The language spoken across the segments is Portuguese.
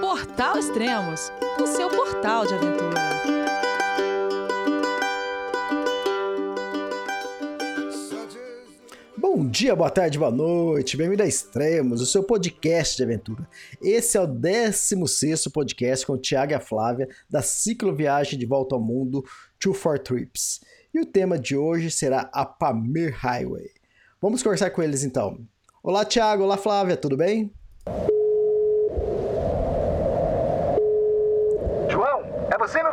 Portal Extremos, o seu portal de aventura. Bom dia, boa tarde, boa noite, bem-vindo a Extremos, o seu podcast de aventura. Esse é o 16 podcast com o Thiago e a Flávia da cicloviagem de volta ao mundo Two for Trips. E o tema de hoje será a Pamir Highway. Vamos conversar com eles então. Olá, Thiago, olá, Flávia, tudo bem? É você, meu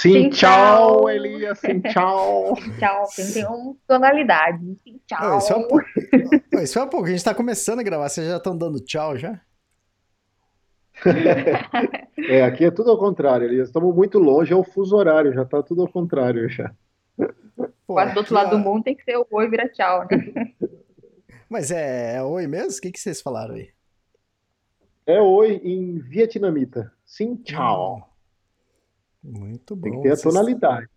Sim, tchau, Elias, sim, tchau. tchau, tem uma tonalidade. Sim, tchau. Isso é um pouco. Isso é um pouco. A gente tá começando a gravar, vocês já estão dando tchau já? é, aqui é tudo ao contrário, Elias. Estamos muito longe, é o fuso horário, já tá tudo ao contrário já. Pô, Quase do outro lado do mundo tem que ser o oi vira tchau, né? Mas é, é oi mesmo? O que, que vocês falaram aí? É oi em vietnamita. Sim, tchau. Muito bom. Tem que ter a tonalidade.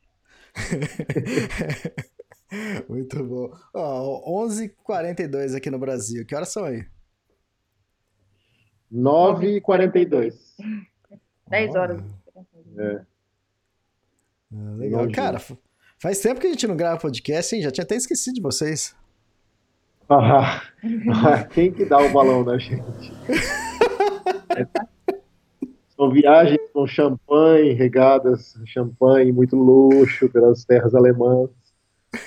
Muito bom. Ó, 11h42 aqui no Brasil. Que horas são aí? 9h42. 10 horas. É. Ah, legal. Cara, faz tempo que a gente não grava podcast, hein? Já tinha até esquecido de vocês. Ah, quem que dá o balão da gente? São viagens com champanhe, regadas, champanhe, muito luxo pelas terras alemãs.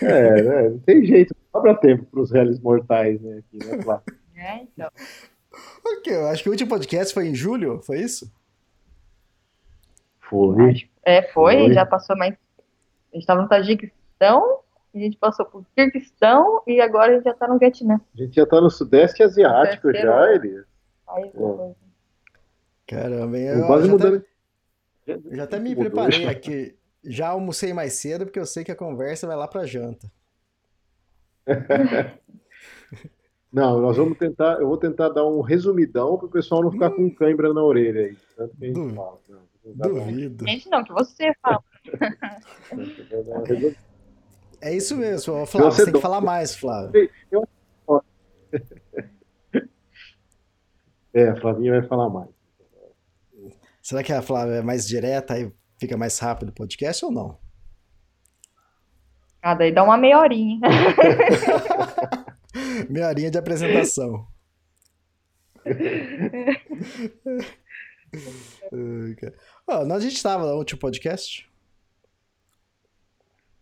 É, né? não tem jeito, não sobra tempo para os réis mortais, né? Aqui, né É, então. Ok, eu acho que o último podcast foi em julho, foi isso? Foi. É, foi, foi. já passou mais. A gente estava no Tajiquistão, a gente passou por Kirguistão e agora a gente já está no Vietnã. A gente já está no Sudeste Asiático já, Elias. Aí, é. Caramba, eu, eu quase já mudando. Até, já até me preparei aqui. Já almocei mais cedo porque eu sei que a conversa vai lá para janta. Não, nós vamos tentar, eu vou tentar dar um resumidão para o pessoal não ficar com cãibra na orelha aí. Tanto que a gente fala. Não, Duvido. Gente, não, que você fala. é isso mesmo, Flávio, você tem que falar mais, Flávio. É, a Flavinha vai falar mais. Será que a Flávia é mais direta e fica mais rápido o podcast ou não? Ah, daí dá uma meia horinha. meia horinha de apresentação. oh, nós a gente estava no último podcast?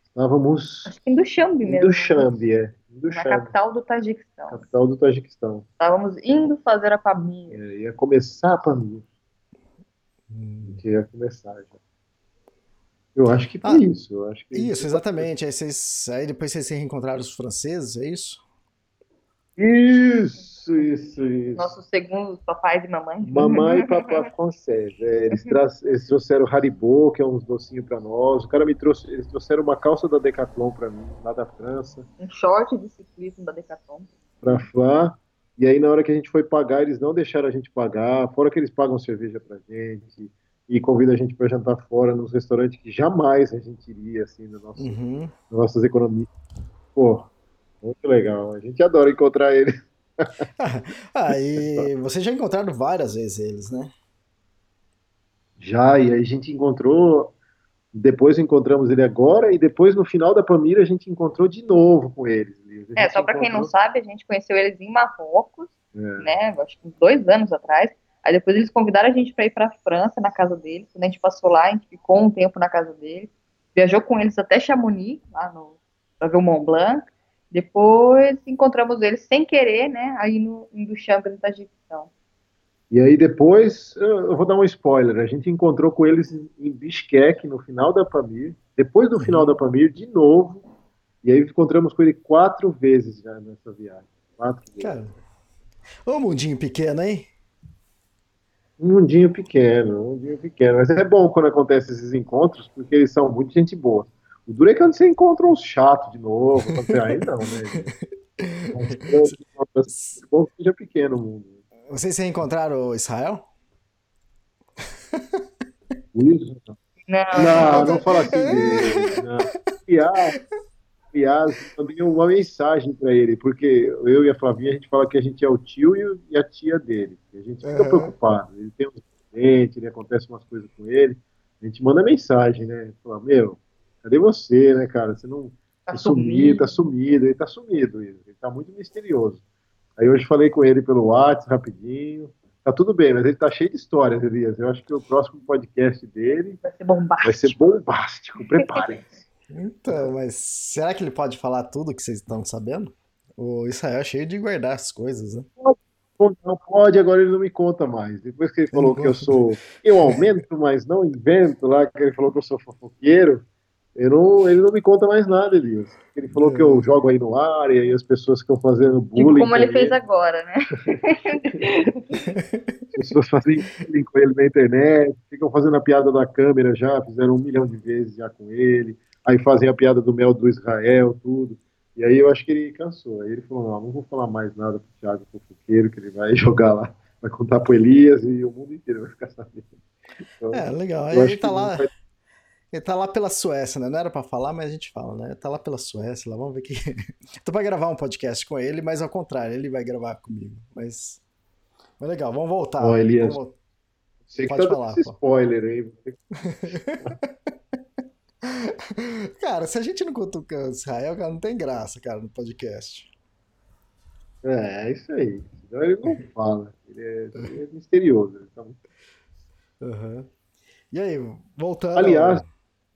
Estávamos. Acho que em Dushanbe mesmo. Dushanbe, é. Na capital do Tajiquistão. Capital do Tajiquistão. Estávamos indo fazer a Pamir. É, ia começar a Pamir. Hum. Que ia começar já. Eu acho que foi ah, isso. Eu acho que isso, exatamente. Aí, vocês, aí depois vocês se reencontraram os franceses, é isso? Isso, isso, isso. Nossos segundos papais e mamãe. Mamãe e papai francês. É, eles, eles, trouxeram Haribo, que é uns docinhos para nós. O cara me trouxe, eles trouxeram uma calça da Decathlon para mim, lá da França. Um short de ciclismo da Decathlon. Para Flá. E aí, na hora que a gente foi pagar, eles não deixaram a gente pagar, fora que eles pagam cerveja pra gente e convidam a gente para jantar fora nos restaurantes que jamais a gente iria, assim, no nosso, uhum. nas nossas economias. Pô, muito legal. A gente adora encontrar eles. ah, e vocês já encontraram várias vezes eles, né? Já, e aí a gente encontrou, depois encontramos ele agora, e depois no final da Pamira a gente encontrou de novo com eles. É, só para quem não sabe, a gente conheceu eles em Marrocos, é. né? Acho que uns dois anos atrás. Aí depois eles convidaram a gente para ir para a França, na casa deles. Quando a gente passou lá, a gente ficou um tempo na casa deles. Viajou com eles até Chamonix, lá no para ver o Mont Blanc. Depois encontramos eles sem querer, né? Aí no em Duchamp, no Tajiquistão. E aí depois, eu vou dar um spoiler, a gente encontrou com eles em Bishkek no final da Pamir. Depois do final da Pamir, de novo, e aí encontramos com ele quatro vezes já nessa viagem. Quatro Cara, ô mundinho pequeno, hein? Um mundinho pequeno, um mundinho pequeno. Mas é bom quando acontecem esses encontros, porque eles são muito gente boa. O duro é quando você encontra uns chatos de novo. Aí não, né? Mas, é bom que seja pequeno o mundo. Vocês se reencontraram o Israel? Isso? Não, não, não fala assim dele. Não. Piaz, Piaz, mandei uma mensagem para ele, porque eu e a Flavinha, a gente fala que a gente é o tio e a tia dele. A gente fica uhum. preocupado. Ele tem um acidente, acontece umas coisas com ele. A gente manda mensagem, né? Fala, meu, cadê você, né, cara? Você não. Tá sumido, tá sumido, ele tá sumido, ele tá muito misterioso. Aí hoje falei com ele pelo WhatsApp rapidinho. Tá tudo bem, mas ele tá cheio de histórias, Elias. Eu acho que o próximo podcast dele vai ser bombástico. Vai ser bombástico. Preparem-se. Então, mas será que ele pode falar tudo que vocês estão sabendo? O Israel é cheio de guardar as coisas, né? Não pode, agora ele não me conta mais. Depois que ele falou que eu sou. Eu aumento, mas não invento lá, que ele falou que eu sou fofoqueiro. Eu não, ele não me conta mais nada, Elias. Ele falou é. que eu jogo aí no ar e aí as pessoas ficam fazendo tipo bullying. Tipo como ele, ele fez agora, né? as pessoas fazem bullying com ele na internet, ficam fazendo a piada da câmera já, fizeram um milhão de vezes já com ele. Aí fazem a piada do mel do Israel, tudo. E aí eu acho que ele cansou. Aí ele falou: não, não vou falar mais nada pro Thiago Fofoqueiro, que ele vai jogar lá, vai contar pro Elias e o mundo inteiro vai ficar sabendo. Então, é, legal. Aí ele tá lá. Vai ele tá lá pela Suécia, né? Não era para falar, mas a gente fala, né? Tá lá pela Suécia, lá vamos ver que. Tô pra gravar um podcast com ele, mas ao contrário, ele vai gravar comigo. Mas. Mas legal, vamos voltar. Ó, Elias. Vamos... Você Pode tá falar, spoiler aí. cara, se a gente não cutuca Israel, cara, não tem graça, cara, no podcast. É, é isso aí. Senão ele não fala. Ele é, ele é misterioso. Muito... uhum. E aí, voltando. Aliás,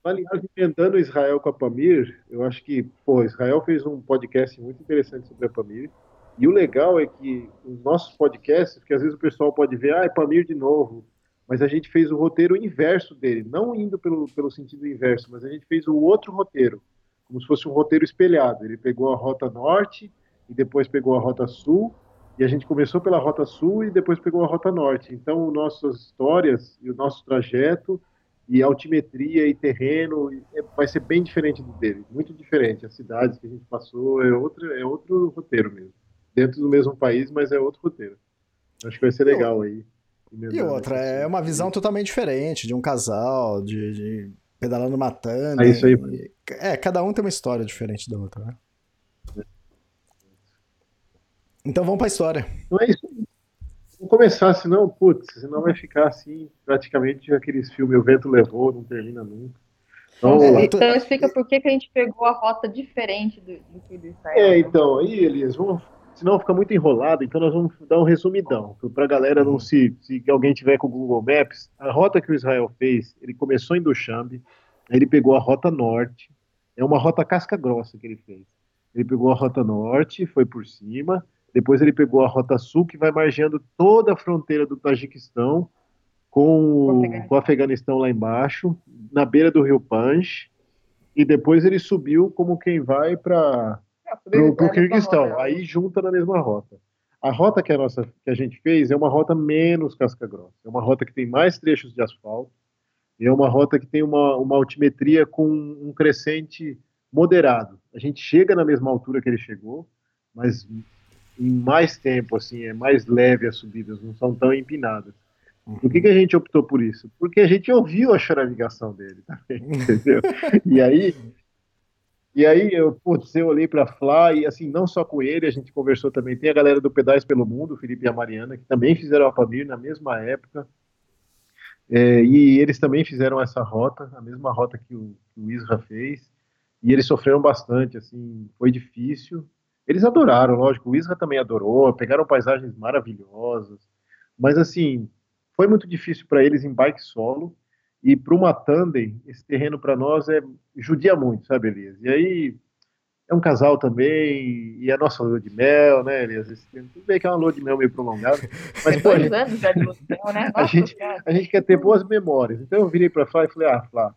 Aliás, emendando Israel com a Pamir, eu acho que, pô, Israel fez um podcast muito interessante sobre a Pamir. E o legal é que os nossos podcasts, que às vezes o pessoal pode ver, ah, é Pamir de novo, mas a gente fez o roteiro inverso dele, não indo pelo, pelo sentido inverso, mas a gente fez o outro roteiro, como se fosse um roteiro espelhado. Ele pegou a rota norte e depois pegou a rota sul, e a gente começou pela rota sul e depois pegou a rota norte. Então, nossas histórias e o nosso trajeto e altimetria e terreno é, vai ser bem diferente do dele, muito diferente. As cidades que a gente passou é outro, é outro roteiro mesmo. Dentro do mesmo país, mas é outro roteiro. Acho que vai ser legal aí. E outra, é uma visão totalmente diferente de um casal, de, de pedalando matando. É isso aí. E, é, cada um tem uma história diferente da outra, né? Então vamos pra história. Não é isso Vamos começar, senão, putz, senão vai ficar assim, praticamente aqueles filmes O Vento Levou, não termina nunca. Então, é, então explica por que, que a gente pegou a rota diferente do, do que do Israel. É, então, aí, Elias, vamos, senão fica muito enrolado, então nós vamos dar um resumidão, para a galera não se, se alguém tiver com o Google Maps, a rota que o Israel fez, ele começou em Dushanbe, aí ele pegou a rota norte, é uma rota casca grossa que ele fez. Ele pegou a rota norte, foi por cima, depois ele pegou a Rota Sul, que vai margeando toda a fronteira do Tajiquistão com, com o Afeganistão lá embaixo, na beira do rio Panj. E depois ele subiu como quem vai para é, o Kirguistão. Aí junta na mesma rota. A rota que a, nossa, que a gente fez é uma rota menos casca grossa. É uma rota que tem mais trechos de asfalto. E é uma rota que tem uma, uma altimetria com um crescente moderado. A gente chega na mesma altura que ele chegou, mas em mais tempo, assim, é mais leve as subidas, não são tão empinadas. Por que, que a gente optou por isso? Porque a gente ouviu a choramingação dele também, entendeu? e aí, e aí eu, putz, eu olhei para Flá e assim, não só com ele, a gente conversou também, tem a galera do Pedais pelo Mundo, o Felipe e a Mariana, que também fizeram a Pamir na mesma época, é, e eles também fizeram essa rota, a mesma rota que o, que o Isra fez, e eles sofreram bastante, assim, foi difícil, eles adoraram, lógico, o Isra também adorou, pegaram paisagens maravilhosas, mas assim, foi muito difícil para eles em bike solo, e para uma tandem, esse terreno para nós é judia muito, sabe, Elias? E aí é um casal também, e a nossa lua de mel, né, Elias? Tudo bem que é uma lua de mel meio prolongada, mas pô, a, gente, né? a, gente, a gente quer ter boas memórias. Então eu virei para Flá e falei, ah, Flá,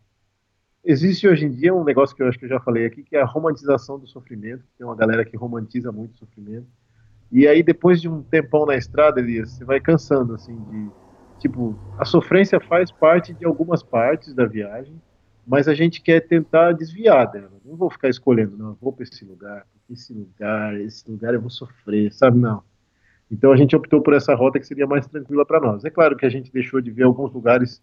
Existe hoje em dia um negócio que eu acho que eu já falei aqui, que é a romantização do sofrimento. Tem uma galera que romantiza muito o sofrimento. E aí, depois de um tempão na estrada, Elias, você vai cansando, assim, de. Tipo, a sofrência faz parte de algumas partes da viagem, mas a gente quer tentar desviar dela. Não vou ficar escolhendo, não, vou para esse lugar, esse lugar, esse lugar eu vou sofrer, sabe? Não. Então a gente optou por essa rota que seria mais tranquila para nós. É claro que a gente deixou de ver alguns lugares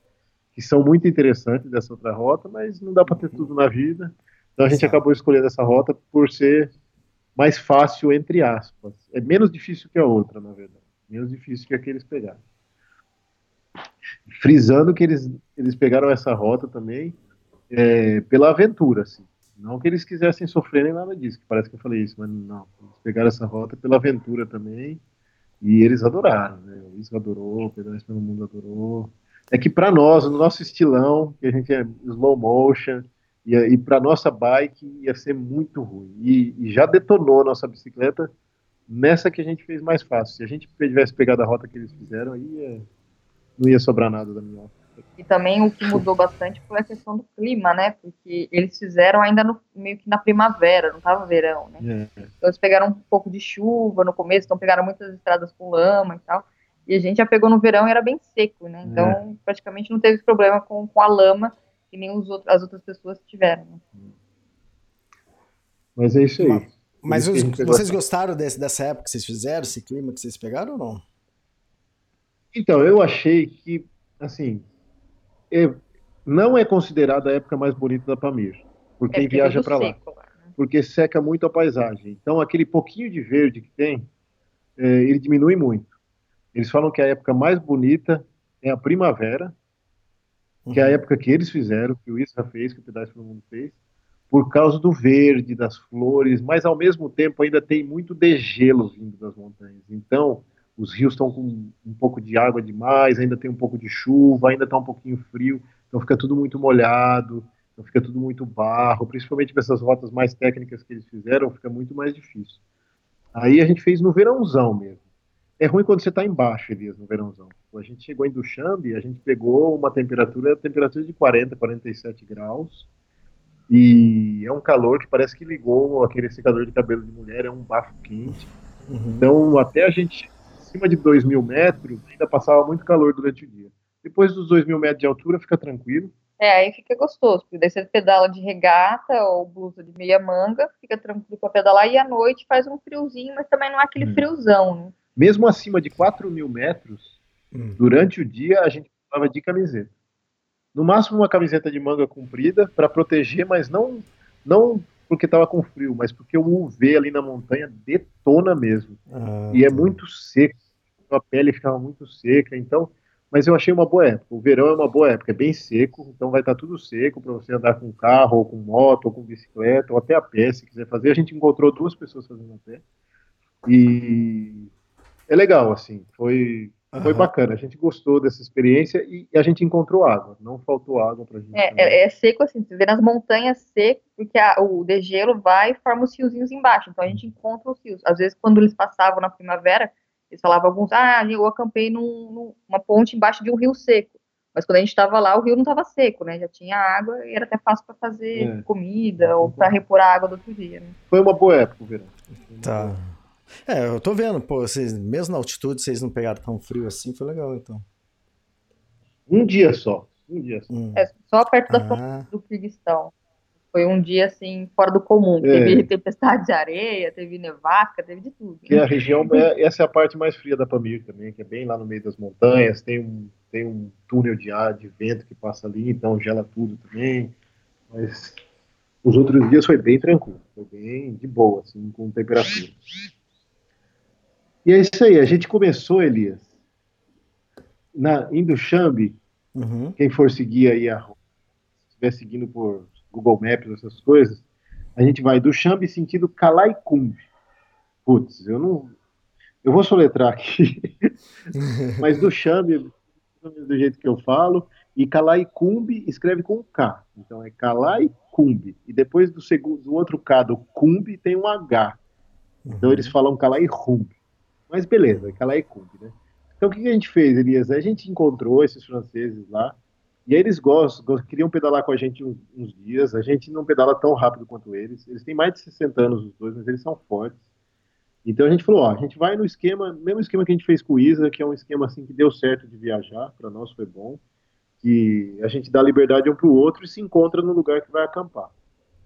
que são muito interessantes dessa outra rota, mas não dá para ter tudo na vida. Então a gente acabou escolhendo essa rota por ser mais fácil, entre aspas. É menos difícil que a outra, na verdade. Menos difícil que a que eles pegaram. Frisando que eles, eles pegaram essa rota também é, pela aventura, assim. Não que eles quisessem sofrer nem nada disso, que parece que eu falei isso, mas não. Eles pegaram essa rota pela aventura também e eles adoraram, né? O Luiz adorou, o Pedro pelo Mundo adorou. É que para nós, no nosso estilão, que a gente é slow motion, e, e para nossa bike ia ser muito ruim. E, e, já detonou a nossa bicicleta nessa que a gente fez mais fácil. Se a gente tivesse pegado a rota que eles fizeram, aí ia, não ia sobrar nada da minha E também o que mudou bastante foi a questão do clima, né? Porque eles fizeram ainda no, meio que na primavera, não estava verão, né? É. Então eles pegaram um pouco de chuva no começo, então pegaram muitas estradas com lama e tal. E a gente já pegou no verão e era bem seco, né? Então é. praticamente não teve problema com, com a lama que nem os outros, as outras pessoas tiveram. Né? Mas é isso aí. Mas, os, vocês gostaram desse, dessa época que vocês fizeram, esse clima que vocês pegaram ou não? Então, eu achei que, assim, é, não é considerada a época mais bonita da Pamir, por quem é viaja para lá. né? Porque seca muito a paisagem. Então, aquele pouquinho de verde que tem, é, ele diminui muito. Eles falam que a época mais bonita é a primavera, que é a uhum. época que eles fizeram, que o Isra fez, que o Pedaço do Mundo fez, por causa do verde, das flores, mas ao mesmo tempo ainda tem muito degelo vindo das montanhas. Então, os rios estão com um pouco de água demais, ainda tem um pouco de chuva, ainda está um pouquinho frio, então fica tudo muito molhado, então fica tudo muito barro, principalmente nessas rotas mais técnicas que eles fizeram, fica muito mais difícil. Aí a gente fez no verãozão mesmo. É ruim quando você está embaixo, Elias, no verãozão. A gente chegou em Duchambe, a gente pegou uma temperatura, temperatura de 40, 47 graus, e é um calor que parece que ligou aquele secador de cabelo de mulher, é um bafo quente. Uhum. Então, até a gente, acima de 2 mil metros, ainda passava muito calor durante o dia. Depois dos 2 mil metros de altura, fica tranquilo. É, aí fica gostoso, porque daí você pedala de regata ou blusa de meia manga, fica tranquilo para pedalar, e à noite faz um friozinho, mas também não é aquele hum. friozão, né? Mesmo acima de 4 mil metros, hum. durante o dia a gente precisava de camiseta. No máximo uma camiseta de manga comprida para proteger, mas não não porque estava com frio, mas porque o UV ali na montanha detona mesmo. Ah, e é muito seco, a pele ficava muito seca, então. Mas eu achei uma boa época. O verão é uma boa época, é bem seco, então vai estar tá tudo seco para você andar com carro, ou com moto, ou com bicicleta, ou até a pé, se quiser fazer. A gente encontrou duas pessoas fazendo a pé. E é legal, assim, foi, uhum. foi bacana. A gente gostou dessa experiência e, e, a gente encontrou água, não faltou água pra gente. É, é, é seco assim, você vê nas montanhas seco, porque a, o degelo vai e forma os riozinhos embaixo, então a gente encontra os rios. Às vezes, quando eles passavam na primavera, eles falavam alguns, ah, eu acampei num, numa ponte embaixo de um rio seco. Mas quando a gente estava lá, o rio não estava seco, né? Já tinha água e era até fácil para fazer é. comida ou para repor a água do outro dia. Né? Foi uma boa época o verão. Tá. É, eu tô vendo, pô, vocês, mesmo na altitude, vocês não pegaram tão frio assim, foi legal, então. Um dia só. Um dia só. Hum. É, só perto da ah. do Kirguistão. Foi um dia, assim, fora do comum. É. Teve tempestade de areia, teve nevasca, teve de tudo. Que a região, é, essa é a parte mais fria da Pamir também, que é bem lá no meio das montanhas, tem um, tem um túnel de ar, de vento que passa ali, então gela tudo também. Mas os outros dias foi bem tranquilo, foi bem de boa, assim, com temperatura. E é isso aí, a gente começou, Elias, na, em Duchambe, uhum. quem for seguir aí, a, se estiver seguindo por Google Maps, essas coisas, a gente vai do Xambi sentido Calaikumbi. Putz, eu não. Eu vou soletrar aqui. Mas do Xambi, do jeito que eu falo, e Calaikumbi escreve com K. Então é Calaikumbi. E depois do, segundo, do outro K do Kumbi tem um H. Então uhum. eles falam Calaikumbi. Mas beleza, Calaikumbi, né? Então o que a gente fez, Elias? A gente encontrou esses franceses lá, e eles gostam, queriam pedalar com a gente uns, uns, dias. A gente não pedala tão rápido quanto eles. Eles têm mais de 60 anos os dois, mas eles são fortes. Então a gente falou, ó, a gente vai no esquema, mesmo esquema que a gente fez com o Isa, que é um esquema assim que deu certo de viajar, para nós foi bom, que a gente dá liberdade um para o outro e se encontra no lugar que vai acampar.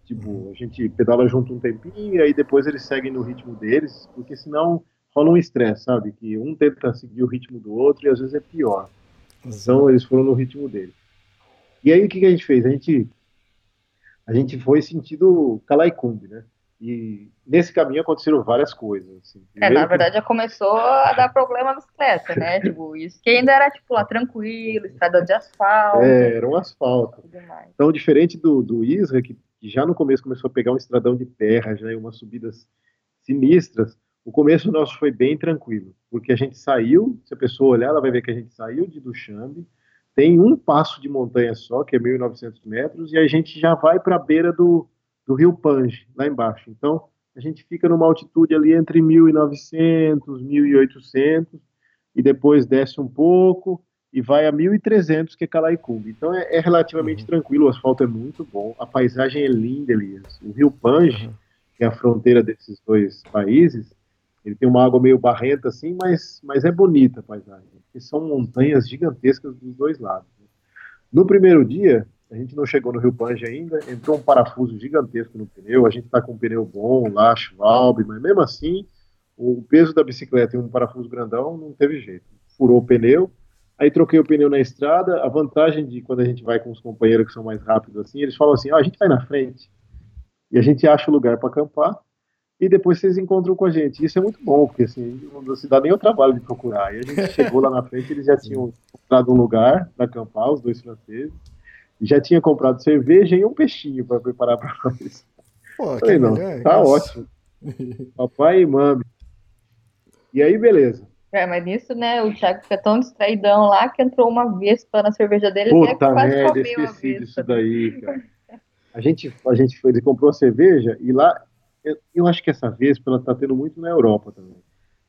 Tipo, a gente pedala junto um tempinho e aí depois eles seguem no ritmo deles, porque senão rola um estresse, sabe? Que um tenta seguir o ritmo do outro e às vezes é pior. Então eles foram no ritmo dele. E aí o que, que a gente fez? A gente a gente foi sentido Calaicumbi, né? E nesse caminho aconteceram várias coisas. Assim. É, na verdade já começou a dar problema na bicicleta, né? tipo, isso que ainda era tipo lá tranquilo, estrada de asfalto. É, era um asfalto. Então, diferente do, do Isra, que, que, já no começo começou a pegar um estradão de terra, já umas subidas sinistras, o começo nosso foi bem tranquilo, porque a gente saiu, se a pessoa olhar, ela vai ver que a gente saiu de Duchambe, tem um passo de montanha só, que é 1.900 metros, e a gente já vai para a beira do, do rio Pange, lá embaixo. Então, a gente fica numa altitude ali entre 1.900, 1.800, e depois desce um pouco e vai a 1.300, que é Calaicumbi. Então, é, é relativamente uhum. tranquilo, o asfalto é muito bom, a paisagem é linda, Elias. O rio Pange, uhum. que é a fronteira desses dois países, ele tem uma água meio barrenta assim, mas, mas é bonita a paisagem, porque são montanhas gigantescas dos dois lados. Né? No primeiro dia, a gente não chegou no Rio Pange ainda, entrou um parafuso gigantesco no pneu, a gente está com um pneu bom, lá, Schwalbe, mas mesmo assim, o peso da bicicleta e um parafuso grandão não teve jeito. Furou o pneu, aí troquei o pneu na estrada, a vantagem de quando a gente vai com os companheiros que são mais rápidos assim, eles falam assim, a gente vai na frente, e a gente acha o lugar para acampar, e depois vocês encontram com a gente. Isso é muito bom, porque assim, não se dá nem o trabalho de procurar. E a gente chegou lá na frente, eles já tinham encontrado um lugar para acampar, os dois franceses, já tinha comprado cerveja e um peixinho para preparar para nós. Pô, Falei, não, melhor, tá ótimo. Papai e mami. E aí, beleza. É, mas nisso, né, o Thiago fica tão distraidão lá que entrou uma vespa na cerveja dele. Puta merda, esqueci disso daí, cara. A gente, a gente foi, ele comprou a cerveja e lá, eu, eu acho que essa vespa, ela tá tendo muito na Europa também.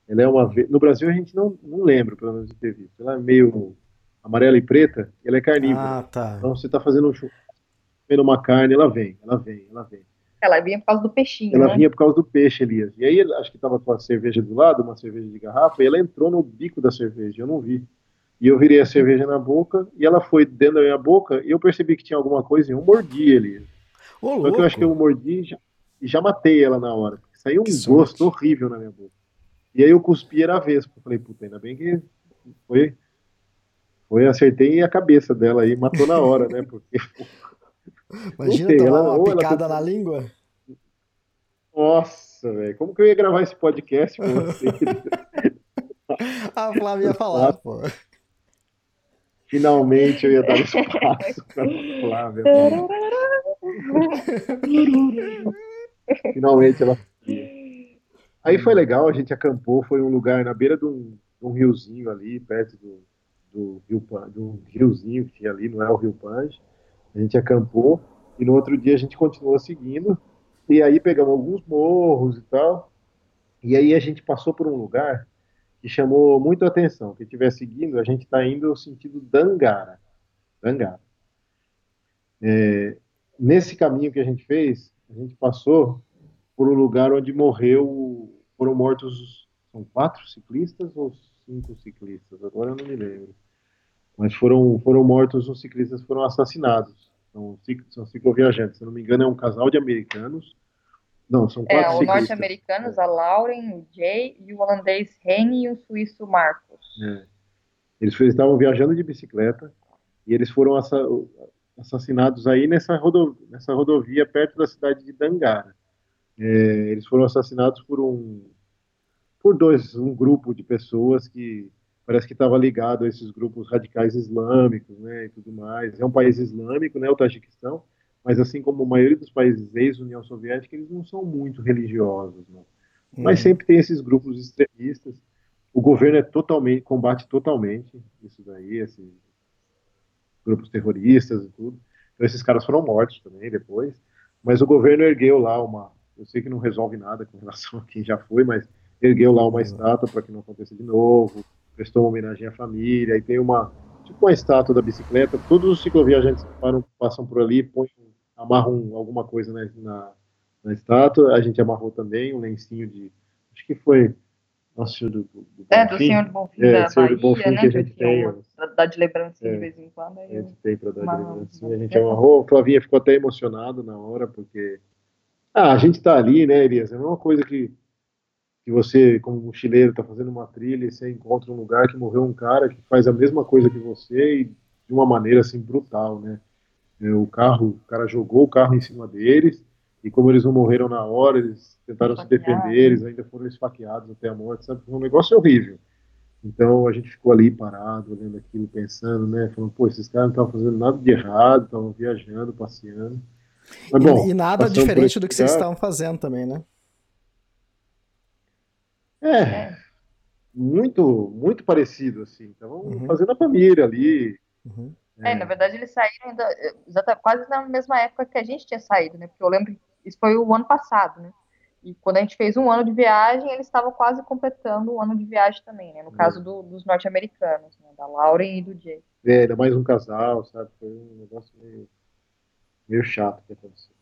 Ela é uma no Brasil a gente não, não lembra, pelo menos, de ter visto. Ela é meio amarela e preta, ela é carnívora. Ah, tá. Então você está fazendo um comendo uma carne, ela vem, ela vem, ela vem. Ela vinha por causa do peixinho. Ela né? vinha por causa do peixe, Elias. E aí, acho que estava com a cerveja do lado, uma cerveja de garrafa, e ela entrou no bico da cerveja, eu não vi. E eu virei a cerveja na boca, e ela foi dentro da minha boca, e eu percebi que tinha alguma coisa, e eu mordi, Elias. Ô, Só louco. que eu acho que eu mordi e já, e já matei ela na hora. Saiu um que gosto sorte. horrível na minha boca. E aí eu cuspi era a vez. Falei, puta, ainda bem que foi foi, acertei a cabeça dela aí, matou na hora, né? Porque. Imagina sei, tomar ela, uma picada ela... na língua. Nossa, velho. Como que eu ia gravar esse podcast com você? a Flávia ia falar, pô. Finalmente eu ia dar espaço pra Flávia. Finalmente ela. Aí foi legal, a gente acampou, foi um lugar na beira de um, de um riozinho ali, perto do, do, rio, do riozinho que tinha ali, não é o Rio Pange. A gente acampou e no outro dia a gente continuou seguindo. E aí pegamos alguns morros e tal. E aí a gente passou por um lugar que chamou muito a atenção. Quem estiver seguindo, a gente está indo no sentido Dangara. Dangara. É, nesse caminho que a gente fez, a gente passou por um lugar onde morreu, foram mortos, são quatro ciclistas ou cinco ciclistas? Agora eu não me lembro mas foram, foram mortos, os ciclistas foram assassinados. São, são cicloviajantes, se não me engano, é um casal de americanos. Não, são quatro É, o norte-americanos, a Lauren, o Jay, e o holandês Henny e o suíço Marcos. É. Eles, eles estavam viajando de bicicleta e eles foram assa assassinados aí nessa, rodo nessa rodovia perto da cidade de Dangara. É, eles foram assassinados por um por dois um grupo de pessoas que parece que estava ligado a esses grupos radicais islâmicos, né, e tudo mais. É um país islâmico, né, o Tajiquistão, mas assim como a maioria dos países ex-União Soviética, eles não são muito religiosos, né? Mas uhum. sempre tem esses grupos extremistas. O governo é totalmente combate totalmente isso daí, esses grupos terroristas e tudo. Então esses caras foram mortos também depois. Mas o governo ergueu lá uma, eu sei que não resolve nada com relação a quem já foi, mas ergueu lá uma uhum. estátua para que não aconteça de novo prestou uma homenagem à família, e tem uma, tipo uma estátua da bicicleta, todos os cicloviajantes que param, passam por ali, põem, amarram alguma coisa na, na, na estátua, a gente amarrou também um lencinho de, acho que foi Nosso Senhor do, do, do É, do Senhor do Bonfim é, da Bahia, Bonfim né? Que a gente tem. Um, dá de lembrancinha é, de vez em quando. A gente tem para dar de lembrancinha. A gente amarrou. A Flavinha ficou até emocionada na hora, porque. Ah, a gente está ali, né, Elias? É a mesma coisa que, que você, como mochileiro, está fazendo uma trilha e você encontra um lugar que morreu um cara que faz a mesma coisa que você e de uma maneira assim brutal, né? É, o carro, o cara jogou o carro em cima deles e como eles não morreram na hora, eles tentaram se defender, eles ainda foram esfaqueados até a morte, sabe? Foi um negócio horrível. Então a gente ficou ali parado, olhando aquilo, pensando, né? Falando, pô, esses caras não estavam fazendo nada de errado, estavam viajando, passeando. Mas, bom, e, e nada diferente do que vocês estavam fazendo também, né? É, muito, muito parecido, assim. Estavam uhum. fazendo a família ali. Uhum. É, é, na verdade eles saíram ainda, exatamente, quase na mesma época que a gente tinha saído, né? Porque eu lembro que isso foi o ano passado, né? E quando a gente fez um ano de viagem, eles estavam quase completando o um ano de viagem também, né? No uhum. caso do, dos norte-americanos, né? Da Lauren e do Jay. É, ainda mais um casal, sabe? Foi um negócio meio, meio chato que aconteceu.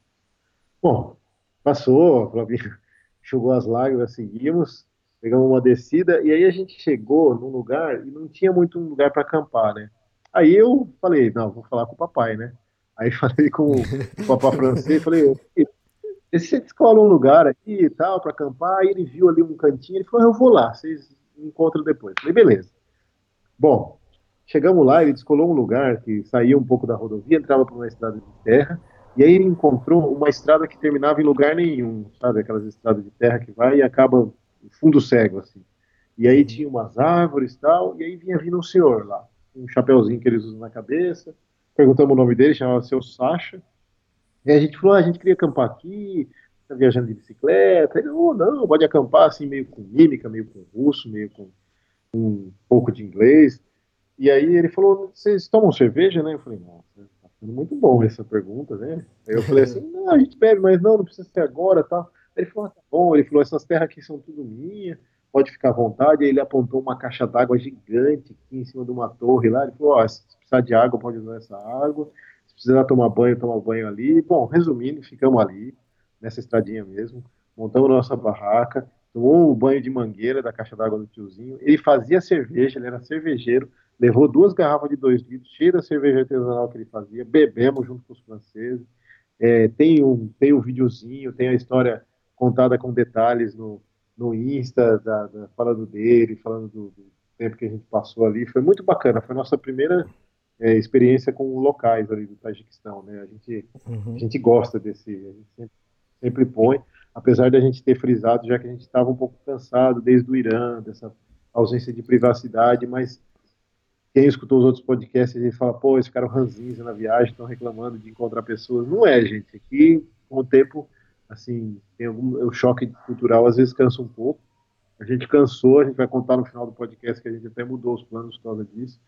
Bom, passou, a Flavinha enxugou as lágrimas, seguimos, pegamos uma descida, e aí a gente chegou num lugar e não tinha muito um lugar para acampar, né? Aí eu falei, não, vou falar com o papai, né? Aí falei com o papai francês, falei, e se você descola um lugar aqui e tal, para acampar, aí ele viu ali um cantinho, ele falou, eu vou lá, vocês encontram depois. Falei, beleza. Bom, chegamos lá, ele descolou um lugar que saía um pouco da rodovia, entrava por uma estrada de terra, e aí ele encontrou uma estrada que terminava em lugar nenhum, sabe? Aquelas estradas de terra que vai e acaba fundo cego, assim. E aí tinha umas árvores e tal, e aí vinha vindo um senhor lá, um chapeuzinho que eles usam na cabeça, perguntamos o nome dele, chamava seu Sacha, e a gente falou, ah, a gente queria acampar aqui, tá viajando de bicicleta, ele, oh, não, pode acampar assim, meio com mímica, meio com russo, meio com um pouco de inglês, e aí ele falou, vocês tomam cerveja, né? Eu falei, nossa, tá sendo muito bom essa pergunta, né? Aí eu falei assim, não, a gente bebe, mas não, não precisa ser agora, tal. Ele falou, ah, tá bom, ele falou, essas terras aqui são tudo minha, pode ficar à vontade. Aí ele apontou uma caixa d'água gigante aqui em cima de uma torre lá. Ele falou: oh, se precisar de água, pode usar essa água. Precisar tomar banho, tomar banho ali. Bom, resumindo, ficamos ali, nessa estradinha mesmo. Montamos nossa barraca, tomou um banho de mangueira da caixa d'água do tiozinho. Ele fazia cerveja, ele era cervejeiro. Levou duas garrafas de dois litros, cheias da cerveja artesanal que ele fazia. Bebemos junto com os franceses. É, tem, um, tem um videozinho, tem a história contada com detalhes no, no Insta, da, da, falando dele, falando do, do, tempo que a gente passou ali. Foi muito bacana, foi nossa primeira é, experiência com locais ali do Tajiquistão, né? A gente, uhum. a gente gosta desse, a gente sempre, sempre põe, apesar da gente ter frisado, já que a gente estava um pouco cansado desde o Irã, dessa ausência de privacidade, mas quem escutou os outros podcasts, a gente fala, pô, eles ficaram ranzinhos na viagem, estão reclamando de encontrar pessoas. Não é, gente. Aqui, com o tempo, assim, tem algum, o choque cultural às vezes cansa um pouco. A gente cansou, a gente vai contar no final do podcast que a gente até mudou os planos por causa disso.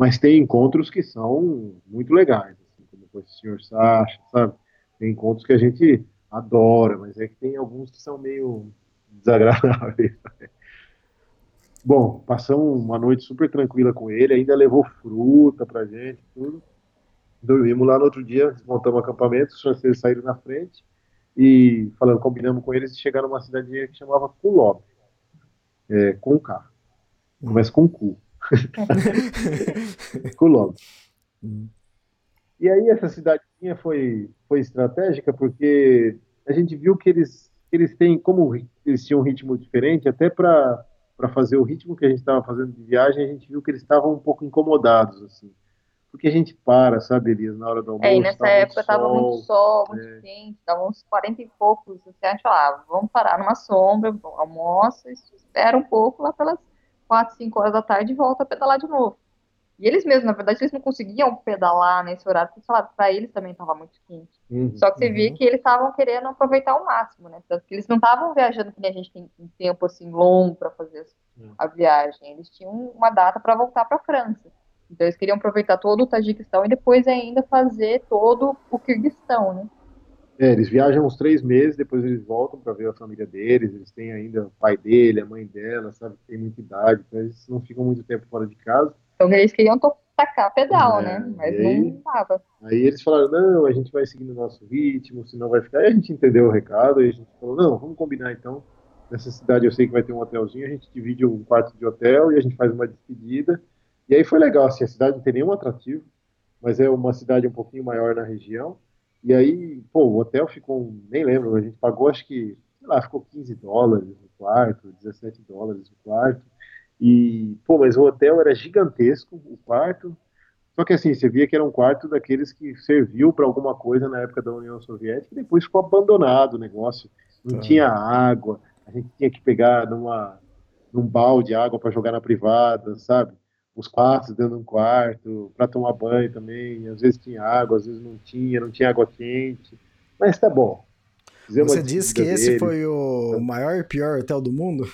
Mas tem encontros que são muito legais, assim, como com esse senhor Sacha, sabe? Tem encontros que a gente adora, mas é que tem alguns que são meio desagradáveis. Bom, passamos uma noite super tranquila com ele, ainda levou fruta pra gente, tudo. Dormimos lá no outro dia, montamos acampamento, os franceses saíram na frente, e falando, combinamos com eles de chegar numa cidadinha que chamava Kulob, é, com K. Começa com Ku. Kulob. E aí essa cidadinha foi, foi estratégica porque a gente viu que eles, eles têm, como eles tinham um ritmo diferente, até para fazer o ritmo que a gente estava fazendo de viagem, a gente viu que eles estavam um pouco incomodados, assim porque a gente para, sabe, Elias, na hora do almoço. É, e nessa época estava muito sol, muito é. quente, estava uns 40 e poucos, assim, a gente falava, vamos parar numa sombra, almoça, espera um pouco, lá pelas 4, 5 horas da tarde e volta a pedalar de novo. E eles mesmos, na verdade, eles não conseguiam pedalar nesse horário, porque, sei lá, para eles também estava muito quente. Uhum, Só que você uhum. via que eles estavam querendo aproveitar ao máximo, né? Tanto que eles não estavam viajando que nem a gente tem um tempo assim longo para fazer uhum. a viagem. Eles tinham uma data para voltar para a França. Então eles queriam aproveitar todo o Tajiquistão e depois ainda fazer todo o Kirguistão, né? É, eles viajam uns três meses, depois eles voltam para ver a família deles, eles têm ainda o pai dele, a mãe dela, sabe, tem muita idade, então eles não ficam muito tempo fora de casa. Então eles queriam tacar pedal, é, né? Mas aí, não dava. Aí eles falaram, não, a gente vai seguindo o nosso ritmo, senão vai ficar. Aí a gente entendeu o recado, aí a gente falou, não, vamos combinar então nessa cidade eu sei que vai ter um hotelzinho, a gente divide um quarto de hotel e a gente faz uma despedida. E aí foi legal, assim, a cidade não tem nenhum atrativo, mas é uma cidade um pouquinho maior na região. E aí, pô, o hotel ficou, nem lembro, a gente pagou acho que, sei lá, ficou 15 dólares no quarto, 17 dólares no quarto. E, pô, mas o hotel era gigantesco, o quarto. Só que assim, você via que era um quarto daqueles que serviu para alguma coisa na época da União Soviética e depois ficou abandonado o negócio. Não tá. tinha água, a gente tinha que pegar numa, num balde água para jogar na privada, sabe? Os quartos dentro de um quarto, para tomar banho também. Às vezes tinha água, às vezes não tinha, não tinha água quente. Mas tá bom. Fizemos Você disse que esse foi o maior e pior hotel do mundo?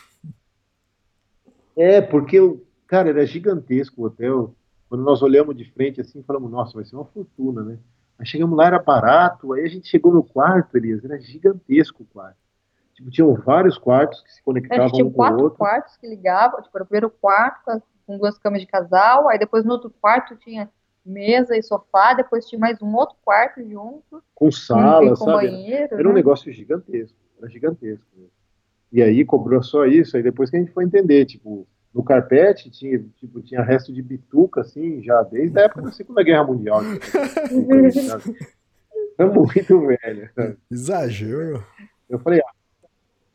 É, porque, cara, era gigantesco o hotel. Quando nós olhamos de frente assim, falamos, nossa, vai ser uma fortuna, né? Mas chegamos lá, era barato. Aí a gente chegou no quarto, Elias, era gigantesco o quarto. Tipo, tinham vários quartos que se conectavam tinha um com quatro quartos que ligavam, tipo, era o primeiro quarto com duas camas de casal, aí depois no outro quarto tinha mesa e sofá, depois tinha mais um outro quarto junto. Com sala, com sabe? Banheiro, era né? um negócio gigantesco, era gigantesco. E aí cobrou só isso, aí depois que a gente foi entender, tipo, no carpete tinha, tipo, tinha resto de bituca, assim, já desde a época da Segunda Guerra Mundial. é muito velho. Exagero. Eu falei, ah,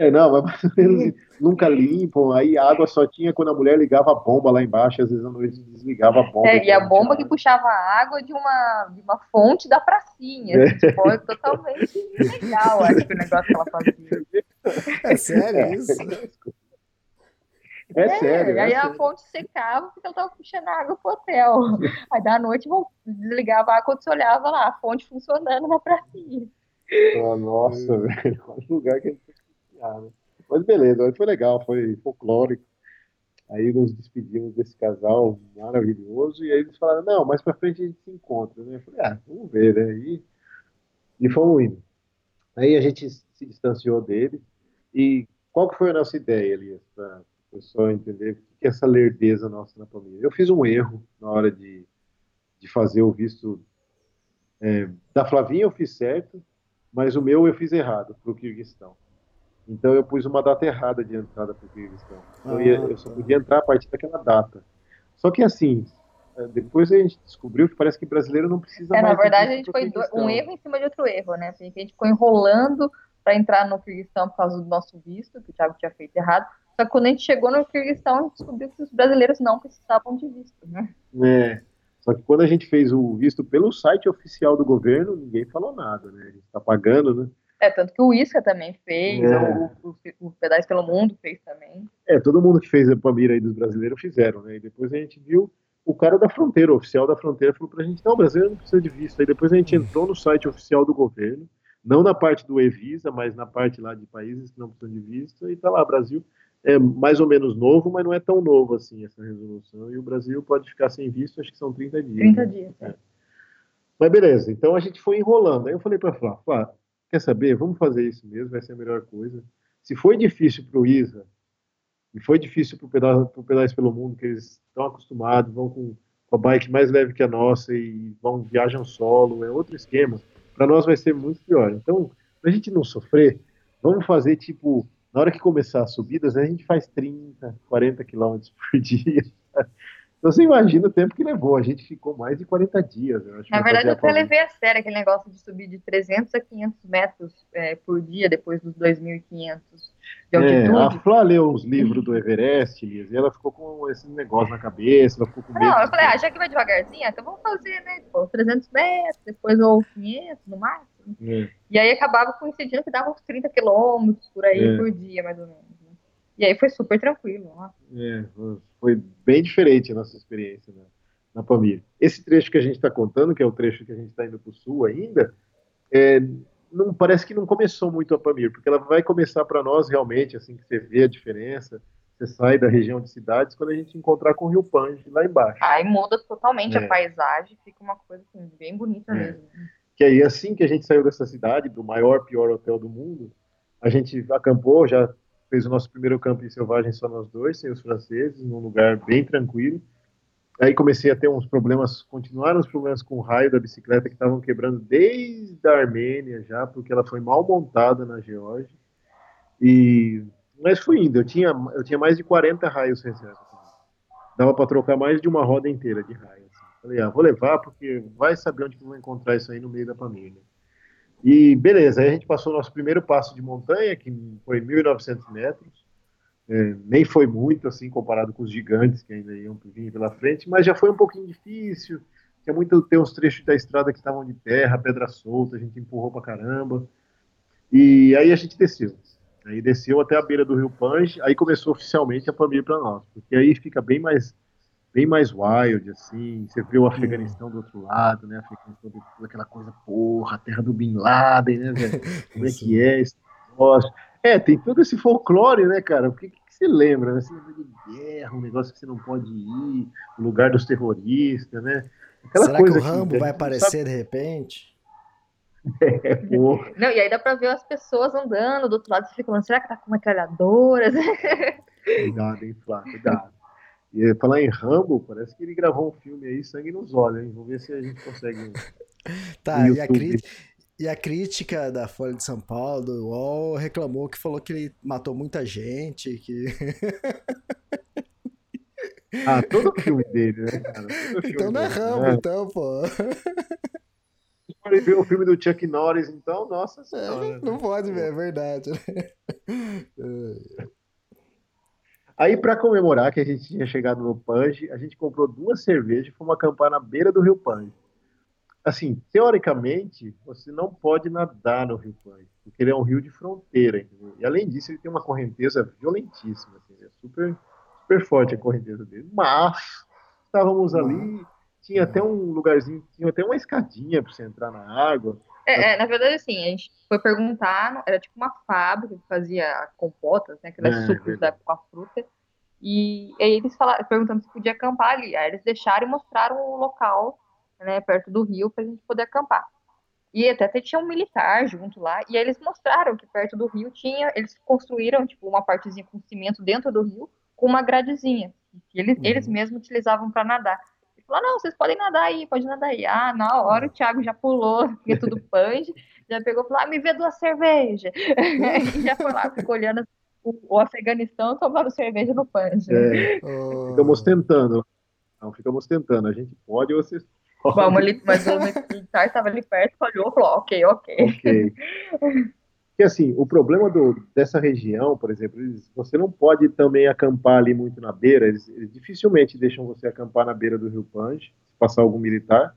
é, não, mas mais ou menos nunca limpam, aí a água só tinha quando a mulher ligava a bomba lá embaixo, às vezes à noite desligava a bomba. É, e a bomba que puxava água de uma, de uma fonte da pracinha, é. tipo, é totalmente legal, acho que o negócio que ela fazia. É sério isso? É, é sério. Aí é a sério. fonte secava porque ela tava puxando água pro hotel. Aí da noite desligava a água quando você olhava lá, a fonte funcionando na pracinha. Oh, nossa, velho, olha o lugar que a gente Mas beleza, foi legal, foi folclórico. Aí nos despedimos desse casal maravilhoso, e aí eles falaram, não, mais pra frente a gente se encontra, né? Eu falei, ah, vamos ver, né? E, e fomos indo. Aí a gente se distanciou dele, e qual que foi a nossa ideia, Elias, para o pessoal entender o que é essa lerdeza nossa na família? Eu fiz um erro na hora de, de fazer o visto é, da Flavinha, eu fiz certo, mas o meu eu fiz errado para o Kirguistão. Então eu pus uma data errada de entrada para o Kirguistão. Então, ah, eu, eu só podia entrar a partir daquela data. Só que assim, é, depois a gente descobriu que parece que brasileiro não precisa é, mais. Na verdade, a gente foi um erro em cima de outro erro, né? Porque a gente ficou enrolando para entrar no Kirguistão por causa do nosso visto, que o Thiago tinha feito errado. Só que quando a gente chegou no Kirguistão, a gente descobriu que os brasileiros não precisavam de visto, né? É. Só que quando a gente fez o visto pelo site oficial do governo, ninguém falou nada, né? A gente está pagando, né? É, tanto que o Isca também fez, é. o, o, o Pedais pelo Mundo fez também. É, todo mundo que fez a Pamira aí dos brasileiros fizeram, né? E depois a gente viu o cara da fronteira, o oficial da fronteira, falou pra gente, não, o brasileiro não precisa de visto. Aí depois a gente entrou no site oficial do governo, não na parte do Evisa, mas na parte lá de países que não precisam de visto, e tá lá, Brasil é mais ou menos novo, mas não é tão novo assim essa resolução, e o Brasil pode ficar sem visto, acho que são 30 dias. 30 né? dias, é. Mas beleza, então a gente foi enrolando. Aí eu falei para Flá, Flá, quer saber? Vamos fazer isso mesmo, vai ser a melhor coisa. Se foi difícil para o Isa, e foi difícil para o Pedais pelo Mundo, que eles estão acostumados, vão com a bike mais leve que a nossa e vão viajam solo, é outro esquema. Para nós vai ser muito pior. Então, para a gente não sofrer, vamos fazer tipo, na hora que começar as subidas, né, a gente faz 30, 40 quilômetros por dia. Então você imagina o tempo que levou. A gente ficou mais de 40 dias. Na verdade, eu até levei a sério aquele negócio de subir de 300 a 500 metros é, por dia depois dos 2.500 de altitude. É, a Flá leu os livros do Everest, e ela ficou com esse negócio na cabeça, ela ficou com medo. Não, eu falei, ah, já que vai devagarzinho, então vamos fazer, né, tipo, 300 metros, depois ou 500 no máximo. É. E aí acabava coincidindo que dava uns 30 quilômetros por aí é. por dia, mais ou menos. Né? E aí foi super tranquilo. Ó. É, foi bem diferente a nossa experiência na, na Pamir. Esse trecho que a gente está contando, que é o trecho que a gente está indo para o sul ainda, é, não parece que não começou muito a Pamir, porque ela vai começar para nós realmente, assim que você vê a diferença, você sai da região de cidades, quando a gente encontrar com o Rio Pange lá embaixo. Aí muda totalmente é. a paisagem, fica uma coisa assim, bem bonita é. mesmo. Que aí, assim que a gente saiu dessa cidade, do maior, pior hotel do mundo, a gente acampou, já fez o nosso primeiro campo em selvagem só nós dois, sem os franceses, num lugar bem tranquilo. Aí comecei a ter uns problemas, continuaram os problemas com o raio da bicicleta que estavam quebrando desde a Armênia já, porque ela foi mal montada na Geórgia. E Mas fui indo, eu tinha, eu tinha mais de 40 raios reserva. Dava para trocar mais de uma roda inteira de raio. Assim. Falei, ah, vou levar porque vai saber onde que eu vou encontrar isso aí no meio da família. E beleza, aí a gente passou o nosso primeiro passo de montanha, que foi 1.900 metros. É, nem foi muito assim comparado com os gigantes que ainda iam vir pela frente, mas já foi um pouquinho difícil. Tinha muito, tem uns trechos da estrada que estavam de terra, pedra solta, a gente empurrou pra caramba. E aí a gente desceu. Aí desceu até a beira do Rio Pange, aí começou oficialmente a família para nós, porque aí fica bem mais bem mais wild, assim, você vê o Afeganistão do outro lado, né, Afeganistão aquela coisa, porra, a terra do Bin Laden, né, velho, como é que é esse negócio? É, tem todo esse folclore, né, cara, o que, que você lembra, né, você lembra de guerra, um negócio que você não pode ir, o lugar dos terroristas, né, aquela Será coisa que o Rambo que, vai aparecer sabe... de repente? É, não, e aí dá pra ver as pessoas andando do outro lado, você fica falando, será que tá com metralhadoras? Cuidado, hein, Flá, cuidado. E falar em Rambo, parece que ele gravou um filme aí, sangue nos olhos, hein? Vamos ver se a gente consegue. tá, e a, e a, crítica da Folha de São Paulo, do UOL, reclamou que falou que ele matou muita gente, que. ah, todo filme dele, né, cara? Então não é Rambo, né? então, pô pode ver o filme do Chuck Norris, então, nossa é, senhora. É, não pode ver, é verdade. Aí, para comemorar que a gente tinha chegado no Pange, a gente comprou duas cervejas e fomos acampar na beira do Rio Pange. Assim, teoricamente, você não pode nadar no Rio Pange, porque ele é um rio de fronteira. Entendeu? E além disso, ele tem uma correnteza violentíssima. Assim, é super, super forte a correnteza dele. Mas estávamos ali tinha até um lugarzinho, tinha até uma escadinha para você entrar na água. É, é, na verdade, assim, a gente foi perguntar, era tipo uma fábrica que fazia compotas, né, aquelas é, sucos da, com a fruta, e, e aí eles falaram, perguntando se podia acampar ali, aí eles deixaram e mostraram o local, né, perto do rio, para a gente poder acampar. E até, até tinha um militar junto lá, e aí eles mostraram que perto do rio tinha, eles construíram, tipo, uma partezinha com cimento dentro do rio, com uma gradezinha, que eles, uhum. eles mesmos utilizavam para nadar. Falou, não, vocês podem nadar aí, pode nadar aí. Ah, na hora o Thiago já pulou, porque tudo punch, já pegou e falou, ah, me vê duas cervejas. e já foi lá, ficou olhando o, o Afeganistão tomando cerveja no punch. É, oh. Ficamos tentando. Não, ficamos tentando. A gente pode, vocês Vamos ali, mas o militar estava ali perto, olhou e falou, ok, ok. Ok. Porque assim, o problema do, dessa região, por exemplo, você não pode também acampar ali muito na beira, eles, eles dificilmente deixam você acampar na beira do rio Panj, se passar algum militar,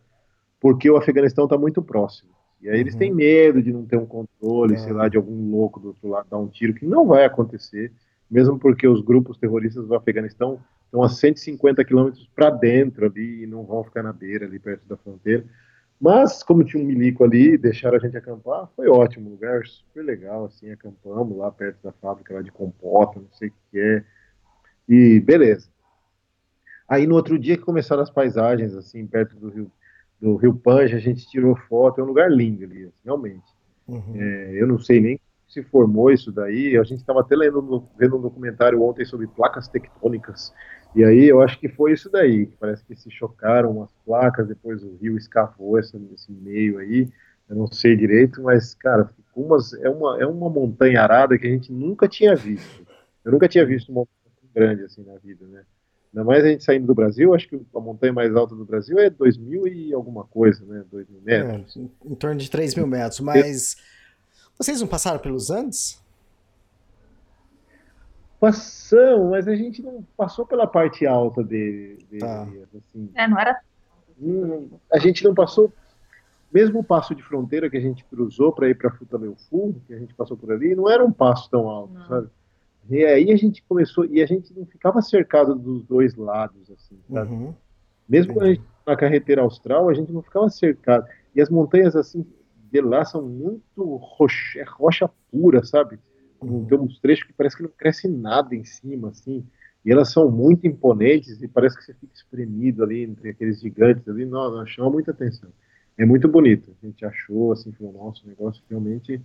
porque o Afeganistão está muito próximo. E aí eles têm uhum. medo de não ter um controle, é. sei lá, de algum louco do outro lado dar um tiro, que não vai acontecer, mesmo porque os grupos terroristas do Afeganistão estão a 150 quilômetros para dentro ali e não vão ficar na beira ali perto da fronteira. Mas, como tinha um milico ali, deixaram a gente acampar, foi ótimo, lugar super legal, assim, acampamos lá perto da fábrica lá de compota, não sei o que é, e beleza. Aí no outro dia que começaram as paisagens, assim, perto do rio, do rio Panja, a gente tirou foto, é um lugar lindo ali, assim, realmente. Uhum. É, eu não sei nem se formou isso daí, a gente estava até lendo, vendo um documentário ontem sobre placas tectônicas, e aí eu acho que foi isso daí, parece que se chocaram as placas, depois o rio escavou esse, esse meio aí, eu não sei direito, mas, cara, umas, é, uma, é uma montanha arada que a gente nunca tinha visto. Eu nunca tinha visto uma montanha grande assim na vida, né? Ainda mais a gente saindo do Brasil, acho que a montanha mais alta do Brasil é 2 mil e alguma coisa, né? 2 mil metros. É, em, em torno de 3 mil metros, mas vocês não passaram pelos Andes? Passamos, mas a gente não passou pela parte alta dele. dele tá. assim. É, não era. Hum, a gente não passou, mesmo o passo de fronteira que a gente cruzou para ir para Futaleufu, que a gente passou por ali, não era um passo tão alto, não. sabe? E aí a gente começou, e a gente não ficava cercado dos dois lados, assim, sabe? Uhum. Mesmo quando a gente na carretera austral, a gente não ficava cercado. E as montanhas, assim, de lá são muito rocha, é rocha pura, sabe? Tem uns trechos que parece que não cresce nada em cima, assim. E elas são muito imponentes e parece que você fica espremido ali entre aqueles gigantes ali. Nossa, chama muita atenção. É muito bonito. A gente achou, assim, falou, nossa, o negócio realmente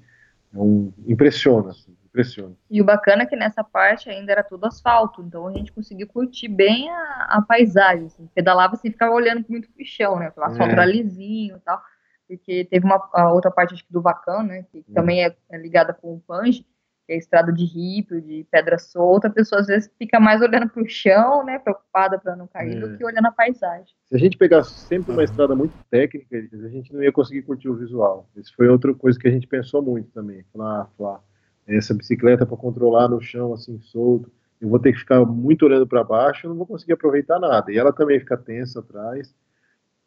é um... impressiona, assim, impressiona. E o bacana é que nessa parte ainda era tudo asfalto, então a gente conseguiu curtir bem a, a paisagem. Assim. Pedalava assim, ficava olhando muito pro chão, né? O asfalto é. era lisinho e tal. Porque teve uma outra parte acho que do Vacan, né? Que hum. também é, é ligada com o Pange é estrada de rio, de pedra solta, a pessoa às vezes fica mais olhando para o chão, né, preocupada para não cair, é. do que olhando a paisagem. Se a gente pegasse sempre uma estrada muito técnica, a gente não ia conseguir curtir o visual. Isso foi outra coisa que a gente pensou muito também. Falar, ah, falar essa bicicleta para controlar no chão assim solto, eu vou ter que ficar muito olhando para baixo, eu não vou conseguir aproveitar nada. E ela também fica tensa atrás.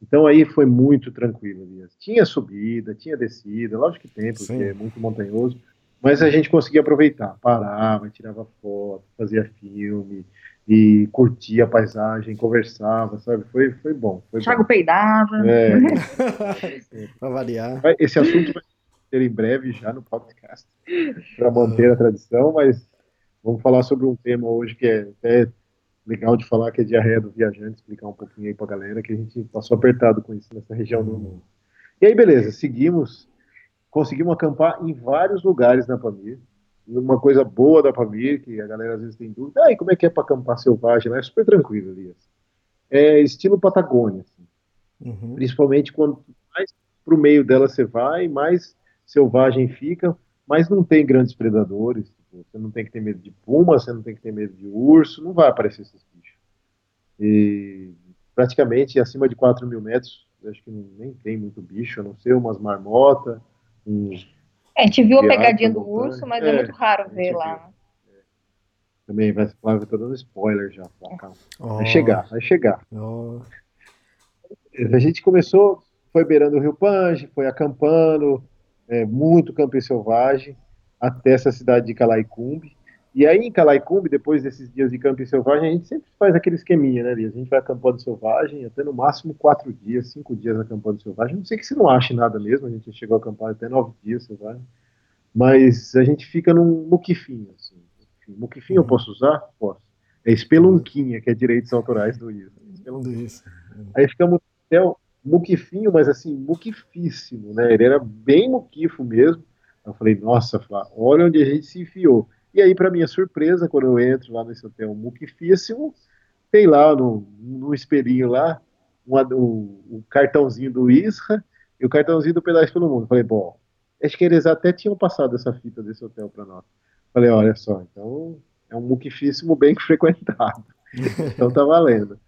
Então aí foi muito tranquilo, Elias. Tinha subida, tinha descida, lógico que tem, porque Sim. é muito montanhoso, mas a gente conseguia aproveitar, parava, tirava foto, fazia filme e curtia a paisagem, conversava, sabe? Foi, foi bom. Foi Thiago bom. peidava. É. para variar. Esse assunto vai ter em breve já no podcast, para manter a tradição, mas vamos falar sobre um tema hoje que é até legal de falar, que é diarreia do viajante, explicar um pouquinho aí para a galera, que a gente passou apertado com isso nessa região do mundo. E aí, beleza, seguimos conseguimos acampar em vários lugares na Pamir. Uma coisa boa da Pamir, que a galera às vezes tem dúvida, ah, e como é que é para acampar selvagem? É super tranquilo, Elias. É estilo Patagônia, assim. uhum. principalmente quando mais para o meio dela você vai, mais selvagem fica, mas não tem grandes predadores. Tipo, você não tem que ter medo de puma, você não tem que ter medo de urso, não vai aparecer esses bichos. E praticamente acima de 4 mil metros, acho que nem tem muito bicho, a não ser umas marmotas, é, a gente viu a pegadinha do urso, mas é, é muito raro ver lá. É. Também vai, Flávia tá dando spoiler já. Oh. Vai chegar, vai chegar. Oh. A gente começou, foi beirando o Rio Pange, foi acampando, é, muito campo selvagem, até essa cidade de Calaicumbi. E aí em Calaicumbi, depois desses dias de camping selvagem, a gente sempre faz aquele esqueminha, né, Lias? A gente vai acampando selvagem, até no máximo quatro dias, cinco dias acampando selvagem. Não sei que você não ache nada mesmo, a gente chegou a acampar até nove dias selvagem. Mas a gente fica num muquifinho, assim. Muquifinho eu posso usar? Posso. É espelunquinha, que é direitos autorais do ISA. Isso. Aí ficamos até muquifinho, mas assim, muquifíssimo, né? Ele era bem muquifo mesmo. Eu falei, nossa, Flá, olha onde a gente se enfiou. E aí, para minha surpresa, quando eu entro lá nesse hotel muquifíssimo, tem lá no, no espelhinho lá o, o, cartãozinho do Isra e o cartãozinho do Pedaço pelo Mundo. Falei, bom, acho que eles até tinham passado essa fita desse hotel para nós. Falei, olha só, então é um muquifíssimo bem frequentado. então tá valendo.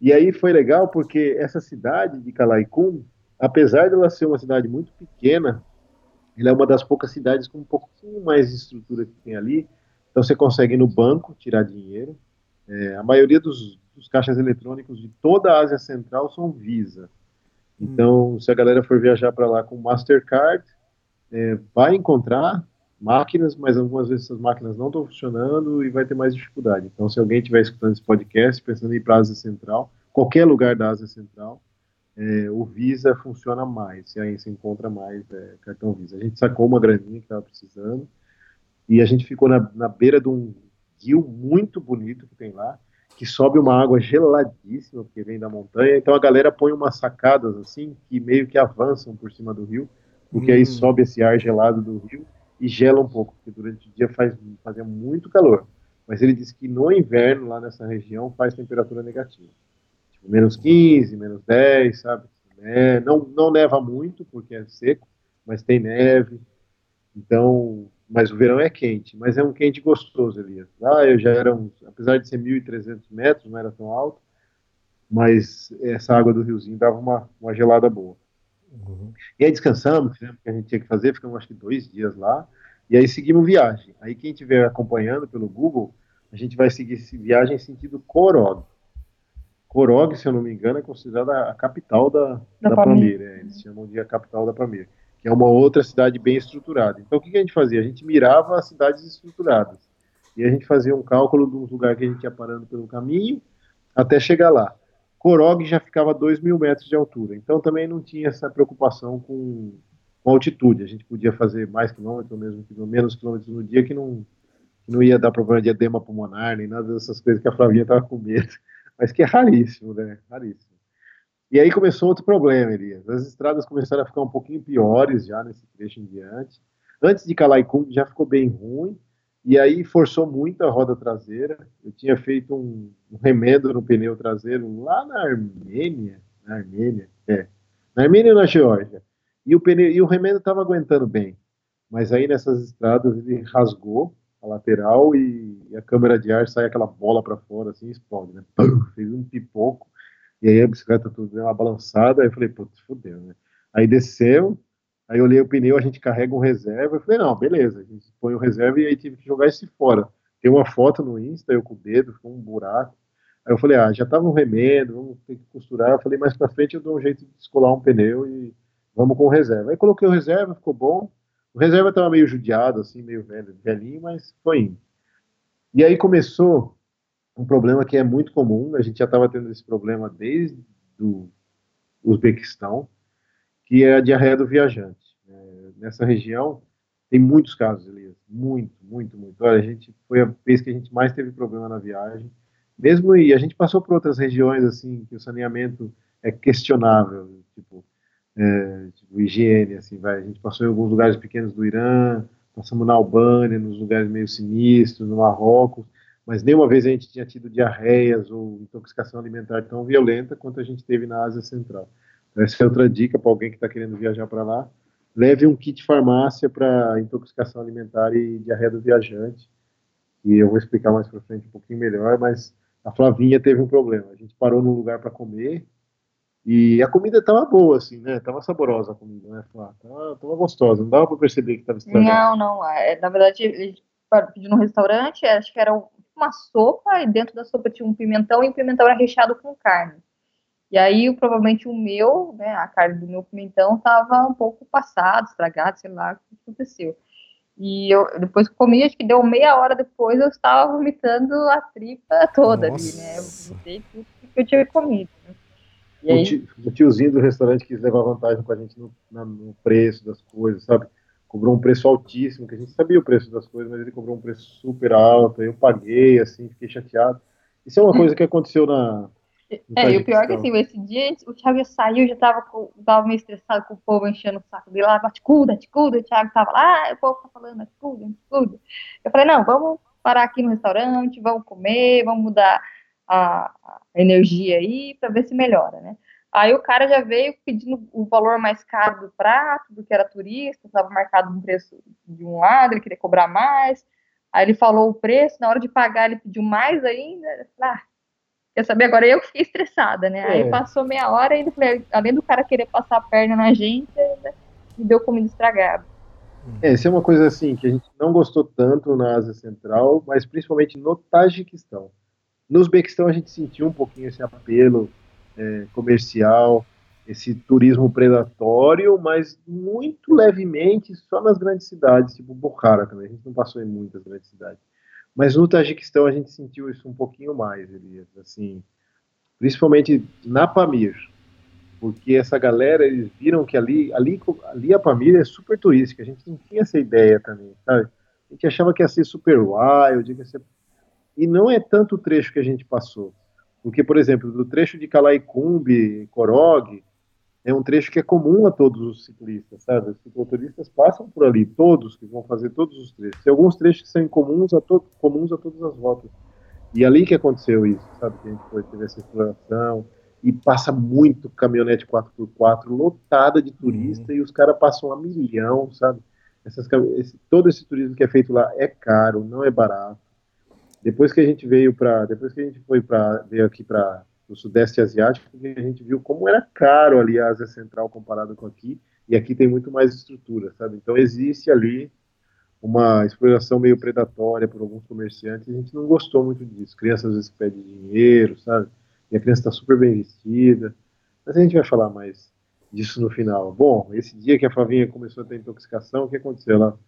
E aí foi legal porque essa cidade de Calaicum, apesar de ela ser uma cidade muito pequena, ele é uma das poucas cidades com um pouquinho mais de estrutura que tem ali. Então você consegue ir no banco tirar dinheiro. É, a maioria dos, dos, caixas eletrônicos de toda a Ásia Central são Visa. Então, hum. se a galera for viajar para lá com Mastercard, é, vai encontrar máquinas, mas algumas vezes essas máquinas não estão funcionando e vai ter mais dificuldade. Então, se alguém estiver escutando esse podcast, pensando em ir para a Ásia Central, qualquer lugar da Ásia Central, é, o Visa funciona mais, e aí se encontra mais é, cartão Visa. A gente sacou uma graninha que estava precisando, e a gente ficou na, na beira de um rio muito bonito que tem lá, que sobe uma água geladíssima, porque vem da montanha, então a galera põe umas sacadas assim, que meio que avançam por cima do rio, porque hum. aí sobe esse ar gelado do rio e gela um pouco, porque durante o dia faz, fazia muito calor. Mas ele disse que no inverno, lá nessa região, faz temperatura negativa menos 15, menos 10, sabe? É, não, não neva muito, porque é seco, mas tem neve. Então, mas o verão é quente, mas é um quente gostoso, Elias. Lá eu já era, um, apesar de ser 1.300 metros, não era tão alto, mas essa água do riozinho dava uma, uma gelada boa. Uhum. E aí descansamos, fizemos o que a gente tinha que fazer, ficamos acho que dois dias lá, e aí seguimos viagem. Aí quem estiver acompanhando pelo Google, a gente vai seguir viagem em sentido Corog. Corog, se eu não me engano, é considerada a capital da, da, da Pamir. É, eles chamam de a capital da Pamir, que é uma outra cidade bem estruturada. Então, o que, que a gente fazia? A gente mirava as cidades estruturadas. E a gente fazia um cálculo dos lugares que a gente ia parando pelo caminho até chegar lá. Corog já ficava a 2 mil metros de altura, então também não tinha essa preocupação com, com altitude. A gente podia fazer mais quilômetros, mesmo menos quilômetros no dia, que não, que não ia dar problema de edema pulmonar, nem nada dessas coisas que a Flavinha estava com medo mas que é raríssimo, né? Raríssimo. E aí começou outro problema, Elias. As estradas começaram a ficar um pouquinho piores já nesse trecho em diante. Antes de Calaicum já ficou bem ruim, e aí forçou muito a roda traseira. Eu tinha feito um, um remendo no pneu traseiro lá na Armênia, na Armênia, é, na Armênia e na Geórgia. E o, pneu, e o remendo estava aguentando bem. mas aí nessas estradas ele rasgou a lateral e, e a câmera de ar sai aquela bola para fora, assim, explode, né? Fez um pipoco, e aí a bicicleta tudo deu uma balançada, aí eu falei, putz, fodeu, né? Aí desceu, aí olhei o pneu, a gente carrega um reserva, eu falei, não, beleza, a gente põe o reserva e aí tive que jogar esse fora. Tem uma foto no Insta, eu com o dedo, com um buraco. Aí eu falei, ah, já tava um remendo, vamos ter que costurar. Eu falei, mais pra frente eu dou um jeito de descolar um pneu e vamos com reserva. Aí coloquei o reserva, ficou bom. O reserva tava meio judiado, assim, meio velho, velhinho, mas foi indo. E aí começou um problema que é muito comum, a gente já estava tendo esse problema desde o Uzbequistão, que é a diarreia do viajante. É, nessa região tem muitos casos, Elias, muito, muito, muito. Olha, a gente foi a vez que a gente mais teve problema na viagem, mesmo e a gente passou por outras regiões assim que o saneamento é questionável, tipo, é, tipo higiene, assim, vai. A gente passou em alguns lugares pequenos do Irã, passamos na Albânia, nos lugares meio sinistros, no Marrocos, mas nenhuma vez a gente tinha tido diarreias ou intoxicação alimentar tão violenta quanto a gente teve na Ásia Central. Então, essa é outra dica para alguém que está querendo viajar para lá. Leve um kit farmácia para intoxicação alimentar e diarreia do viajante. E eu vou explicar mais para frente um pouquinho melhor, mas a Flavinha teve um problema. A gente parou num lugar para comer e a comida estava boa, assim, né? Tava saborosa a comida, né? Tava, tava gostosa, não dava para perceber que estava estragado. Não, não. É, na verdade, ele pediu no restaurante, acho que era uma sopa e dentro da sopa tinha um pimentão e o pimentão era recheado com carne. E aí, provavelmente o meu, né, a carne do meu pimentão estava um pouco passada, estragada, sei lá o que aconteceu. E eu, depois que comi, acho que deu meia hora depois, eu estava vomitando a tripa toda Nossa. ali, né? Eu vomitei tudo que eu tinha comido. Né? E o, o tiozinho do restaurante quis levar vantagem com a gente no, no preço das coisas, sabe? cobrou um preço altíssimo, que a gente sabia o preço das coisas, mas ele cobrou um preço super alto, eu paguei, assim, fiquei chateado. Isso é uma coisa que aconteceu na. É, e o pior é que assim, esse dia o Thiago já saiu, já tava, com, tava meio estressado com o povo enchendo o saco dele lá, ticuda, ticuda, o Thiago tava lá, ah, o povo tá falando, ticuda, ticuda. Eu falei, não, vamos parar aqui no restaurante, vamos comer, vamos mudar a, energia aí para ver se melhora, né? Aí o cara já veio pedindo o valor mais caro do prato, do que era turista, estava marcado um preço de um lado, ele queria cobrar mais. Aí ele falou o preço, na hora de pagar ele pediu mais ainda. Ah, quer saber? Agora eu fiquei estressada, né? É. Aí passou meia hora e falei, além do cara querer passar a perna na gente, me deu comida estragada. É, isso é uma coisa assim que a gente não gostou tanto na Ásia Central, mas principalmente no Tajiquistão. No Uzbequistão a gente sentiu um pouquinho esse apelo é, comercial, esse turismo predatório, mas muito levemente só nas grandes cidades, tipo Bukhara também. A gente não passou em muitas grandes cidades. Mas no Tajiquistão a gente sentiu isso um pouquinho mais, Elias, assim, principalmente na Pamir, porque essa galera, eles viram que ali, ali, ali a Pamir é super turística, a gente não tinha essa ideia também, sabe? A gente achava que ia ser super wild, ia ser... e não é tanto o trecho que a gente passou. Porque, por exemplo, do trecho de Calaikumbi, Korog, é um trecho que é comum a todos os ciclistas, sabe? Os cicloturistas passam por ali, todos que vão fazer todos os trechos. Tem alguns trechos que são incomuns a, to comuns a todas as rotas. E ali que aconteceu isso, sabe? Que a gente foi, teve essa exploração e passa muito caminhonete 4x4 lotada de turista uhum. e os caras passam a milhão, sabe? Essas, esse, todo esse turismo que é feito lá é caro, não é barato. Depois que a gente veio para, depois que a gente foi para veio aqui para o sudeste asiático, a gente viu como era caro ali a Ásia Central comparado com aqui, e aqui tem muito mais estrutura, sabe? Então existe ali uma exploração meio predatória por alguns comerciantes, e a gente não gostou muito disso. Crianças às vezes pedem dinheiro, sabe? E a criança está super bem vestida. Mas a gente vai falar mais disso no final. Bom, esse dia que a Flavinha começou a ter intoxicação, o que aconteceu? Ela,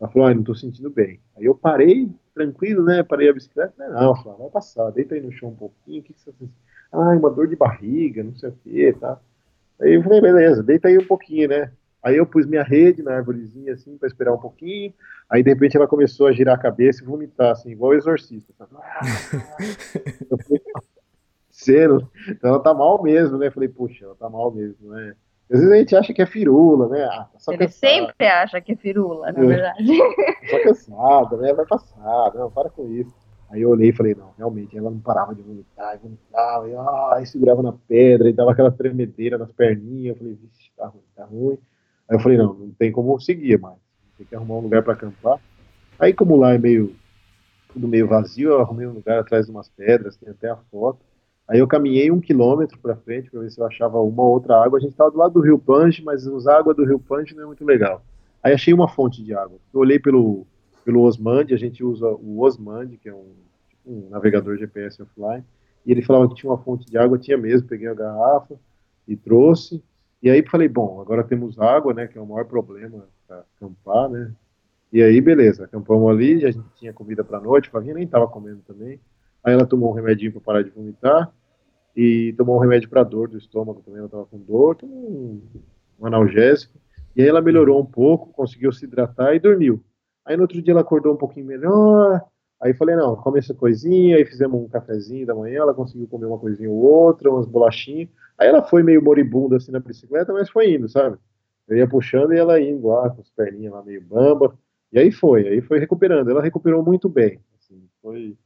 ela falou, ah, não estou sentindo bem. Aí eu parei, tranquilo, né? Parei a bicicleta. Não, não vai passar, deita aí no chão um pouquinho. O que, que você fez? Ah, uma dor de barriga, não sei o que, tá? Aí eu falei, beleza, deita aí um pouquinho, né? Aí eu pus minha rede na árvorezinha, assim, para esperar um pouquinho. Aí, de repente, ela começou a girar a cabeça e vomitar, assim, igual o exorcista. Sabe? eu falei. Então ela tá mal mesmo, né? Eu falei, puxa, ela tá mal mesmo, né? Às vezes a gente acha que é firula, né? Ah, tá Ele sempre acha que é firula, na é. verdade. Só cansada, né? Vai passar, não, para com isso. Aí eu olhei e falei, não, realmente, ela não parava de vomitar, e vomitava, e, ah, segurava na pedra, e dava aquela tremedeira nas perninhas. Eu falei, vixe, tá ruim, tá ruim. Aí eu falei, não, não tem como seguir mais. tem que arrumar um lugar para acampar. Aí, como lá é meio tudo meio vazio, eu arrumei um lugar atrás de umas pedras, tem até a foto. Aí eu caminhei um quilômetro para frente para ver se eu achava uma outra água. A gente estava do lado do Rio Pange, mas usar água do Rio Pange não é muito legal. Aí achei uma fonte de água. Eu olhei pelo, pelo Osmand, a gente usa o Osmand, que é um, tipo um navegador GPS offline, e ele falava que tinha uma fonte de água, tinha mesmo, peguei a garrafa e trouxe. E aí falei, bom, agora temos água, né, que é o maior problema para acampar, né? E aí, beleza, acampamos ali, a gente tinha comida para noite, Flavinha nem estava comendo também. Aí ela tomou um remedinho para parar de vomitar e tomou um remédio para dor do estômago também, ela estava com dor, tomou um, um analgésico. E aí ela melhorou um pouco, conseguiu se hidratar e dormiu. Aí no outro dia ela acordou um pouquinho melhor. Aí falei, não, come essa coisinha. Aí fizemos um cafezinho da manhã. Ela conseguiu comer uma coisinha ou outra, umas bolachinhas. Aí ela foi meio moribunda assim na bicicleta, mas foi indo, sabe? Eu ia puxando e ela indo lá com as perninhas lá meio bamba. E aí foi, aí foi recuperando. Ela recuperou muito bem. Assim, foi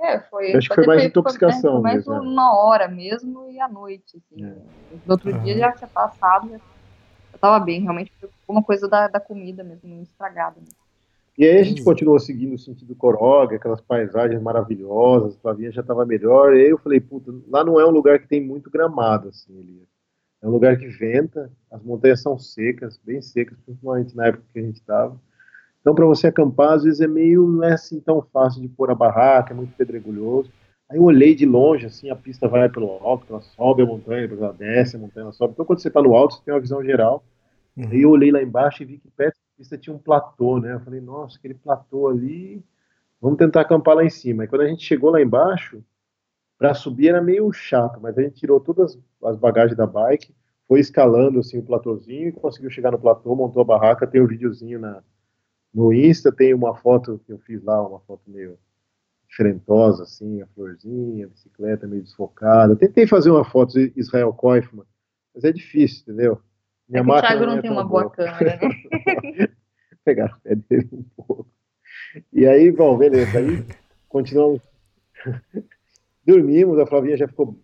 é, foi. Eu acho que foi mais intoxicação. Foi mais mesmo, né? uma hora mesmo e à noite. Assim. É. No outro dia já tinha passado, já, já tava bem. Realmente foi uma coisa da, da comida mesmo, estragada. Mesmo. E aí a gente continuou seguindo o sentido Coroga, aquelas paisagens maravilhosas, a Flavinha já estava melhor. E aí eu falei, puta, lá não é um lugar que tem muito gramado, assim, Elias. É um lugar que venta, as montanhas são secas, bem secas, principalmente na época que a gente estava. Então, para você acampar, às vezes é meio, não é assim tão fácil de pôr a barraca, é muito pedregulhoso. Aí eu olhei de longe, assim, a pista vai pelo alto, ela sobe a montanha, depois ela desce a montanha, ela sobe. Então, quando você está no alto, você tem uma visão geral. Uhum. Aí eu olhei lá embaixo e vi que perto da pista tinha um platô, né? Eu falei, nossa, aquele platô ali, vamos tentar acampar lá em cima. E quando a gente chegou lá embaixo, para subir era meio chato, mas a gente tirou todas as bagagens da bike, foi escalando assim o platôzinho e conseguiu chegar no platô, montou a barraca, tem o um videozinho na, no Insta tem uma foto que eu fiz lá, uma foto meio diferentosa, assim, a florzinha, a bicicleta meio desfocada. Tentei fazer uma foto de Israel Koifman, mas é difícil, entendeu? Minha é o Thiago não, não é tem uma boa, boa câmera, né? Pegar o pé dele um pouco. E aí, bom, beleza. Aí continuamos. Dormimos, a Flavinha já ficou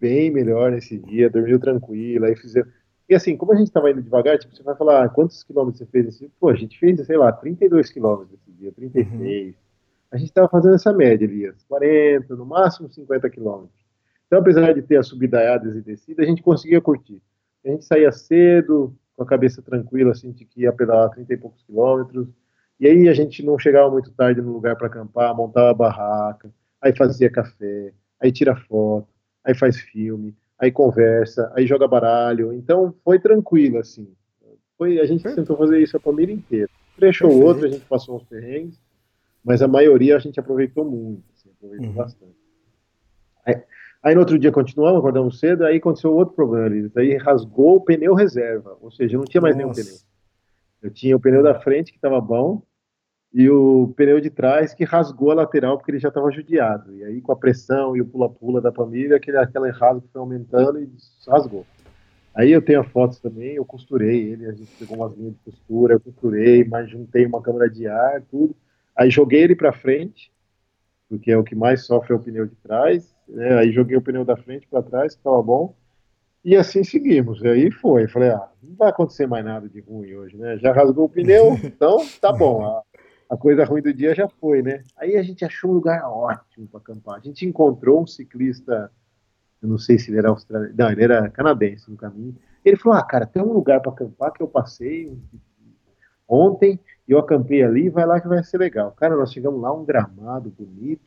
bem melhor nesse dia, dormiu tranquila, aí fizemos e assim, como a gente estava indo devagar, tipo, você vai falar, ah, quantos quilômetros você fez esse Pô, a gente fez, sei lá, 32 quilômetros esse dia, 36. Uhum. A gente estava fazendo essa média ali, 40, no máximo 50 quilômetros. Então, apesar de ter as subidadas e descidas, a gente conseguia curtir. A gente saía cedo, com a cabeça tranquila, assim, de que ia pedalar 30 e poucos quilômetros. E aí a gente não chegava muito tarde no lugar para acampar, montava a barraca, aí fazia café, aí tira foto, aí faz filme, aí conversa, aí joga baralho. Então foi tranquilo, assim. Foi, a gente tentou fazer isso a família inteira. Trecho ou outro, a gente passou uns perrengues, mas a maioria a gente aproveitou muito, assim, aproveitou uhum. bastante. Aí, aí, no outro dia continuamos, acordamos cedo, aí aconteceu outro problema ali. Aí rasgou o pneu reserva, ou seja, não tinha mais Nossa. nenhum pneu. Eu tinha o pneu da frente que estava bom, e o pneu de trás que rasgou a lateral porque ele já estava judiado. E aí, com a pressão e o pula-pula da família, aquele, aquele rasgo foi aumentando e rasgou. Aí eu tenho a fotos também, eu costurei ele, a gente pegou umas linhas de costura, eu costurei, mas juntei uma câmera de ar, tudo. Aí joguei ele para frente, porque é o que mais sofre é o pneu de trás. Né? Aí joguei o pneu da frente para trás, que estava bom. E assim seguimos. E aí foi. Falei, ah, não vai acontecer mais nada de ruim hoje, né? Já rasgou o pneu, então tá bom a coisa ruim do dia já foi, né? Aí a gente achou um lugar ótimo para acampar. A gente encontrou um ciclista, eu não sei se ele era australiano, não, ele era canadense no caminho. Ele falou: Ah, cara, tem um lugar para acampar que eu passei ontem, e eu acampei ali, vai lá que vai ser legal. Cara, nós chegamos lá, um gramado bonito,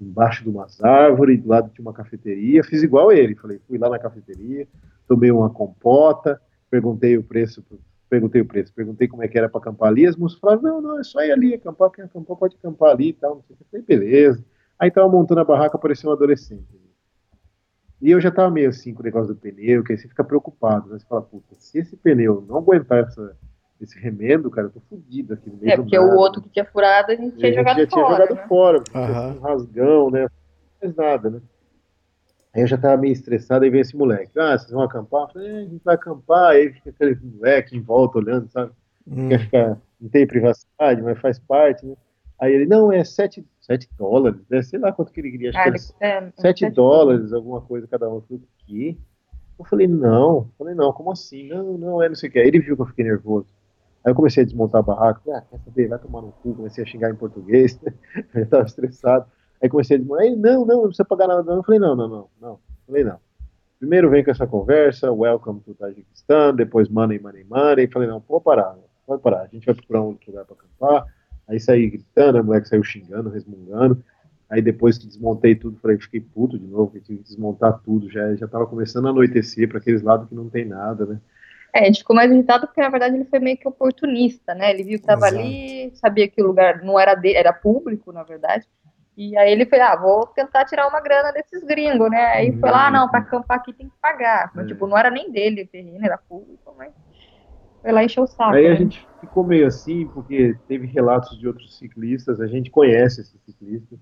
embaixo de umas árvores, do lado de uma cafeteria. Fiz igual ele, falei: fui lá na cafeteria, tomei uma compota, perguntei o preço perguntei o preço, perguntei como é que era para acampar ali, as moças falaram, não, não, é só ir ali, acampar, quem acampar pode acampar ali e tal, não sei o que, falei, beleza. Aí tava montando a barraca, apareceu um adolescente. E eu já tava meio assim com o negócio do pneu, que aí você fica preocupado, né? Você fala, puta, se esse pneu não aguentar essa, esse remendo, cara, eu tô fudido aqui no meio É, porque o outro que tinha furado a gente tinha jogado fora. A gente já tinha jogado né? fora, porque uhum. um rasgão, né? Não fez nada, né? Aí eu já tava meio estressado, aí vem esse moleque. Ah, vocês vão acampar? Eu falei, é, a gente vai acampar. Aí fica aquele moleque em volta olhando, sabe? Hum. Quer ficar, não tem privacidade, mas faz parte, né? Aí ele, não, é 7, 7 dólares, né? sei lá quanto que ele queria, acho ah, que era é, 7 é dólares, alguma coisa cada um. Eu falei, o quê? Eu falei, não, eu falei, não, como assim? Não, não, é não sei o que. Aí ele viu que eu fiquei nervoso. Aí eu comecei a desmontar a barraca, falei, ah, quer saber, vai tomar no cu, comecei a xingar em português, eu estava estressado. Aí comecei a desmontar, não, não, não precisa pagar nada, não. Eu falei, não, não, não, não. Falei, não. Primeiro vem com essa conversa, welcome to Tajiquistão, depois money, money, money. Falei, não, pode parar, pode parar, a gente vai procurar um outro lugar para acampar. Aí saí gritando, a moleque saiu xingando, resmungando. Aí depois que desmontei tudo, falei, fiquei puto de novo, que tive que desmontar tudo, já já estava começando a anoitecer para aqueles lados que não tem nada, né? É, a gente ficou mais irritado porque, na verdade, ele foi meio que oportunista, né? Ele viu que estava ali, sabia que o lugar não era dele, era público, na verdade. E aí ele foi, ah, vou tentar tirar uma grana desses gringos, né? Aí foi lá, ah, não, para acampar aqui tem que pagar. Mas, é. tipo, não era nem dele o terreno, era público, mas foi lá encher o saco. Aí né? a gente ficou meio assim, porque teve relatos de outros ciclistas, a gente conhece esses ciclistas,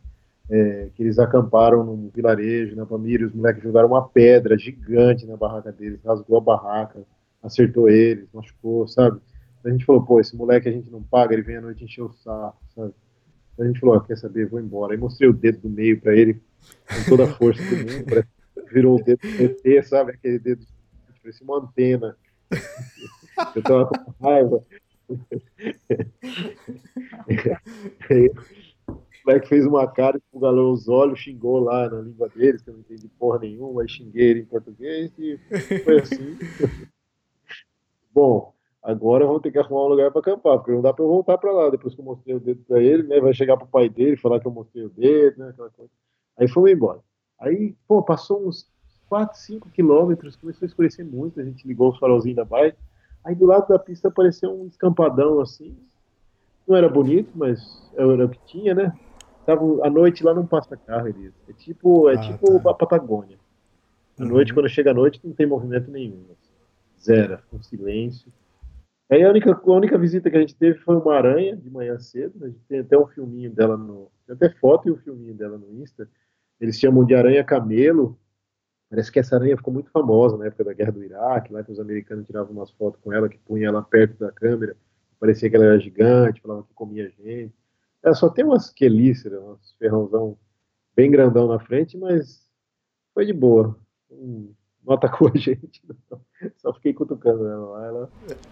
é, que eles acamparam num vilarejo, na Pamira, os moleques jogaram uma pedra gigante na barraca deles, rasgou a barraca, acertou eles, machucou, sabe? A gente falou, pô, esse moleque a gente não paga, ele vem à noite encher o saco, sabe? A gente falou, ah, quer saber, vou embora. Aí mostrei o dedo do meio para ele, com toda a força do mundo, virou o dedo do PT, sabe? Aquele dedo, parecia uma antena. Eu tava com raiva. o moleque fez uma cara, espugalou os olhos, xingou lá na língua deles, que eu não entendi porra nenhuma, aí xinguei ele em português e foi assim. Bom, agora vamos ter que arrumar um lugar para acampar, porque não dá para eu voltar para lá depois que eu mostrei o dedo para ele, né? Vai chegar pro pai dele falar que eu mostrei o dedo, né? Aquela coisa. Aí fomos embora. Aí, pô, passou uns 4, 5 quilômetros, começou a escurecer muito, a gente ligou os farolzinhos da bike. Aí do lado da pista apareceu um escampadão assim. Não era bonito, mas era o que tinha, né? Tava, a noite lá não passa carro, Elias. É tipo, é ah, tipo tá. a Patagônia. À uhum. noite, quando chega a noite, não tem movimento nenhum. Assim zero, com silêncio. Aí a única, a única visita que a gente teve foi uma aranha de manhã cedo. A gente tem até um filminho dela no. Tem até foto e um filminho dela no Insta. Eles chamam de aranha camelo. Parece que essa aranha ficou muito famosa na época da guerra do Iraque, lá que os americanos tiravam umas fotos com ela, que punha ela perto da câmera. Parecia que ela era gigante, falava que comia gente. Ela só tem umas quelíceras, uns ferrãozão bem grandão na frente, mas foi de boa. Um, não atacou a gente, não. só fiquei cutucando ela lá, ela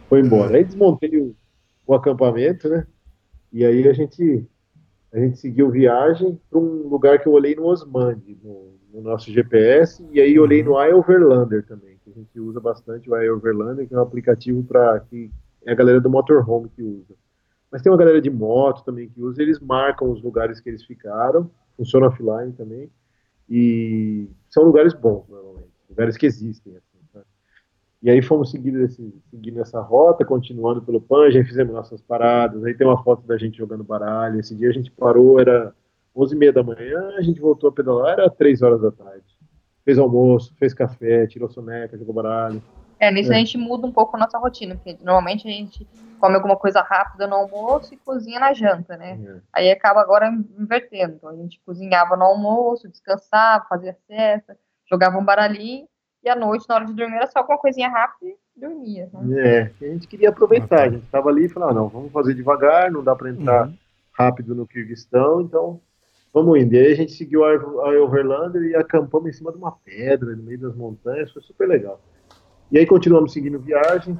foi embora. Aí desmontei o, o acampamento, né? E aí a gente a gente seguiu viagem para um lugar que eu olhei no Osmand, no, no, nosso GPS, e aí olhei no iOverlander também, que a gente usa bastante o iOverlander, que é um aplicativo para que é a galera do motorhome que usa. Mas tem uma galera de moto também que usa, eles marcam os lugares que eles ficaram, funciona offline também, e são lugares bons, normalmente lugares que existem. Assim, né? E aí fomos seguindo, esse, seguindo essa rota, continuando pelo Panja, fizemos nossas paradas. Aí tem uma foto da gente jogando baralho. Esse dia a gente parou, era 11 e meia da manhã, a gente voltou a pedalar, era 3 horas da tarde. Fez almoço, fez café, tirou soneca, jogou baralho. É, nisso é. a gente muda um pouco a nossa rotina, porque normalmente a gente come alguma coisa rápida no almoço e cozinha na janta, né? É. Aí acaba agora invertendo. Então, a gente cozinhava no almoço, descansava, fazia cesta, jogava um baralhinho, e à noite, na hora de dormir, era só uma coisinha rápida e dormia. Né? É, a gente queria aproveitar, a gente estava ali e falava, não, vamos fazer devagar, não dá para entrar uhum. rápido no Kirguistão, então vamos indo. E aí a gente seguiu a Overlander e acampamos em cima de uma pedra, no meio das montanhas, foi super legal. E aí continuamos seguindo viagem,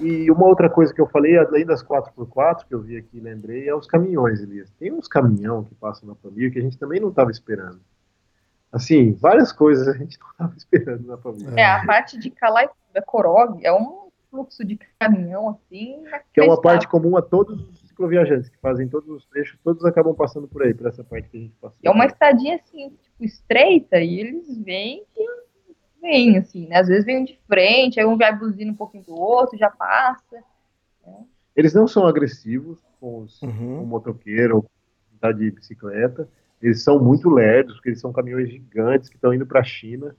e uma outra coisa que eu falei, além das 4x4 que eu vi aqui lembrei, é os caminhões, Elias. Tem uns caminhão que passam na família que a gente também não estava esperando. Assim, várias coisas a gente não estava esperando na família. É, a parte de da Korog é um fluxo de caminhão, assim. Que é uma parte comum a todos os cicloviajantes que fazem todos os trechos, todos acabam passando por aí, por essa parte que a gente passou. É uma estadinha, assim, tipo, estreita, e eles vêm que vêm, assim, né? Às vezes vêm de frente, aí um vai buzina um pouquinho do outro, já passa. Né? Eles não são agressivos com, os, uhum. com o motoqueiro ou tá de bicicleta eles são muito lerdos, porque eles são caminhões gigantes que estão indo para a China,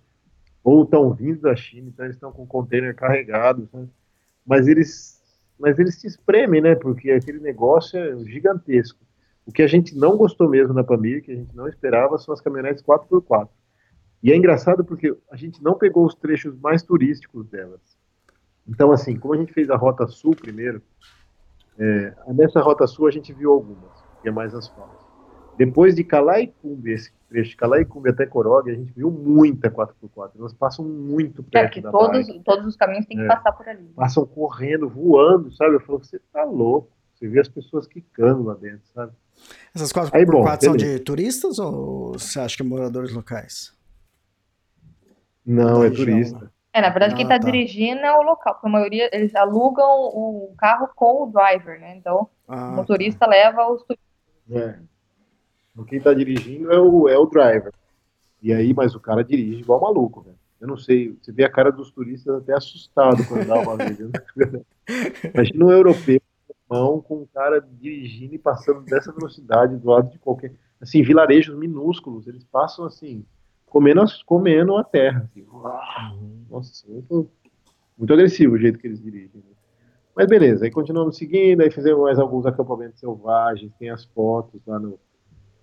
ou estão vindo da China, então eles estão com container carregados, né? mas eles mas eles se espremem, né? Porque aquele negócio é gigantesco. O que a gente não gostou mesmo na Pamir, que a gente não esperava, são as caminhonetes 4x4. E é engraçado porque a gente não pegou os trechos mais turísticos delas. Então, assim, como a gente fez a Rota Sul primeiro, é, nessa Rota Sul a gente viu algumas, que é mais asfalto. Depois de Calaicumbi, esse trecho de Calaicumbi até Corog, a gente viu muita 4x4. Elas passam muito É, perto que da todos, bike. todos os caminhos têm que É. passar por ali. Passam correndo, voando, sabe? Eu falo, você tá louco. Você vê as pessoas quicando lá dentro, sabe? Essas 4x4 Aí, bom, são beleza. de turistas ou você acha que é moradores locais? Não, é região, turista. É, na verdade, Ah, quem tá, tá. dirigindo é o local, porque a maioria, eles alugam o carro com o driver, né? Então, Ah, o motorista leva os turistas. É. Quem tá dirigindo é o, é o driver. E aí, mas o cara dirige igual maluco, velho. Eu não sei, você vê a cara dos turistas até assustado quando dá uma vez. Imagina um europeu mão com um cara dirigindo e passando dessa velocidade do lado de qualquer. Assim, vilarejos minúsculos, eles passam assim, comendo, comendo a terra. Assim. Nossa, muito, muito agressivo o jeito que eles dirigem. né? Mas beleza, aí continuamos seguindo, aí fizemos mais alguns acampamentos selvagens, tem as fotos lá no,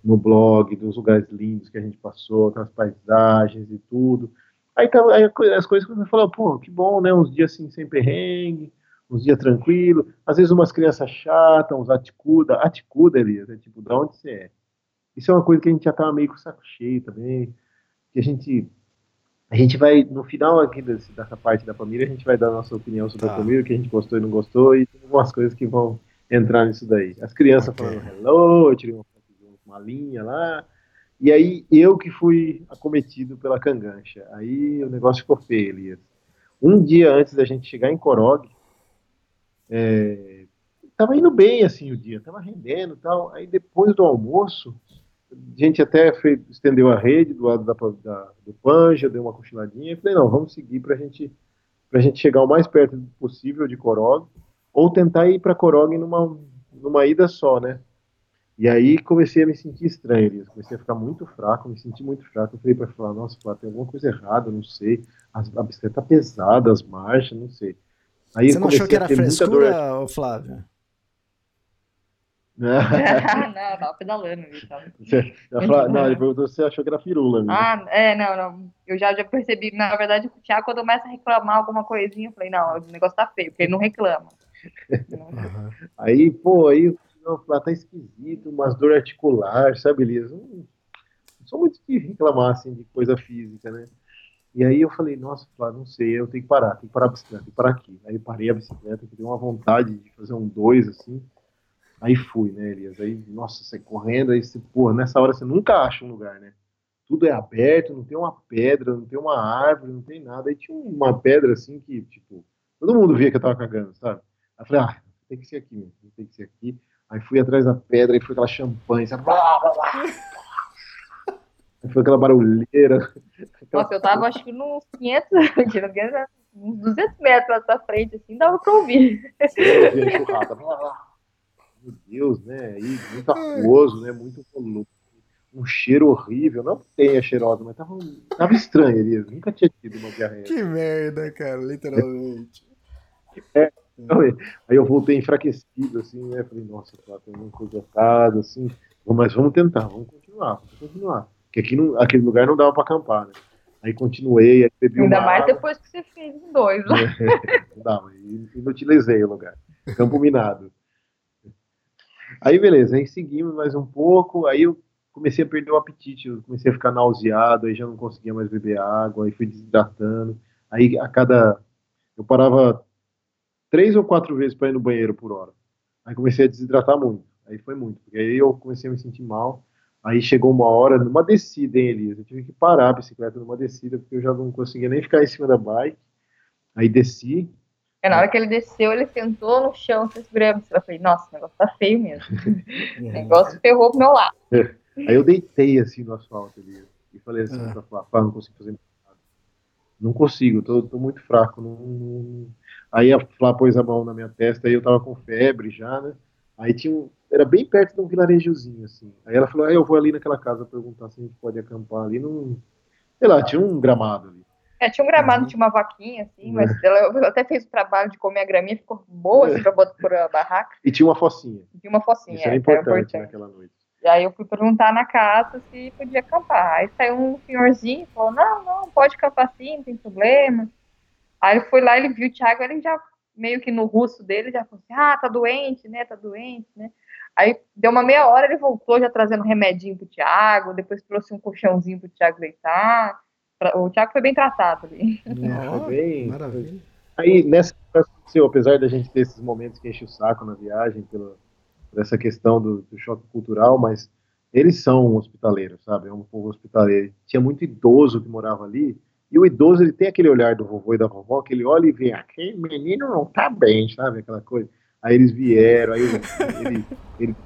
no blog dos lugares lindos que a gente passou, com as paisagens e tudo. Aí, tava, aí as coisas começaram a falar, pô, que bom, né? Uns dias assim sem perrengue, uns dias tranquilo. Às vezes umas crianças chatas, uns aticuda. Aticuda, Elias, é tipo, da onde você é? Isso é uma coisa que a gente já tava meio com o saco cheio também. Que a gente. A gente vai, no final aqui desse- dessa parte da família, a gente vai dar a nossa opinião sobre Tá. a família, o que a gente gostou e não gostou, e tem algumas coisas que vão entrar nisso daí. As crianças Ok. falando hello, eu tirei uma uma linha lá. E aí eu que fui acometido pela cangancha. Aí o negócio ficou feio, Elias. Um dia antes da gente chegar em Corog, é, tava indo bem assim o dia, tava rendendo tal. Aí depois do almoço, a gente até estendeu a rede do lado da, da- do Panja, deu uma cochiladinha e falei, não, vamos seguir pra gente, pra gente chegar o mais perto possível de Corog, ou tentar ir para Corog numa, numa ida só, né? E aí comecei a me sentir estranho, Elias. Comecei a ficar muito fraco, me senti muito fraco. Eu falei para falar, nossa, Flávio, tem alguma coisa errada, não sei. As- A bicicleta tá pesada, as marchas, não sei. Aí Você não achou que era dor- frescura, ô Flávio? Né? não, tava pedalando ali, tava. Você- não, ele perguntou se você achou que era firula. Né? Ah, é, não, não. Eu já, já percebi. Na verdade, o Thiago, quando começa a reclamar alguma coisinha, eu falei, não, o negócio tá feio, porque ele não reclama. Aí, pô, aí não, tá esquisito, umas dor articular, sabe, Elias? Não, sou muito de reclamar, assim, de coisa física, né? E aí eu falei, nossa, Flávio, não sei, eu tenho que parar, tenho que parar a bicicleta, tenho que parar aqui. Aí parei a bicicleta, que deu uma vontade de fazer um dois, assim. Aí fui, né, Elias? Aí, nossa, você correndo, aí você, porra, nessa hora você nunca acha um lugar, né? Tudo é aberto, não tem uma pedra, não tem uma árvore, não tem nada. Aí tinha uma pedra, assim, que, tipo, todo mundo via que eu tava cagando, sabe? Aí eu falei, ah, tem que ser aqui mesmo, tem que ser aqui. Aí fui atrás da pedra, aí foi aquela champanhe, sabe? Blá, blá, blá. Aí foi aquela barulheira. Nossa, eu tava acho que nos 500, mentira, 500, uns 200 metros à sua frente, assim, dava pra ouvir. Blá, blá. Meu Deus, né? Aí, muito aquoso, né? Muito volume. Um cheiro horrível. Não que tenha cheirosa, mas tava, tava estranho ali. Eu nunca tinha tido uma diarreia. Que merda, cara, literalmente. Aí eu voltei enfraquecido, assim, né? Falei, nossa, tá, tem uma coisa errada, assim. Mas vamos tentar, vamos continuar, vamos continuar. Porque aqui não, aquele lugar não dava pra acampar, né? Aí continuei, aí bebi Ainda mais água. depois que você fez em dois. né? Não dava, e inutilizei o lugar. Campo minado. Aí beleza, aí seguimos mais um pouco, aí eu comecei a perder o apetite, eu comecei a ficar nauseado, aí já não conseguia mais beber água, aí fui desidratando. Aí a cada. Eu parava três ou quatro vezes para ir no banheiro por hora. Aí comecei a desidratar muito. Aí foi muito, porque aí eu comecei a me sentir mal. Aí chegou uma hora, numa descida, hein, Elias? Eu tive que parar a bicicleta numa descida, porque eu já não conseguia nem ficar em cima da bike. Aí desci, É, na hora que ele desceu, ele sentou no chão, se segurando. Eu falei, nossa, o negócio tá feio mesmo. O negócio ferrou pro meu lado. Aí eu deitei assim no asfalto ali e falei assim Ah. pra Flá, não consigo fazer nada. Não consigo, tô, tô muito fraco. Não, não- Aí a Flá pôs a mão na minha testa e eu tava com febre já, né? Aí tinha um... Era bem perto de um vilarejozinho, assim. Aí ela falou, ah, eu vou ali naquela casa perguntar se a gente pode acampar ali num... Sei lá, tinha um gramado ali. É, tinha um gramado, Uhum. tinha uma vaquinha, assim, mas ela até fez o trabalho de comer a graminha, ficou boa, assim, pra botar por a barraca. E tinha uma focinha. E uma focinha, Isso era é, importante naquela noite. E aí eu fui perguntar na casa se podia acampar. Aí saiu um senhorzinho e falou, não, não, pode acampar sim, não tem problema. Aí ele foi lá, ele viu o Thiago, ele já, meio que no russo dele, já falou assim, ah, tá doente, né, tá doente, né. Aí deu uma meia hora, ele voltou já trazendo remedinho pro Thiago, depois trouxe um colchãozinho pro Thiago deitar. O Thiago foi bem tratado ali. Foi bem. Maravilha. Aí, nessa aconteceu, apesar da gente ter esses momentos que enche o saco na viagem, pela, por essa questão do, do choque cultural, mas eles são hospitaleiros, sabe? É um povo hospitaleiro. Tinha muito idoso que morava ali, e o idoso ele tem aquele olhar do vovô e da vovó, que ele olha e vê, aquele menino não tá bem, sabe? Aquela coisa. Aí eles vieram, aí ele, ele,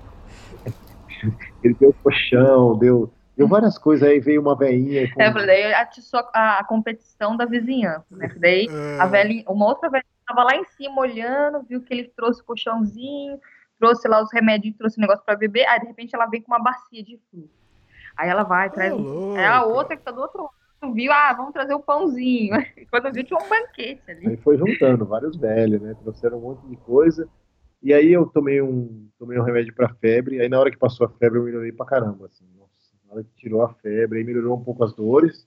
ele deu colchão, deu, deu várias coisas, aí veio uma veinha. Com... É, daí atiçou a, a competição da vizinhança, né? Daí a é. velhinha, uma outra velhinha estava lá em cima olhando, viu que ele trouxe colchãozinho, trouxe lá os remédios, trouxe o negócio para beber, aí de repente ela vem com uma bacia de fruta. Aí ela vai, traz. Oh, é a outra que tá do outro lado, viu? Ah, vamos trazer o pãozinho. Quando viu, tinha um banquete ali. Aí foi juntando vários velhos, né? Trouxeram um monte de coisa. E aí eu tomei um, tomei um remédio para febre, aí na hora que passou a febre eu melhorei pra caramba, assim, nossa, na hora que tirou a febre, aí melhorou um pouco as dores,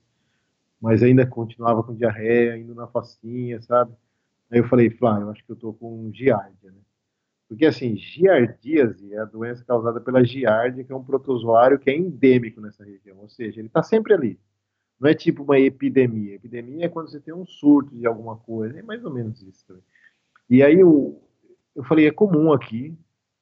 mas ainda continuava com diarreia, indo na facinha, sabe? Aí eu falei, Flá, eu acho que eu tô com giardia, né? Porque assim, giardíase é a doença causada pela giardia, que é um protozoário que é endêmico nessa região, ou seja, ele está sempre ali. Não é tipo uma epidemia. Epidemia é quando você tem um surto de alguma coisa, é mais ou menos isso também. E aí o, eu falei, é comum aqui,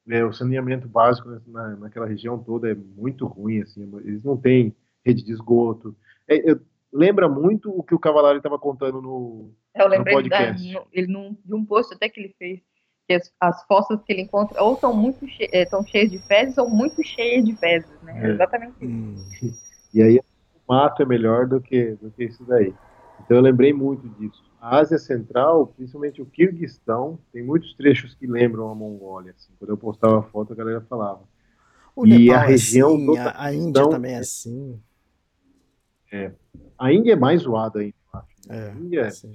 né, o saneamento básico na, naquela região toda é muito ruim, assim, eles não têm rede de esgoto. É, eu, lembra muito o que o Cavalari estava contando no, eu lembrei no podcast. Da, ele num, de um post até que ele fez, que as, as fossas que ele encontra ou estão muito che é, cheias de fezes ou muito cheias de fezes, né? É. Exatamente isso. Hum. E aí mato é melhor do que, do que isso daí. Então eu lembrei muito disso. A Ásia Central, principalmente o Kirguistão, tem muitos trechos que lembram a Mongólia. Assim. Quando eu postava a foto, a galera falava. O e Nepal a é região assim, do a, Índia também é assim. É. A Índia é mais zoada ainda, eu acho. Né? É, a Índia é. Sim.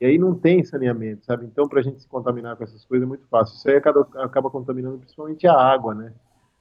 E aí não tem saneamento, sabe? Então, para a gente se contaminar com essas coisas é muito fácil. Isso aí acaba, acaba contaminando principalmente a água, né?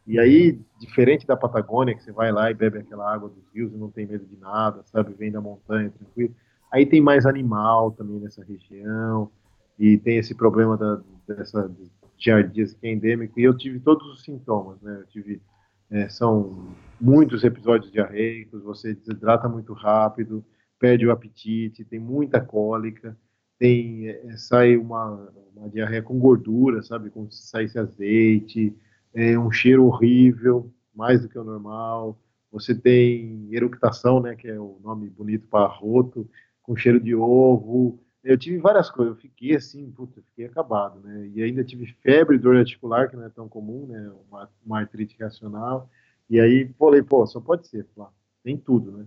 E aí, diferente da Patagônia, que você vai lá e bebe aquela água dos rios e não tem medo de nada, sabe? Vem da montanha, tranquilo. Aí tem mais animal também nessa região, e tem esse problema da, dessa giardíase que é endêmico, e eu tive todos os sintomas, né? Eu tive, é, são muitos episódios diarreicos, você desidrata muito rápido, perde o apetite, tem muita cólica, tem, é, sai uma, uma diarreia com gordura, sabe? Como se saísse azeite, é um cheiro horrível, mais do que o normal. Você tem eructação, né, que é o nome bonito para arroto, com cheiro de ovo. Eu tive várias coisas, eu fiquei assim, puta, fiquei acabado, né? E ainda tive febre, dor articular, que não é tão comum, né? Uma, uma artrite reacional. E aí falei, pô, só pode ser, lá, tem tudo, né?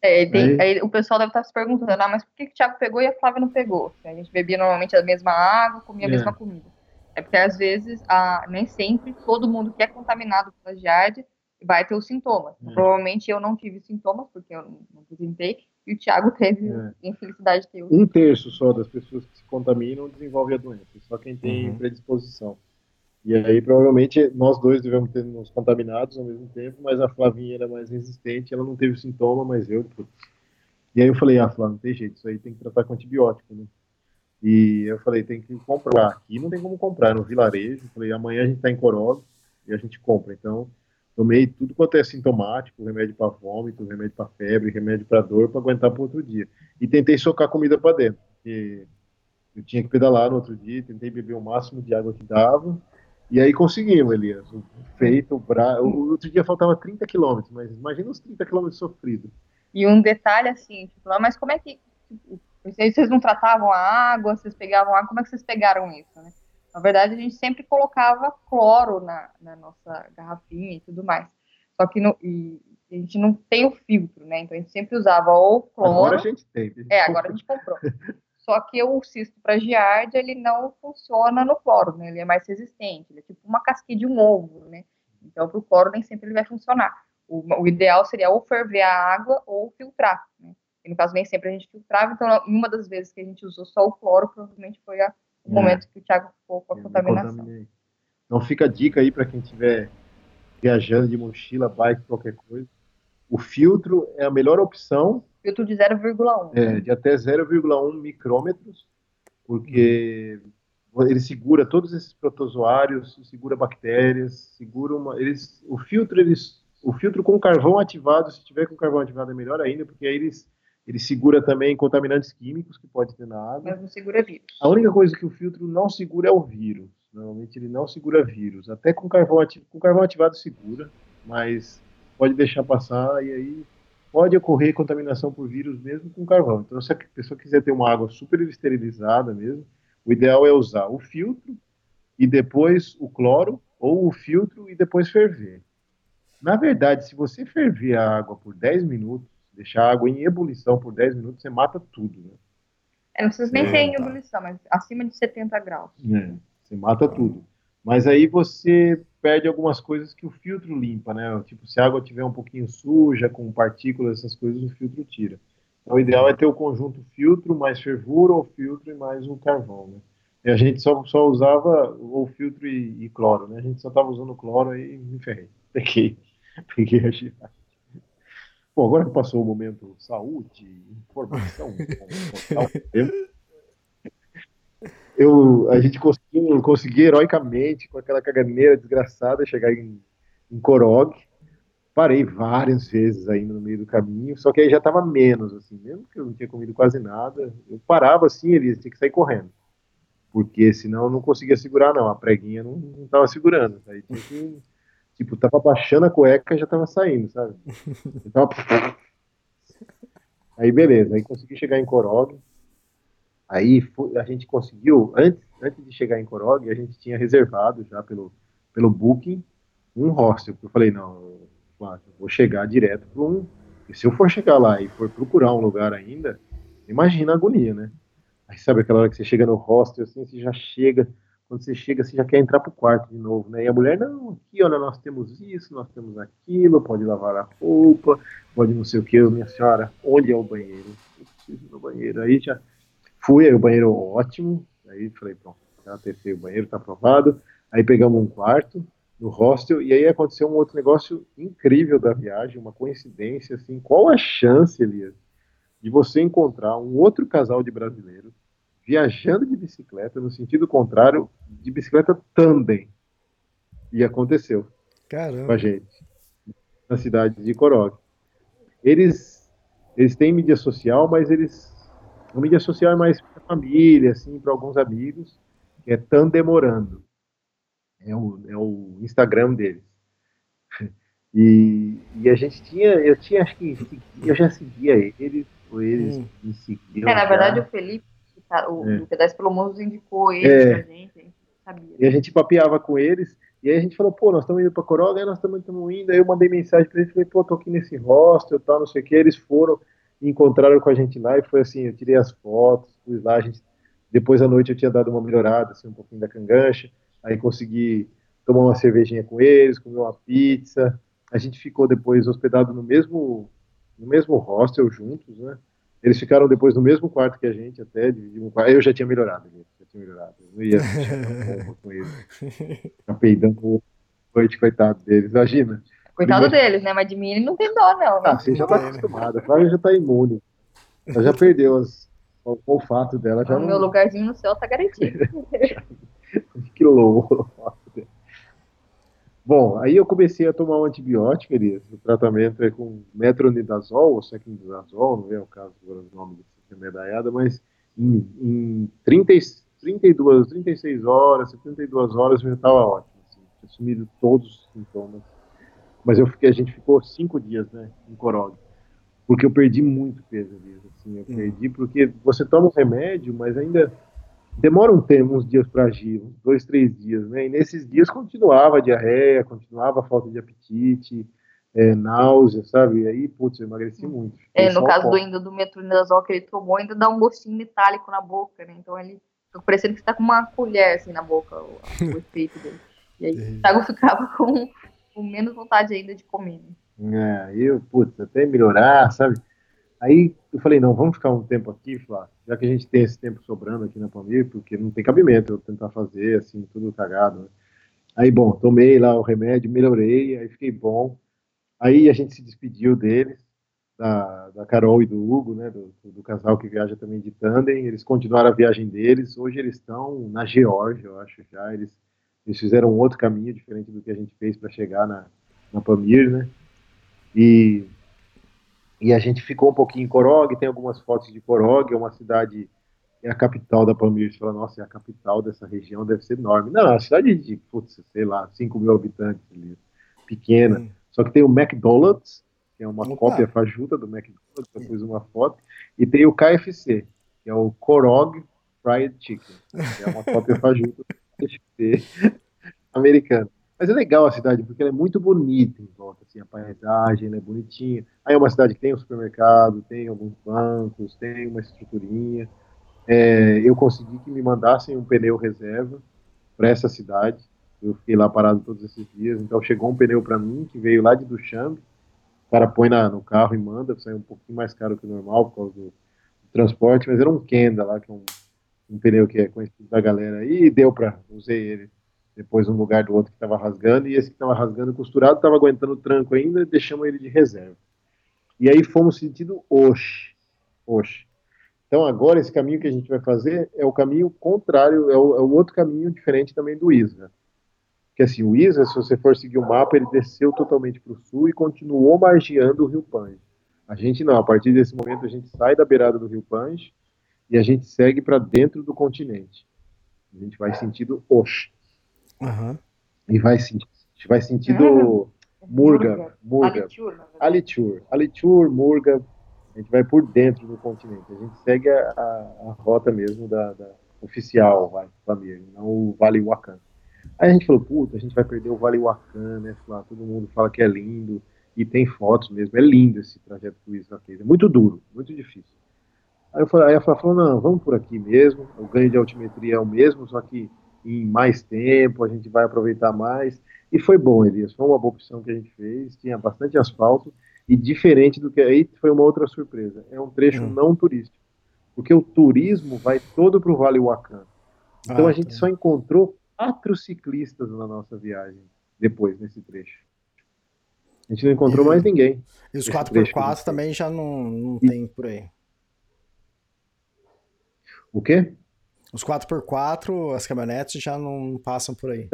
É, tem, aí, o pessoal deve estar se perguntando, ah, mas por que, que o Thiago pegou e a Flávia não pegou? A gente bebia normalmente a mesma água, comia a é. mesma comida. É porque às vezes, a, nem sempre, todo mundo que é contaminado pela giardia vai ter os sintomas. É. Provavelmente eu não tive sintomas, porque eu não, apresentei, e o Thiago teve é. infelicidade de ter. Um terço só das pessoas que se contaminam desenvolve a doença, só quem tem uhum. predisposição. E aí, provavelmente, nós dois devemos ter nos contaminados ao mesmo tempo, mas a Flavinha era mais resistente, ela não teve sintoma, mas eu, putz. E aí eu falei, ah, Flávia, não tem jeito, isso aí tem que tratar com antibiótico, né? E eu falei, tem que comprar. Aqui não tem como comprar, no vilarejo. Falei, amanhã a gente tá em Corolla e a gente compra. Então, tomei tudo quanto é sintomático, remédio para vômito, remédio para febre, remédio para dor, para aguentar para outro dia. E tentei socar comida para dentro, porque eu tinha que pedalar no outro dia, tentei beber o máximo de água que dava, e aí conseguimos, Elias. Feito, bra... o outro dia faltava 30 quilômetros, mas imagina os 30 quilômetros sofridos. E um detalhe assim, tipo, mas como é que vocês não tratavam a água, vocês pegavam água, como é que vocês pegaram isso, né? Na verdade, a gente sempre colocava cloro na, na nossa garrafinha e tudo mais. Só que no, e, a gente não tem o filtro, né? Então a gente sempre usava ou cloro. Agora a gente tem. É, agora a gente comprou. Só que o cisto para giardia, ele não funciona no cloro, né? Ele é mais resistente, ele é tipo uma casquinha de um ovo, né? Então, para o cloro, nem sempre ele vai funcionar. O, o, ideal seria ou ferver a água ou filtrar, né? E no caso, nem sempre a gente filtrava, então, uma das vezes que a gente usou só o cloro, provavelmente foi a, o é. momento que o Thiago ficou com a contaminação. Então, fica a dica aí para quem estiver viajando de mochila, bike, qualquer coisa. O filtro é a melhor opção. Filtro de 0,1. É, de até 0,1 micrômetros, porque ele segura todos esses protozoários, segura bactérias, segura uma, eles, o filtro eles, o filtro com carvão ativado, se tiver com carvão ativado é melhor ainda, porque aí eles ele segura também contaminantes químicos que pode ter na água. Mas não segura vírus. A única coisa que o filtro não segura é o vírus. Normalmente ele não segura vírus. Até com carvão, ativado, com carvão ativado segura, mas pode deixar passar e aí pode ocorrer contaminação por vírus mesmo com carvão. Então, se a pessoa quiser ter uma água super esterilizada mesmo, o ideal é usar o filtro e depois o cloro, ou o filtro e depois ferver. Na verdade, se você ferver a água por 10 minutos, deixar a água em ebulição por 10 minutos, você mata tudo, né? É, não precisa nem é, ser em tá. ebulição, mas acima de 70 graus. É, você mata tudo. Mas aí você perde algumas coisas que o filtro limpa, né? Tipo, se a água tiver um pouquinho suja, com partículas, essas coisas, o filtro tira. Então, o ideal é ter o conjunto filtro, mais fervura, ou filtro e mais um carvão, né? E a gente só, só usava o filtro e, e cloro, né? A gente só estava usando cloro e me ferrei. Peguei, peguei a girada. Bom, agora que passou o momento saúde, informação, eu, a gente conseguiu, conseguiu heroicamente, com aquela caganeira desgraçada, chegar em, em Korog. Parei várias vezes ainda no meio do caminho, só que aí já estava menos, assim, mesmo que eu não tinha comido quase nada. Eu parava assim, ele tinha que sair correndo, porque senão eu não conseguia segurar, não. A preguinha não estava segurando. Aí tinha que Tipo, tava baixando a cueca e já tava saindo, sabe? Aí beleza, aí consegui chegar em Corog. Aí a gente conseguiu, antes, antes de chegar em Corog, a gente tinha reservado já pelo, pelo Booking um hostel. Eu falei, não, eu vou chegar direto para um. E se eu for chegar lá e for procurar um lugar ainda, imagina a agonia, né? Aí sabe aquela hora que você chega no hostel, assim, você já chega, quando você chega, você já quer entrar pro quarto de novo, né? E a mulher, não, aqui, olha, nós temos isso, nós temos aquilo, pode lavar a roupa, pode não sei o que, minha senhora, onde é o banheiro? Eu preciso ir no banheiro. Aí já fui, aí o banheiro ótimo, aí falei, pronto, já testei o banheiro, tá aprovado. Aí pegamos um quarto no hostel, e aí aconteceu um outro negócio incrível da viagem, uma coincidência, assim, qual a chance, Elias, de você encontrar um outro casal de brasileiros viajando de bicicleta no sentido contrário de bicicleta tandem. E aconteceu Caramba. com a gente na cidade de Korog. Eles eles têm mídia social, mas eles a mídia social é mais para família, assim, para alguns amigos, que é Tandemorando. É o, é o Instagram deles. E, e a gente tinha, eu tinha, acho que eu já seguia eles, ou eles hum. me seguiam. É, na verdade, o Felipe o, é. Pedestre pelo Mundo indicou ele é. pra gente, a gente sabia. E a gente papeava com eles, e aí a gente falou, pô, nós estamos indo pra Coroga, aí nós estamos indo, aí eu mandei mensagem pra eles, falei, pô, tô aqui nesse hostel, tal, não sei o que, eles foram e encontraram com a gente lá, e foi assim, eu tirei as fotos, fui lá, a gente, depois à noite eu tinha dado uma melhorada, assim, um pouquinho da cangancha, aí consegui tomar uma cervejinha com eles, comer uma pizza, a gente ficou depois hospedado no mesmo, no mesmo hostel juntos, né, eles ficaram depois no mesmo quarto que a gente, até, dividimos um quarto. Eu já tinha melhorado, gente, já tinha melhorado. Eu não ia com eles. Ficar peidando noite, coitado deles, imagina. Coitado deles, né? Mas de mim ele não tem dó, não. Né? Ah, você já tá acostumada. A Flávia já tá imune. Ela já perdeu as, o olfato dela. Já o não... meu lugarzinho no céu tá garantido. que louco. Bom, aí eu comecei a tomar um antibiótico, Elias. O tratamento é com metronidazol, ou sequindazol, não é o caso do nome desse medalhada, mas em, em 30, 32, 36 horas, 72 horas eu já estava ótimo. Assim, tinha sumido todos os sintomas. Mas eu fiquei, a gente ficou cinco dias, né, em Corog. Porque eu perdi muito peso, Elias. Assim, eu perdi porque você toma um remédio, mas ainda demora um tempo, uns dias para agir, uns dois, três dias, né? E nesses dias continuava a diarreia, continuava a falta de apetite, é, náusea, sabe? E aí, putz, eu emagreci muito. É, no caso do ainda do metronidazol que ele tomou, ainda dá um gostinho metálico na boca, né? Então ele fica parecendo que está com uma colher assim na boca, o, o efeito dele. E aí o Thiago ficava com, com, menos vontade ainda de comer. Né? É, eu, putz, até melhorar, sabe? Aí eu falei, não, vamos ficar um tempo aqui, Flávio, já que a gente tem esse tempo sobrando aqui na Pamir, porque não tem cabimento eu tentar fazer assim, tudo cagado. Né? Aí, bom, tomei lá o remédio, melhorei, aí fiquei bom. Aí a gente se despediu deles. da, da Carol e do Hugo, né, do, do, casal que viaja também de tandem, eles continuaram a viagem deles, hoje eles estão na Geórgia, eu acho já, eles, eles fizeram um outro caminho diferente do que a gente fez para chegar na, na Pamir, né, e, e a gente ficou um pouquinho em Korog, tem algumas fotos de Korog, é uma cidade, é a capital da Pamir, você fala, nossa, é a capital dessa região, deve ser enorme, não, é a cidade de, putz, sei lá, 5 mil habitantes ali, pequena, hum. só que tem o McDonald's, que é uma Opa. cópia fajuta do McDonald's, eu pus uma foto, e tem o KFC, que é o Korog Fried Chicken, que é uma cópia fajuta do KFC americano. Mas é legal a cidade, porque ela é muito bonita em volta, assim, a paisagem é bonitinha. Aí é uma cidade que tem um supermercado, tem alguns bancos, tem uma estruturinha. É, eu consegui que me mandassem um pneu reserva para essa cidade. Eu fiquei lá parado todos esses dias, então chegou um pneu para mim que veio lá de Duchamp, cara põe na, no carro e manda, sai um pouquinho mais caro que o normal por causa do, do transporte, mas era um Kenda lá, que é um, um pneu que é conhecido da galera e deu para usei ele depois um lugar do outro que estava rasgando, e esse que estava rasgando costurado estava aguentando o tranco ainda, e deixamos ele de reserva. E aí fomos sentido Oxe. Oxe. Então agora esse caminho que a gente vai fazer é o caminho contrário, é o, é o outro caminho diferente também do Isra que assim, o Isa, se você for seguir o mapa, ele desceu totalmente para o sul e continuou margeando o rio Pange. A gente não, a partir desse momento a gente sai da beirada do rio Pange e a gente segue para dentro do continente. A gente vai sentido Osh. Uhum. E vai, vai sentido uhum. Murga, Murga, Alitur, Alitur, Murga, a gente vai por dentro do continente. A gente segue a, a, a rota mesmo da, da oficial, vai, Pamir, não o Vale Wakan. Aí a gente falou, puta, a gente vai perder o Vale Huacan, né? Lá, todo mundo fala que é lindo, e tem fotos mesmo, é lindo esse trajeto que o Isra fez, é muito duro, muito difícil. Aí, eu falei, aí a Flá falou, não, vamos por aqui mesmo, o ganho de altimetria é o mesmo, só que em mais tempo, a gente vai aproveitar mais, e foi bom, Elias, foi uma boa opção que a gente fez, tinha bastante asfalto, e diferente do que aí foi uma outra surpresa, é um trecho hum. não turístico, porque o turismo vai todo para o Vale Huacan. Então ah, a gente tá. só encontrou quatro ciclistas na nossa viagem, depois, nesse trecho. A gente não encontrou e, mais ninguém. E os 4x4 também já não, não e... tem por aí. O quê? Os 4x4, as caminhonetes já não passam por aí.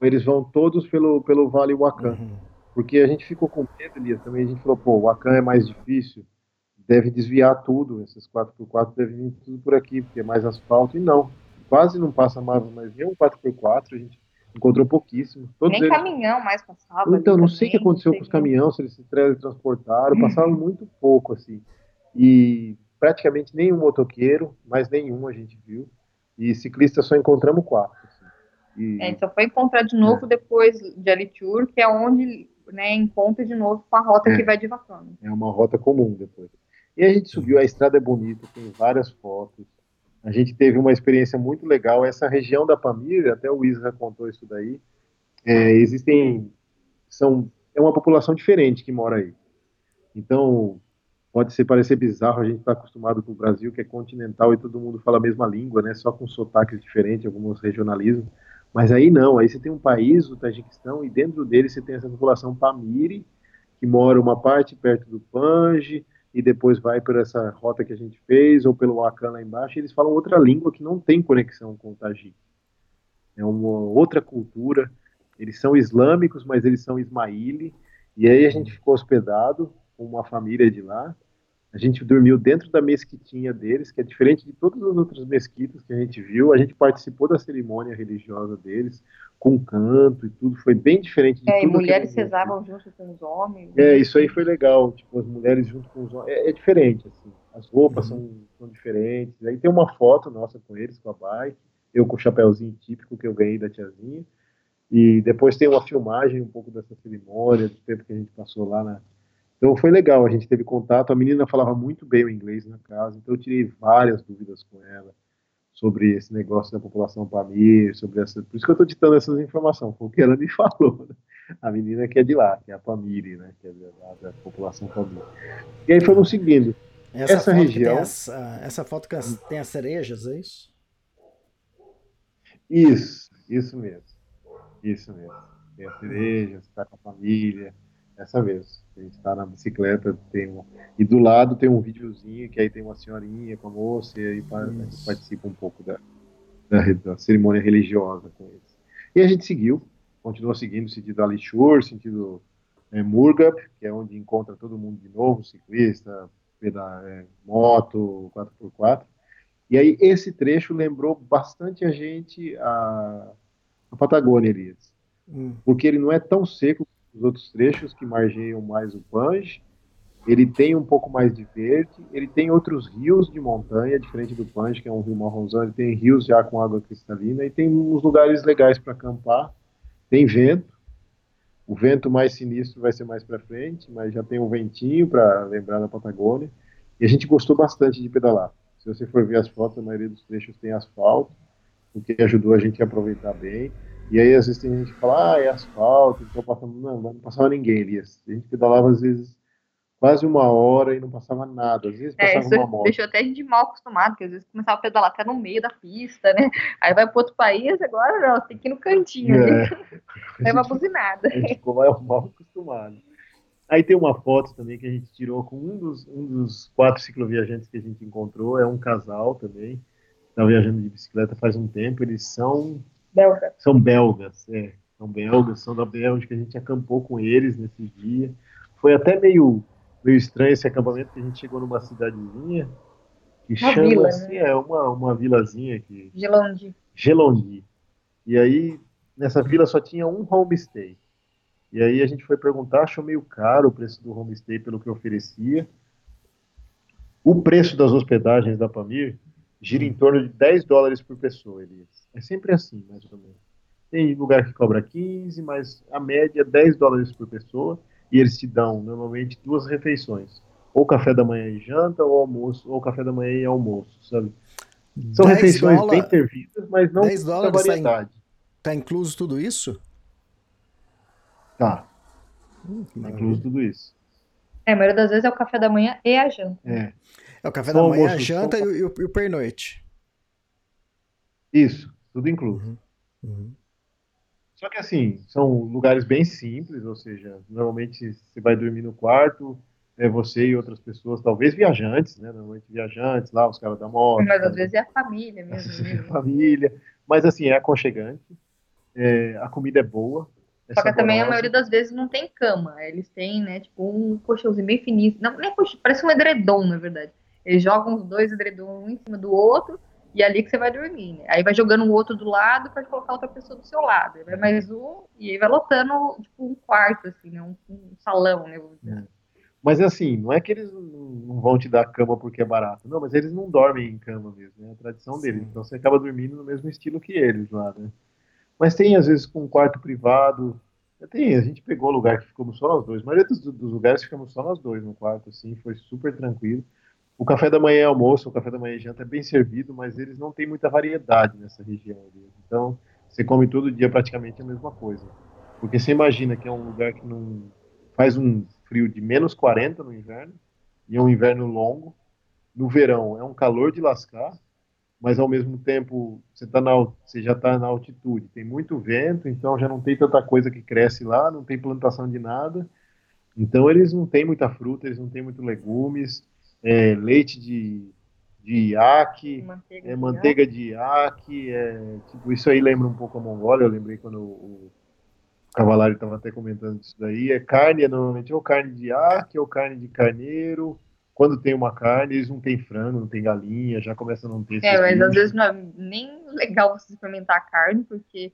Eles vão todos pelo, pelo Vale Wacan. Uhum. Porque a gente ficou com medo, Elias, também a gente falou, pô, o Wacan é mais difícil, deve desviar tudo, esses 4x4 devem vir tudo por aqui, porque é mais asfalto, e não quase não passa mais, mas nem um 4x4, a gente encontrou pouquíssimo. Todos nem eles... caminhão mais passava. Então, não sei o que aconteceu com os caminhões, se eles se teletransportaram, passaram muito pouco, assim. E praticamente nenhum motoqueiro, mais nenhum a gente viu. E ciclistas só encontramos quatro. Assim. E... É, só foi encontrar de novo é. depois de Alitur, que é onde né, encontra de novo com a rota é. que vai de Vacano. É uma rota comum depois. E a gente subiu, a estrada é bonita, tem várias fotos. A gente teve uma experiência muito legal. Essa região da Pamir, até o Isra contou isso daí, é, existem, são, é uma população diferente que mora aí. Então, pode ser parecer bizarro, a gente está acostumado com o Brasil, que é continental e todo mundo fala a mesma língua, né, só com sotaques diferentes, alguns regionalismos, mas aí não, aí você tem um país, o Tajiquistão, e dentro dele você tem essa população Pamiri, que mora uma parte perto do Pange, e depois vai por essa rota que a gente fez, ou pelo Akan lá embaixo, eles falam outra língua que não tem conexão com o Tajik. É uma outra cultura. Eles são islâmicos, mas eles são ismaili. E aí a gente ficou hospedado com uma família de lá. A gente dormiu dentro da mesquitinha deles, que é diferente de todas as outras mesquitas que a gente viu. A gente participou da cerimônia religiosa deles, com canto e tudo, foi bem diferente de é, tudo. E mulheres rezavam junto com os homens. É, isso aí foi legal, tipo, as mulheres junto com os homens. É, é diferente, assim. As roupas uhum. são, são diferentes. Aí tem uma foto nossa com eles, com a bike, eu com o chapéuzinho típico que eu ganhei da tiazinha. E depois tem uma filmagem um pouco dessa cerimônia, do tempo que a gente passou lá na. Então foi legal, a gente teve contato. A menina falava muito bem o inglês na casa, então eu tirei várias dúvidas com ela sobre esse negócio da população Pamir, sobre essa. Por isso que eu estou ditando essas informações, porque ela me falou. Né? A menina que é de lá, que é a Pamir, né? Que é da, da população Pamir. E aí fomos seguindo. Essa, essa região. Essa, essa, foto que tem as cerejas, é isso? Isso, isso mesmo. Isso mesmo. Tem as cerejas, está com a família. Dessa vez. A gente está na bicicleta, tem um, e do lado tem um videozinho que aí tem uma senhorinha com a moça e aí participa um pouco da, da, da, cerimônia religiosa com eles. E a gente seguiu, continuou seguindo sentido Alishur, sentido é, Murgab, que é onde encontra todo mundo de novo, ciclista, peda, é, moto, 4x4. E aí esse trecho lembrou bastante a gente a, a Patagônia, Elias. Hum. Porque ele não é tão seco os outros trechos que margeiam mais o Pange. Ele tem um pouco mais de verde, ele tem outros rios de montanha, diferente do Pange, que é um rio marronzão, ele tem rios já com água cristalina e tem uns lugares legais para acampar. Tem vento, o vento mais sinistro vai ser mais para frente, mas já tem um ventinho para lembrar da Patagônia. E a gente gostou bastante de pedalar. Se você for ver as fotos, a maioria dos trechos tem asfalto, o que ajudou a gente a aproveitar bem. E aí, às vezes, tem gente que fala, ah, é asfalto, então passando. Não, não passava ninguém ali. A gente pedalava, às vezes, quase uma hora e não passava nada. Às vezes é, passava é, uma moto. Deixou até a gente mal acostumado, porque às vezes começava a pedalar até no meio da pista, né? Aí vai para outro país, agora não, tem que ir no cantinho. É. Aí uma buzinada. A gente ficou mal, mal acostumado. Aí tem uma foto também que a gente tirou com um dos, um dos quatro cicloviajantes que a gente encontrou, é um casal também, está viajando de bicicleta faz um tempo, eles são Belga. São belgas, é. São belgas, são da Bélgica, a gente acampou com eles nesse dia. Foi até meio, meio estranho esse acampamento, que a gente chegou numa cidadezinha que uma chama vila, assim, né? é uma, uma vilazinha aqui. Gelondi. Gelondi. E aí, nessa vila só tinha um homestay. E aí a gente foi perguntar, achou meio caro o preço do homestay pelo que oferecia. O preço das hospedagens da Pamir gira em torno de 10 dólares por pessoa, Elias. É sempre assim, mais ou menos. Tem lugar que cobra 15, mas a média é 10 dólares por pessoa e eles te dão normalmente duas refeições. Ou café da manhã e janta, ou almoço, ou café da manhã e almoço, sabe? São refeições dólar, bem servidas, mas não 10 dólares variedade. Tá, in, tá incluso tudo isso? Tá. Hum, tá incluso tudo isso. É, a maioria das vezes é o café da manhã e a janta. É. É o café da manhã, a janta e o, e o pernoite. Isso. Tudo incluso. Uhum. Uhum. Só que assim, são lugares bem simples, ou seja, normalmente você vai dormir no quarto, é você e outras pessoas, talvez viajantes, né? Normalmente viajantes, lá, os caras da moto. Mas às vezes é a família mesmo. Às vezes é a família. Mas assim, é aconchegante, é, a comida é boa. Só que também a maioria das vezes não tem cama. Eles têm, né, tipo, um colchãozinho bem fininho. Não, nem colchão, parece um edredom, na verdade. Eles jogam os dois edredons um em cima do outro e é ali que você vai dormir, né? Aí vai jogando o outro do lado para colocar outra pessoa do seu lado. Aí vai mais um e aí vai lotando tipo um quarto, assim, né? Um, um salão, né? É. Mas assim, não é que eles não vão te dar cama porque é barato. Não, mas eles não dormem em cama mesmo, é a tradição deles. Então você acaba dormindo no mesmo estilo que eles lá, né? Mas tem, às vezes, com um quarto privado. Tem, a gente pegou lugar que ficamos só nós dois. A maioria dos, dos lugares ficamos só nós dois no quarto, assim, foi super tranquilo. O café da manhã é almoço, o café da manhã e janta é bem servido, mas eles não têm muita variedade nessa região. Ali. Então, você come todo dia praticamente a mesma coisa. Porque você imagina que é um lugar que não faz um frio de menos 40 no inverno, e é um inverno longo. No verão é um calor de lascar, mas ao mesmo tempo você, tá na, você já está na altitude. Tem muito vento, então já não tem tanta coisa que cresce lá, não tem plantação de nada. Então eles não têm muita fruta, eles não têm muito legumes é, leite de, de iaque, manteiga, é, de, manteiga iaque. de iaque, é, tipo, isso aí lembra um pouco a Mongólia, eu lembrei quando o, o Cavalari estava até comentando isso daí, é carne, é normalmente ou carne de iaque ou carne de carneiro, quando tem uma carne, eles não tem frango, não tem galinha, já começa a não ter É, mas bichos. às vezes não é nem legal você experimentar a carne, porque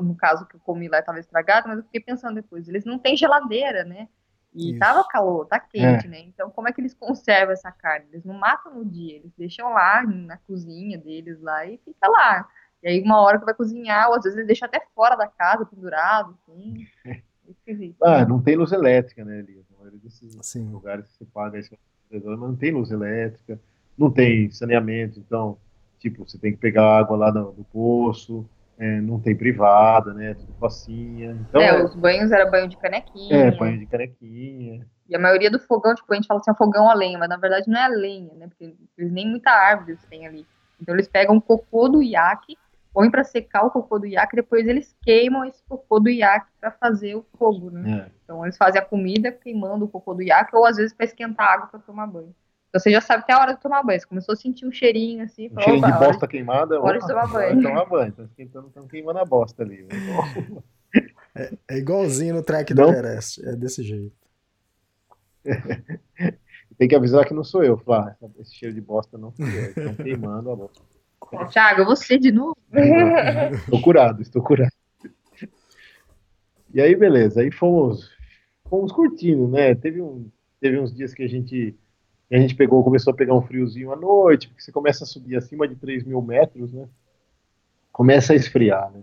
no caso que eu comi lá estava estragado, mas eu fiquei pensando depois, eles não têm geladeira, né? E Isso. tava calor, tá quente, é. né? Então, como é que eles conservam essa carne? Eles não matam no dia, eles deixam lá na cozinha deles lá e fica lá. E aí, uma hora que vai cozinhar, ou às vezes eles deixam até fora da casa, pendurado, assim. É esquisito. Ah, não tem luz elétrica, né, Elias? A maioria desses Sim. lugares que você paga isso, mas não tem luz elétrica, não tem saneamento, então, tipo, você tem que pegar água lá do, do poço, é, não tem privada, né? Tudo facinha. Então, é, os banhos era banho de canequinha. É, banho de canequinha. E a maioria do fogão, tipo, a gente fala assim, é fogão a lenha, mas na verdade não é a lenha, né? Porque eles nem muita árvore eles têm ali. Então eles pegam o cocô do iaque, põem para secar o cocô do iaque, depois eles queimam esse cocô do iaque para fazer o fogo, né? É. Então eles fazem a comida queimando o cocô do iaque, ou às vezes para esquentar água para tomar banho. Então você já sabe até a hora de tomar banho. Você começou a sentir um cheirinho assim. Um falou, cheirinho de bosta hora, queimada. Hora de tomar banho. tomar banho. Estão esquentando, estão queimando a bosta ali. Né? É, é, igualzinho no track do Everest. É desse jeito. Tem que avisar que não sou eu. Ah, esse cheiro de bosta não sou eu. Estão queimando a bosta. Thiago, você de novo? Estou curado, estou curado. E aí, beleza. Aí fomos, fomos curtindo, né? Teve, um, teve uns dias que a gente, a gente pegou, começou a pegar um friozinho à noite, porque você começa a subir acima de 3 mil metros, né? Começa a esfriar, né?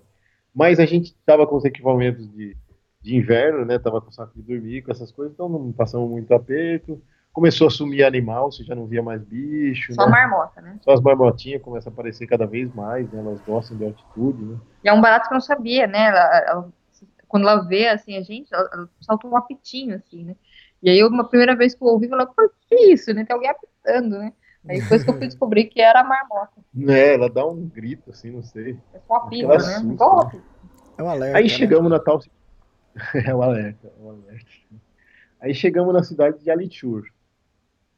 Mas a gente estava com os equipamentos de, de inverno, né? Tava com saco de dormir, com essas coisas, então não passamos muito aperto começou a sumir animal, você já não via mais bicho. Só né? marmota, né? Só as marmotinhas começam a aparecer cada vez mais, né? Elas gostam de altitude, né? E é um barato que eu não sabia, né? Ela, ela, quando ela vê, assim, a gente, ela, ela salta um apitinho, assim, né? E aí, uma primeira vez que eu ouvi, eu falei, por que isso, né? Tem alguém apitando, né? Aí depois que eu fui descobrir que era a marmota. É, ela dá um grito, assim, não sei. É só uma pita, né? Assusta, né? É um alerta. Aí né? chegamos na tal... é um alerta, é um alerta. Aí chegamos na cidade de Alichur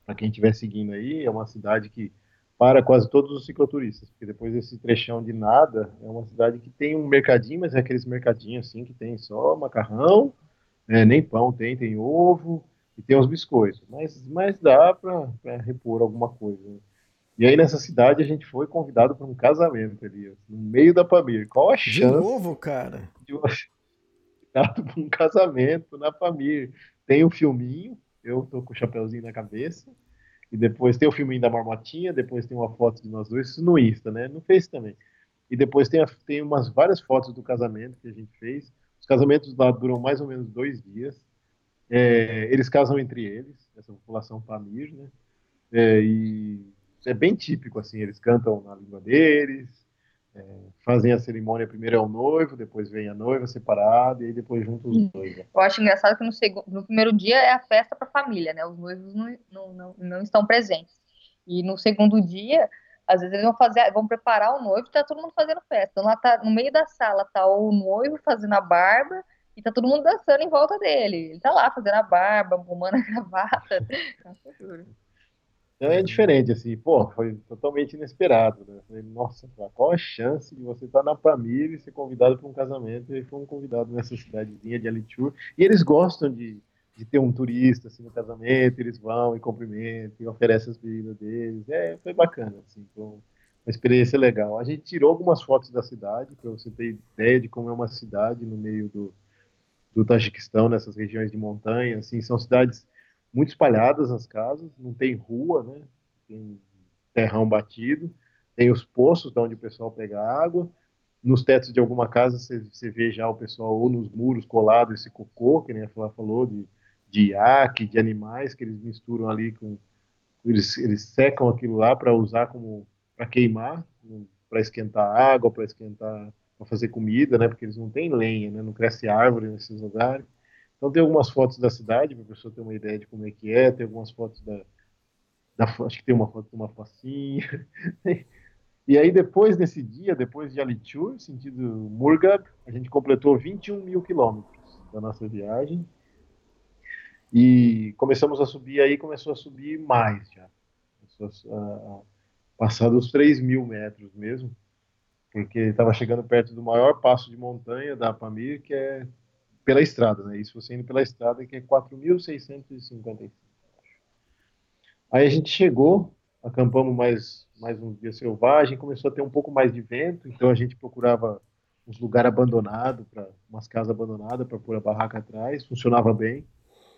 para quem estiver seguindo aí, é uma cidade que para quase todos os cicloturistas, porque depois desse trechão de nada, é uma cidade que tem um mercadinho, mas é aqueles mercadinhos assim que tem só macarrão, é, nem pão tem, tem ovo e tem uns biscoitos, mas, mas dá para repor alguma coisa. Né? E aí nessa cidade a gente foi convidado para um casamento ali, no meio da Pamir. Qual a chance? De novo, cara? De convidado para um casamento na Pamir. Tem um filminho, eu tô com o chapeuzinho na cabeça. E depois tem o filminho da marmotinha, depois tem uma foto de nós dois, isso no Insta, né? No Face também. E depois tem, a, tem umas várias fotos do casamento que a gente fez. Os casamentos lá duram mais ou menos dois dias. É, eles casam entre eles, essa população Pamir, né? É, e é bem típico, assim, eles cantam na língua deles, é, fazem a cerimônia, primeiro é o noivo, depois vem a noiva separada e aí depois juntos os dois. Né? Eu acho engraçado que no, segundo, no primeiro dia é a festa para a família, né? Os noivos não, não, não, não, estão presentes. E no segundo dia, às vezes eles vão fazer, vão preparar o noivo e tá todo mundo fazendo festa. Então lá tá, no meio da sala tá o noivo fazendo a barba e tá todo mundo dançando em volta dele. Ele tá lá fazendo a barba, arrumando a gravata. Então é diferente, assim, pô, foi totalmente inesperado, né? Falei, nossa, qual a chance de você estar na Pamir e ser convidado para um casamento? E foi um convidado nessa cidadezinha de Alitur. E eles gostam de, de ter um turista assim, no casamento, eles vão e cumprimentam e oferecem as bebidas deles. É, foi bacana, assim, foi uma experiência legal. A gente tirou algumas fotos da cidade, para você ter ideia de como é uma cidade no meio do, do Tajiquistão, nessas regiões de montanha, assim, são cidades muito espalhadas as casas, não tem rua, né? Tem terrão batido, tem os poços de onde o pessoal pega água. Nos tetos de alguma casa você, você vê já o pessoal ou nos muros colado esse cocô, que nem a Flá falou, de, de iaque, de animais que eles misturam ali com. Eles, eles secam aquilo lá para usar como. para queimar, para esquentar água, para esquentar. para fazer comida, né? Porque eles não têm lenha, né? Não cresce árvore nesses lugares. Então tem algumas fotos da cidade, para a pessoa ter uma ideia de como é que é, tem algumas fotos da, da acho que tem uma foto de uma facinha. e aí depois desse dia, depois de Alichur, sentido Murgab, a gente completou 21 mil quilômetros da nossa viagem. E começamos a subir aí, começou a subir mais já. Começou a, a passar dos 3 mil metros mesmo, porque estava chegando perto do maior passo de montanha da Pamir, que é pela estrada, né? Isso você indo pela estrada, que é 4.655. Aí a gente chegou, acampamos mais, mais um dia selvagem, começou a ter um pouco mais de vento, então a gente procurava uns lugares abandonados, umas casas abandonadas para pôr a barraca atrás, funcionava bem.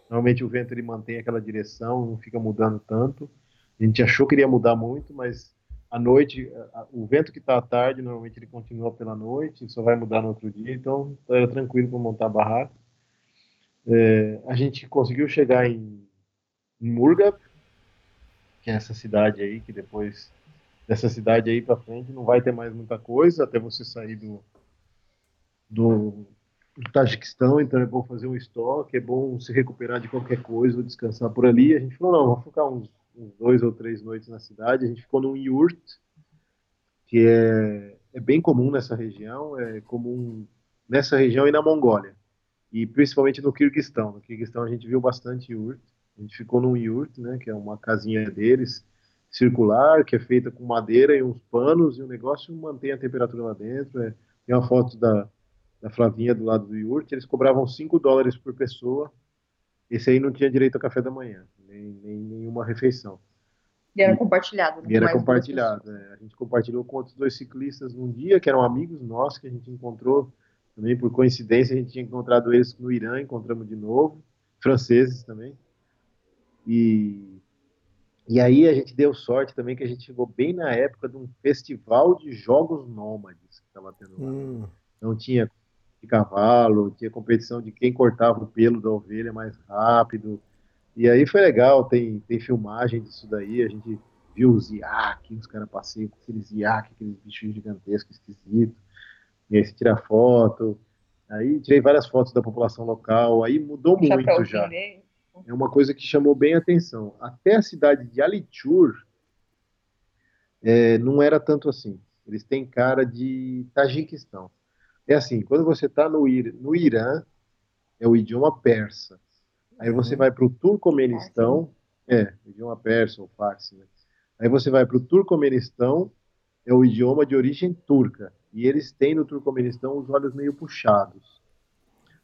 Normalmente o vento ele mantém aquela direção, não fica mudando tanto. A gente achou que iria mudar muito, mas à noite, o vento que está à tarde, normalmente ele continua pela noite, só vai mudar no outro dia, então era tranquilo para montar barraca. É, a gente conseguiu chegar em, Murgab, que é essa cidade aí, que depois dessa cidade aí para frente não vai ter mais muita coisa, até você sair do, do, do Tajiquistão, então é bom fazer um estoque, é bom se recuperar de qualquer coisa, descansar por ali. A gente falou, não, vamos ficar uns uns dois ou três noites na cidade. A gente ficou num yurt, que é, é bem comum nessa região, é comum nessa região e na Mongólia, e principalmente no Kirguistão. No Kirguistão a gente viu bastante yurt, a gente ficou num yurt, né, que é uma casinha deles, circular, que é feita com madeira e uns panos, e o negócio mantém a temperatura lá dentro. É, tem uma foto da, da Flavinha do lado do yurt, eles cobravam 5 dólares por pessoa. Esse aí não tinha direito a café da manhã, nem, nem nenhuma refeição. E era compartilhado. Né, e era compartilhado. É. A gente compartilhou com outros dois ciclistas num dia, que eram amigos nossos, que a gente encontrou também por coincidência, a gente tinha encontrado eles no Irã, encontramos de novo, franceses também. E, e aí a gente deu sorte também que a gente chegou bem na época de um festival de jogos nômades que estava tendo lá. Hum. Então tinha de cavalo, tinha competição de quem cortava o pelo da ovelha mais rápido. E aí foi legal, tem, tem filmagem disso daí, a gente viu os iaques, os caras passeiam com aqueles iaques, aqueles bichos gigantescos, esquisitos. E aí você tira foto. Aí tirei várias fotos da população local, aí mudou muito já. É uma coisa que chamou bem a atenção. Até a cidade de Alichur é, não era tanto assim. Eles têm cara de Tajiquistão. É assim, quando você está no, no Irã, é o idioma persa. Aí você uhum. vai para o Turcomenistão, é, idioma persa ou farsi, né? Aí você vai para o Turcomenistão, é o idioma de origem turca. E eles têm no Turcomenistão os olhos meio puxados.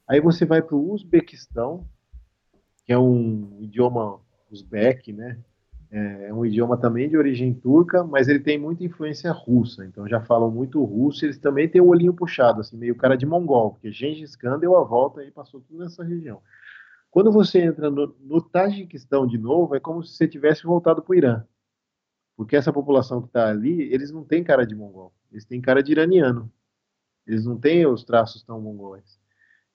Aí você vai para o Uzbequistão, que é um idioma uzbek, né? É, é um idioma também de origem turca, mas ele tem muita influência russa, então já falam muito russo. Eles também têm o olhinho puxado, assim, meio cara de mongol, porque Gengis Khan deu a volta e passou tudo nessa região. Quando você entra no, no Tajiquistão de novo, é como se você tivesse voltado para o Irã. Porque essa população que está ali, eles não têm cara de mongol, eles têm cara de iraniano. Eles não têm os traços tão mongóis.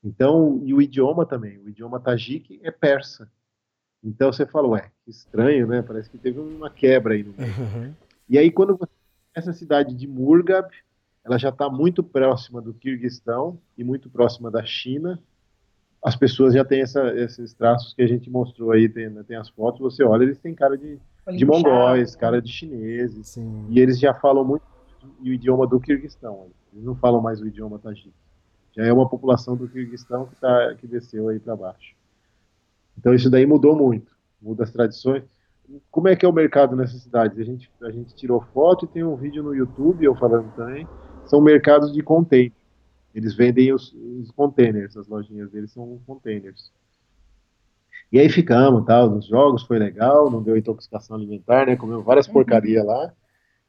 Então, e o idioma também, o idioma tajique é persa. Então você fala, ué, que estranho, né? Parece que teve uma quebra aí no meio. Uhum. E aí, quando você essa cidade de Murgab, ela já está muito próxima do Kirguistão e muito próxima da China. As pessoas já têm essa, esses traços que a gente mostrou aí, tem, né, tem as fotos, você olha, eles têm cara de, de mongóis, cara de chineses. Sim. E eles já falam muito o idioma do Kirguistão. Eles não falam mais o idioma tajik. Já é uma população do Kirguistão que, tá, que desceu aí para baixo. Então isso daí mudou muito, muda as tradições. Como é que é o mercado nessas cidades? A gente, a gente tirou foto e tem um vídeo no YouTube, eu falando também, são mercados de container. Eles vendem os, os containers, as lojinhas deles são containers. E aí ficamos, tal, nos jogos foi legal, não deu intoxicação alimentar, né? Comeu várias uhum. porcarias lá.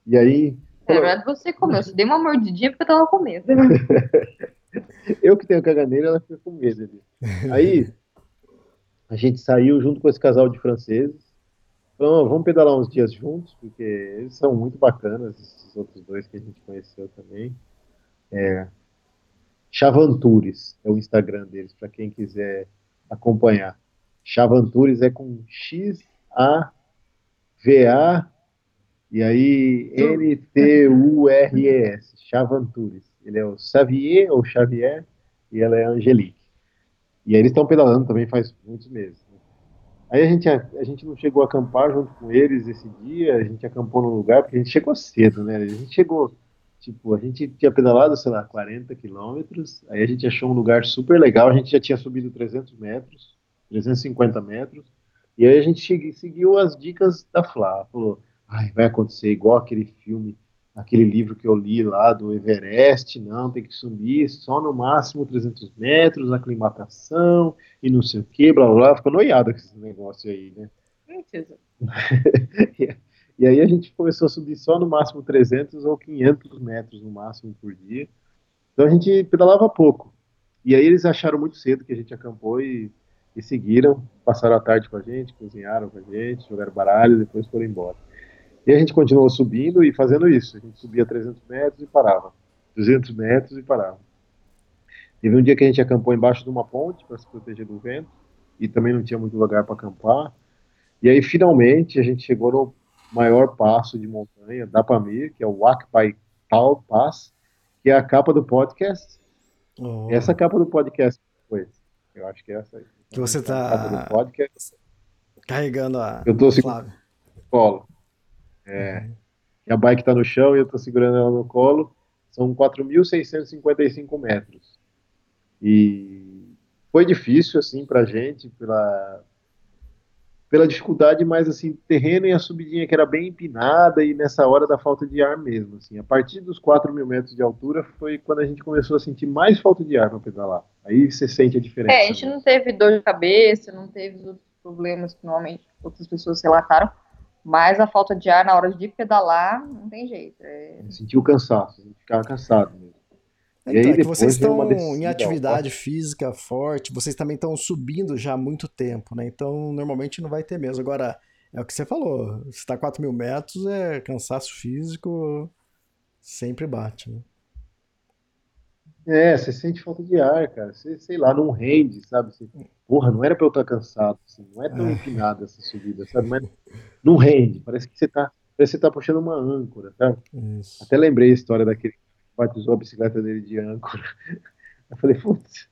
E aí. Na verdade, você comeu, você deu uma mordidinha porque eu tava com medo. eu que tenho caganeira, ela fica com medo ali. Aí, a gente saiu junto com esse casal de franceses. Então, vamos pedalar uns dias juntos, porque eles são muito bacanas, esses outros dois que a gente conheceu também. É, Chavantures é o Instagram deles, para quem quiser acompanhar. Chavantures é com X, A, V, A, e aí N, T, U, R, E, S. Chavantures. Ele é o Xavier, ou Xavier, e ela é a Angelique. E aí eles estão pedalando também faz muitos meses. Né? Aí a gente, a, a, gente não chegou a acampar junto com eles esse dia, a gente acampou no lugar, porque a gente chegou cedo, né? A gente chegou, tipo, a gente tinha pedalado, sei lá, 40 quilômetros, aí a gente achou um lugar super legal, a gente já tinha subido 300 metros, 350 metros, e aí a gente seguiu as dicas da Flá, falou, ai, vai acontecer igual aquele filme aquele livro que eu li lá do Everest, não, tem que subir só no máximo 300 metros, aclimatação e não sei o que, blá blá blá, ficou noiado com esse negócio aí, né? e aí a gente começou a subir só no máximo 300 ou 500 metros no máximo por dia, então a gente pedalava pouco, e aí eles acharam muito cedo que a gente acampou e, e seguiram, passaram a tarde com a gente, cozinharam com a gente, jogaram baralho, depois foram embora. E a gente continuou subindo e fazendo isso. A gente subia 300 metros e parava. 200 metros e parava. Teve um dia que a gente acampou embaixo de uma ponte para se proteger do vento e também não tinha muito lugar para acampar. E aí, finalmente, a gente chegou no maior passo de montanha da Pamir, que é o Wakpai Tal Pass, que é a capa do podcast. Oh. Essa capa do podcast foi. Eu acho que é essa aí. Que você está carregando a. Eu estou segurando. Colo. É, a bike está no chão e eu estou segurando ela no colo. são 4.655 metros. E foi difícil, assim, pra gente, pela, pela dificuldade, mas assim, terreno e a subidinha que era bem empinada e nessa hora da falta de ar mesmo, assim. A partir dos 4 mil metros de altura foi quando a gente começou a sentir mais falta de ar para pedalar. Aí você sente a diferença. É, a gente né? não teve dor de cabeça, não teve outros problemas que normalmente outras pessoas relataram, mas a falta de ar na hora de pedalar não tem jeito. É... Sentiu cansaço, a gente ficava cansado mesmo. Então, é que vocês estão em atividade física forte, vocês também estão subindo já há muito tempo, né? Então, normalmente não vai ter mesmo. Agora, é o que você falou, se está 4 mil metros, é cansaço físico, sempre bate, né? É, você sente falta de ar, cara. Você, sei lá, não rende, sabe? Você, porra, não era pra eu estar cansado, assim, não é tão é. empinada essa subida, sabe? Mas não rende, parece que você tá, parece que você tá puxando uma âncora, sabe? Isso. Até lembrei a história daquele batizou a bicicleta dele de âncora. Eu falei, putz,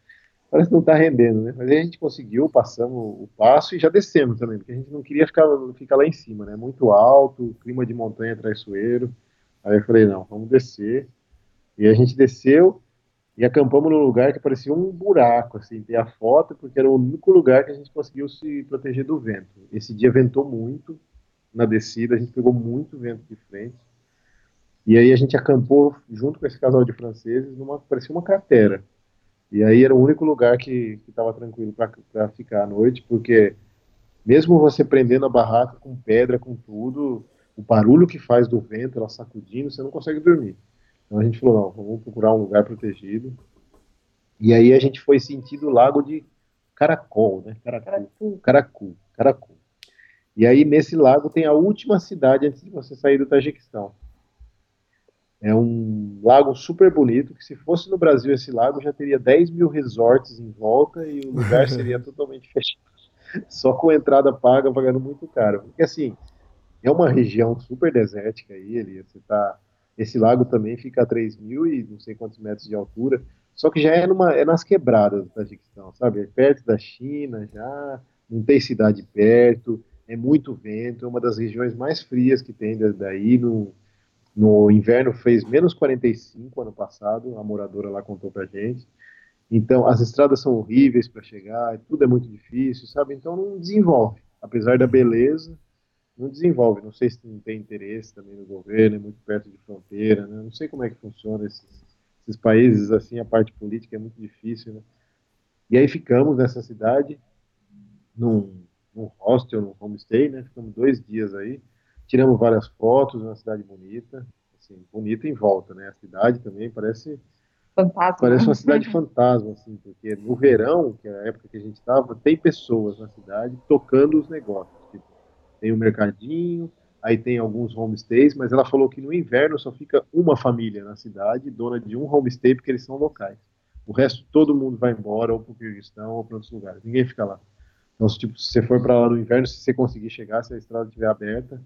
parece que não tá rendendo, né? Mas aí a gente conseguiu, passamos o passo e já descemos também, porque a gente não queria ficar, ficar lá em cima, né? Muito alto, clima de montanha traiçoeiro. Aí eu falei, não, vamos descer. E a gente desceu e acampamos num lugar que parecia um buraco, assim, tem a foto, porque era o único lugar que a gente conseguiu se proteger do vento. Esse dia ventou muito na descida, a gente pegou muito vento de frente. E aí a gente acampou junto com esse casal de franceses numa parecia uma cratera. E aí era o único lugar que estava tranquilo para ficar à noite, porque mesmo você prendendo a barraca com pedra, com tudo, o barulho que faz do vento, ela sacudindo, você não consegue dormir. Então a gente falou, não, vamos procurar um lugar protegido. E aí a gente foi sentir o lago de Caracol, né? Caracu, Caracu, Caracu. E aí nesse lago tem a última cidade antes de você sair do Tajiquistão. É um lago super bonito, que se fosse no Brasil esse lago já teria 10 mil resorts em volta e o lugar seria totalmente fechado. Só com entrada paga, pagando muito caro. Porque assim, é uma região super desértica aí, ali, você tá... Esse lago também fica a 3 mil e não sei quantos metros de altura, só que já é, numa, é nas quebradas do Tajiquistão, sabe? É perto da China já, não tem cidade perto, é muito vento, é uma das regiões mais frias que tem daí, no, no inverno fez menos 45 ano passado, a moradora lá contou pra gente. Então, as estradas são horríveis para chegar, tudo é muito difícil, sabe? Então, não desenvolve. Apesar da beleza, não desenvolve. Não sei se tem interesse também no governo, é muito perto de fronteira, né? Não sei como é que funciona esses, esses países, assim, a parte política é muito difícil, né? E aí ficamos nessa cidade, num, num hostel, num homestay, né? Ficamos dois dias aí tiramos várias fotos, uma cidade bonita, assim, bonita em volta, né? A cidade também parece fantasma. Parece uma cidade fantasma, assim, porque no verão, que é a época que a gente estava, tem pessoas na cidade tocando os negócios. Tipo, tem o um mercadinho, aí tem alguns homestays, mas ela falou que no inverno só fica uma família na cidade, dona de um homestay, porque eles são locais. O resto, todo mundo vai embora, ou para o Kirguistão, ou para outros lugares. Ninguém fica lá. Então, se, tipo, se você for para lá no inverno, se você conseguir chegar, se a estrada estiver aberta,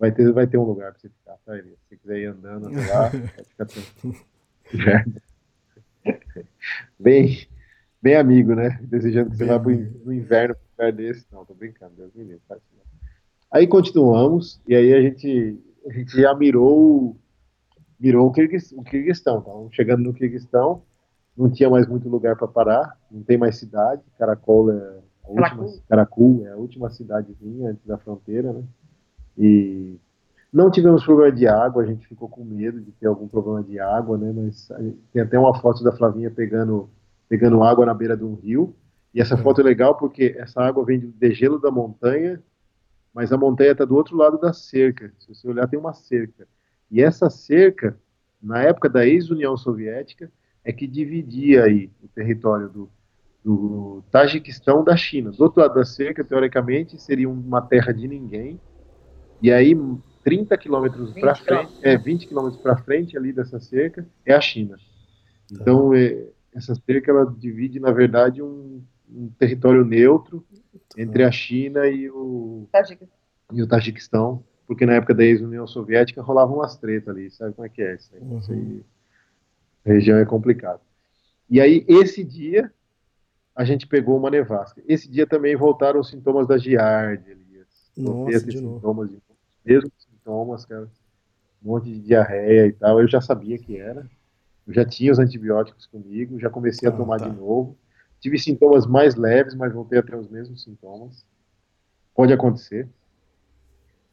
vai ter, vai ter um lugar para você ficar, tá, Se você quiser ir andando até lá, vai ficar tranquilo. bem, bem amigo, né? Desejando que você vá no inverno para lugar desse. Não, tô brincando, Deus me livre. Aí continuamos, e aí a gente, a gente já mirou, mirou o, Kirguistão. Então, chegando no Kirguistão, não tinha mais muito lugar para parar, não tem mais cidade. Caracol é a última, Caracu é a última cidadezinha antes da fronteira, né? E não tivemos problema de água, a gente ficou com medo de ter algum problema de água, né? Mas tem até uma foto da Flavinha pegando, pegando água na beira de um rio. E essa foto é legal porque essa água vem do degelo da montanha, mas a montanha está do outro lado da cerca. Se você olhar, tem uma cerca. E essa cerca, na época da ex-União Soviética, é que dividia aí o território do, do Tajiquistão da China. Do outro lado da cerca, teoricamente, seria uma terra de ninguém, e aí, 30 quilômetros para frente, é, 20 quilômetros para frente ali dessa cerca, é a China. Então, é, essa cerca, ela divide, na verdade, um, um território neutro entre a China e o, e o Tajiquistão, porque na época da ex-União Soviética rolavam umas tretas ali, sabe como é que é isso aí? Uhum. Isso aí a região é complicada. E aí, esse dia, a gente pegou uma nevasca. Esse dia também voltaram os sintomas da giardia, Elias. Nossa, de sintomas novo mesmos sintomas, cara. Um monte de diarreia e tal. Eu já sabia que era. Eu já tinha os antibióticos comigo, já comecei a ah, tomar tá. de novo. Tive sintomas mais leves, mas voltei a ter os mesmos sintomas. Pode acontecer.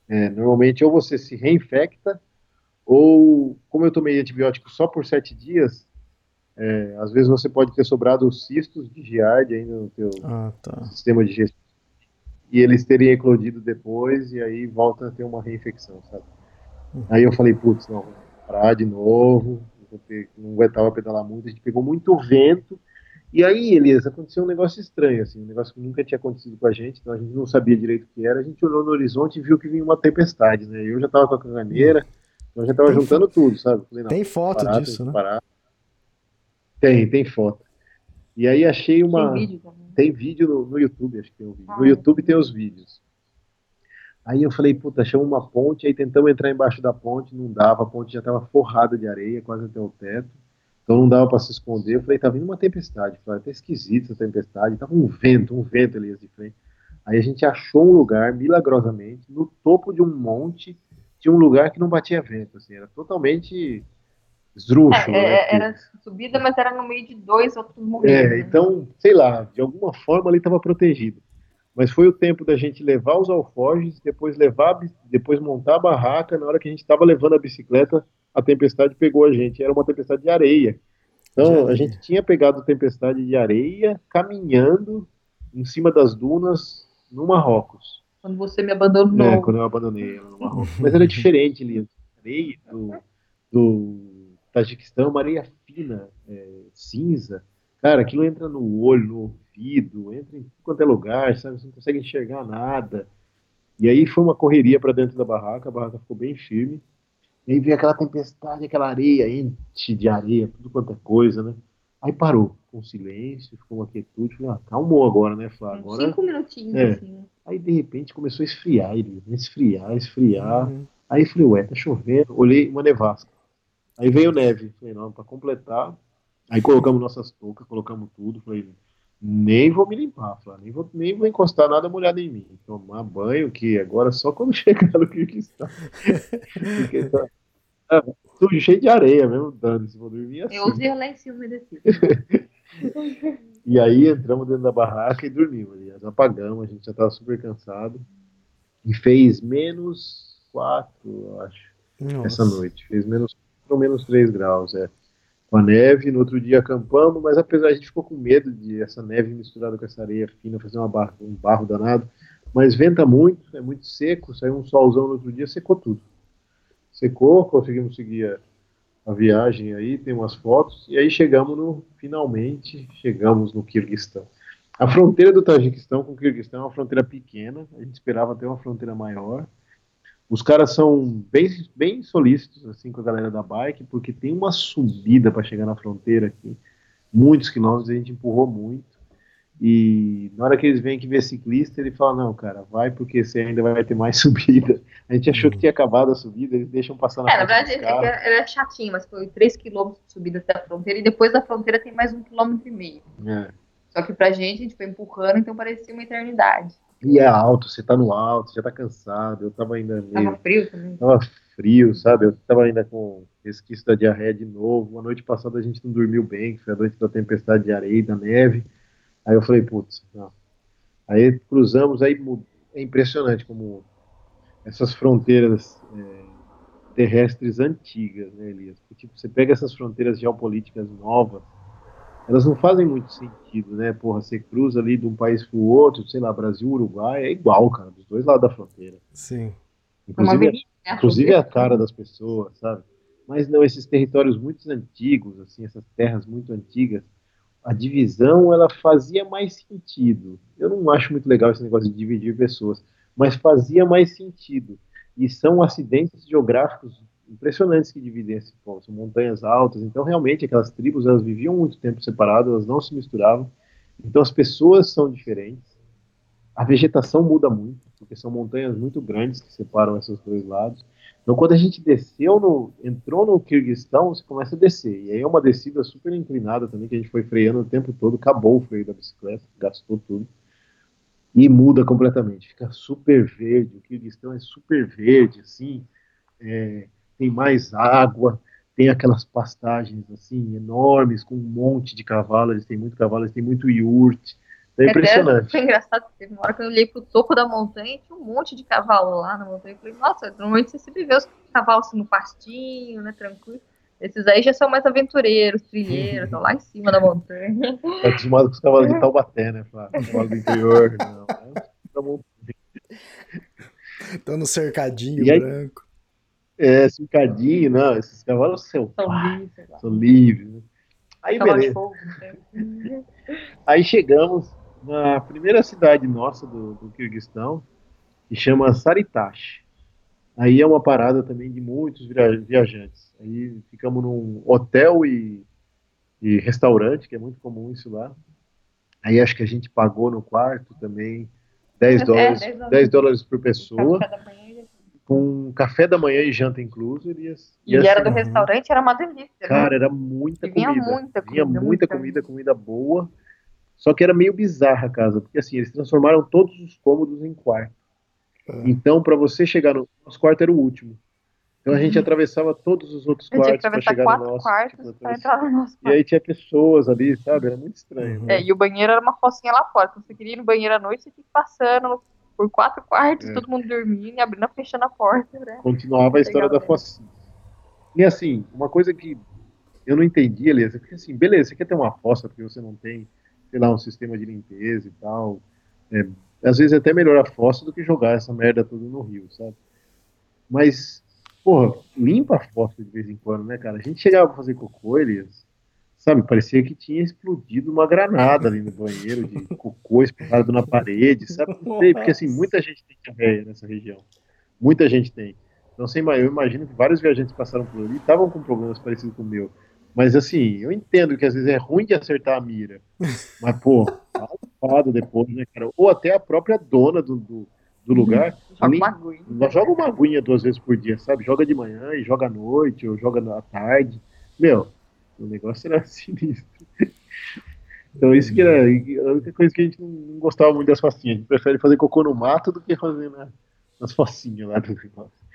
É, normalmente, ou você se reinfecta, ou, como eu tomei antibiótico só por sete dias, é, às vezes você pode ter sobrado os cistos de giardia ainda no teu ah, tá. sistema digestivo. E eles teriam eclodido depois, e aí volta a ter uma reinfecção, sabe? Uhum. Aí eu falei, putz, não, parar de novo, não aguentava pedalar muito, a gente pegou muito vento, e aí, Elias, aconteceu um negócio estranho, assim, um negócio que nunca tinha acontecido com a gente, então a gente não sabia direito o que era, a gente olhou no horizonte e viu que vinha uma tempestade, né? Eu já tava com a caganeira, então já tava tem juntando tudo, sabe? Falei, tem foto parar, disso, né? Parar. Tem, tem foto. E aí achei uma. Tem vídeo também. Tem vídeo no, no YouTube, acho que tem um vídeo. Ah, no YouTube tem os vídeos. Aí eu falei, puta, achamos uma ponte, aí tentamos entrar embaixo da ponte, não dava, a ponte já estava forrada de areia, quase até o teto. Então não dava para se esconder. Eu falei, tá vindo uma tempestade. Falei, até esquisito essa tempestade. Tava um vento, um vento ali de frente. Aí a gente achou um lugar, milagrosamente, no topo de um monte, tinha um lugar que não batia vento, assim, era totalmente esdrúxulo. É, né, é, era subida, mas era no meio de dois outros morros. É, né? então, sei lá, de alguma forma ali estava protegido. Mas foi o tempo da gente levar os alforjes, depois levar, depois montar a barraca. Na hora que a gente estava levando a bicicleta, a tempestade pegou a gente. Era uma tempestade de areia. Então, a gente tinha pegado tempestade de areia caminhando em cima das dunas no Marrocos. Quando você me abandonou. É, quando eu abandonei ela no Marrocos. Mas era diferente, Elias. Areia do, do Tajiquistão, uma areia fina, é, cinza. Cara, aquilo entra no olho, no ouvido, entra em quanto é lugar, sabe? Você não consegue enxergar nada. E aí foi uma correria para dentro da barraca, a barraca ficou bem firme. E aí veio aquela tempestade, aquela areia, enche de areia, tudo quanto é coisa, né? Aí parou, com silêncio, ficou uma quietude, falei, ah, calmou agora, né, Flávio? Agora... Cinco minutinhos, é. assim. Né? Aí, de repente, começou a esfriar, ele, esfriar, esfriar. Uhum. Aí falei, ué, tá chovendo. Olhei uma nevasca. Aí veio neve. Falei, não, pra completar. Aí colocamos nossas toucas, colocamos tudo. Falei, nem vou me limpar, falei, nem vou, nem vou encostar nada molhado em mim. Tomar banho, que agora só quando chegar no Kirguistão. Porque tá, tá tudo cheio de areia mesmo, dando, se vou dormir assim. Eu usei lá em cima umedecido. e aí entramos dentro da barraca e dormimos. Aliás, apagamos, a gente já estava super cansado. E fez menos 4, eu acho, Nossa. essa noite. Fez menos ou menos 3 graus, é com a neve. No outro dia acampamos, mas apesar a gente ficou com medo de essa neve misturada com essa areia fina fazer barra, um barro danado. Mas venta muito, é muito seco. Saiu um solzão no outro dia, secou tudo. Secou, conseguimos seguir a, a viagem aí, tem umas fotos. E aí chegamos no, finalmente, chegamos no Kirguistão. A fronteira do Tajiquistão com o Kirguistão é uma fronteira pequena. A gente esperava ter uma fronteira maior. Os caras são bem, bem solícitos assim com a galera da bike, porque tem uma subida para chegar na fronteira aqui, muitos quilômetros, a gente empurrou muito. E na hora que eles vêm que ver ciclista, ele fala: Não, cara, vai porque você ainda vai ter mais subida. A gente achou que tinha acabado a subida, eles deixam passar na É, na verdade, é, é chatinho, mas foi 3 km de subida até a fronteira, e depois da fronteira tem mais um quilômetro e meio. É. Só que pra gente, a gente foi empurrando, então parecia uma eternidade. E é alto, você tá no alto, já tá cansado. Eu tava ainda meio. Tava frio também. Tava frio, sabe? Eu tava ainda com resquício da diarreia de novo. A noite passada a gente não dormiu bem, foi a noite da tempestade de areia e da neve. Aí eu falei, putz, não. Aí cruzamos, aí é impressionante como essas fronteiras é, terrestres antigas, né, Elias? Porque, tipo, você pega essas fronteiras geopolíticas novas elas não fazem muito sentido, né? Porra, você cruza ali de um país para o outro, sei lá, Brasil, Uruguai, é igual, cara, dos dois lados da fronteira. Sim. Inclusive, é, inclusive a cara das pessoas, sabe? Mas não, esses territórios muito antigos, assim, essas terras muito antigas, a divisão ela fazia mais sentido. Eu não acho muito legal esse negócio de dividir pessoas, mas fazia mais sentido. E são acidentes geográficos impressionantes que dividem esse ponto. São montanhas altas, então realmente aquelas tribos elas viviam muito tempo separadas, elas não se misturavam. Então as pessoas são diferentes. A vegetação muda muito, porque são montanhas muito grandes que separam esses dois lados. Então quando a gente desceu no, entrou no Kirguistão, você começa a descer. E aí é uma descida super inclinada também que a gente foi freando o tempo todo, acabou o freio da bicicleta, gastou tudo. E muda completamente, fica super verde. O Kirguistão é super verde, assim. É, tem mais água, tem aquelas pastagens assim enormes com um monte de cavalos, eles têm muito cavalo, eles têm muito iurte. É, é impressionante. Foi engraçado, teve uma hora que eu olhei pro topo da montanha e tinha um monte de cavalo lá na montanha. Eu falei, nossa, normalmente você sempre vê os cavalos assim, no pastinho, né, tranquilo. Esses aí já são mais aventureiros, trilheiros, estão lá em cima da montanha. Tá acostumado com os cavalos de Taubaté, né, Flávio? Cavalo do interior, não. Estão no cercadinho aí, branco. É, cercadinho, não. Esses cavalos são, são livres. São livres. Né? Aí, beleza. Fogo, né? aí chegamos na primeira cidade nossa do, do Kirguistão, que chama Saritash. Aí é uma parada também de muitos viajantes. Aí ficamos num hotel e, e restaurante, que é muito comum isso lá. Aí acho que a gente pagou no quarto também 10 é, dólares, 10 dólares, 10 dólares por pessoa. Com café da manhã e janta incluso. E, e, e era do restaurante, era uma delícia. Né? Cara, era muita comida. Vinha muita comida. Vinha muita comida, comida boa. Só que era meio bizarra a casa, porque assim, eles transformaram todos os cômodos em quarto. Ah. Então, para você chegar no nosso quarto era o último. Então a gente uhum. atravessava todos os outros quartos para chegar no nosso. Quartos tipo, entrar no nosso quarto. E aí tinha pessoas ali, sabe? Era muito estranho. Né? É, e o banheiro era uma focinha lá fora. Quando você queria ir no banheiro à noite, você tinha que ir passando por quatro quartos, é. todo mundo dormindo e abrindo e fechando a porta. Né? Continuava a história da focinha. E assim, uma coisa que eu não entendi, Elias, é porque assim, beleza, você quer ter uma fossa porque você não tem sei lá, um sistema de limpeza e tal. É, às vezes é até melhor a fossa do que jogar essa merda toda no rio, sabe? Mas, porra, limpa a fossa de vez em quando, né, cara? A gente chegava pra fazer cocô, eles, sabe, parecia que tinha explodido uma granada ali no banheiro de cocô espalhado na parede, sabe? Porque, assim, muita gente tem diarreia nessa região. Muita gente tem. Então, assim, eu imagino que vários viajantes passaram por ali e estavam com problemas parecidos com o meu. Mas assim, eu entendo que às vezes é ruim de acertar a mira. Mas, pô, tá ocupado depois, né, cara? Ou até a própria dona do, do, do lugar. Joga uma aguinha. Joga uma aguinha duas vezes por dia, sabe? Joga de manhã e joga à noite, ou joga à tarde. Meu, o negócio era sinistro. Então isso que era a única coisa que a gente não gostava muito das focinhas. A gente prefere fazer cocô no mato do que fazer na, nas focinhas lá do negócio.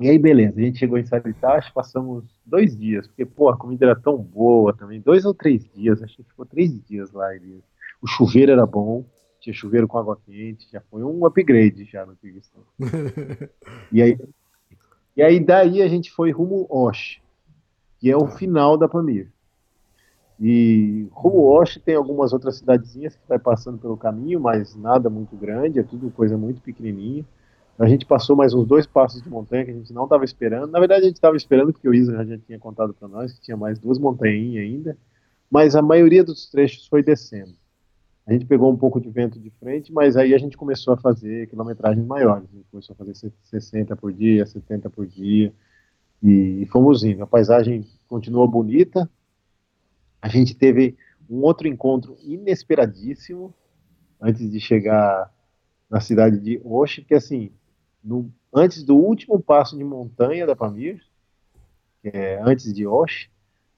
E aí, beleza, a gente chegou em Salitache, passamos dois dias, porque, pô, a comida era tão boa também, dois ou três dias, acho que ficou três dias lá, Elias. O chuveiro era bom, tinha chuveiro com água quente, já foi um upgrade já no Kirguistão. e aí, e aí daí a gente foi rumo Osh, que é o final da Pamir. E Osh tem algumas outras cidadezinhas que vai passando pelo caminho, mas nada muito grande, é tudo coisa muito pequenininha. A gente passou mais uns dois passos de montanha que a gente não estava esperando. Na verdade, a gente estava esperando porque o Isa já tinha contado para nós que tinha mais duas montanhinhas ainda, mas a maioria dos trechos foi descendo. A gente pegou um pouco de vento de frente, mas aí a gente começou a fazer quilometragens maiores. A gente começou a fazer 60 por dia, 70 por dia, e fomos indo. A paisagem continuou bonita. A gente teve um outro encontro inesperadíssimo antes de chegar na cidade de Oxe, que assim, no, antes do último passo de montanha da Pamir, é antes de Osh,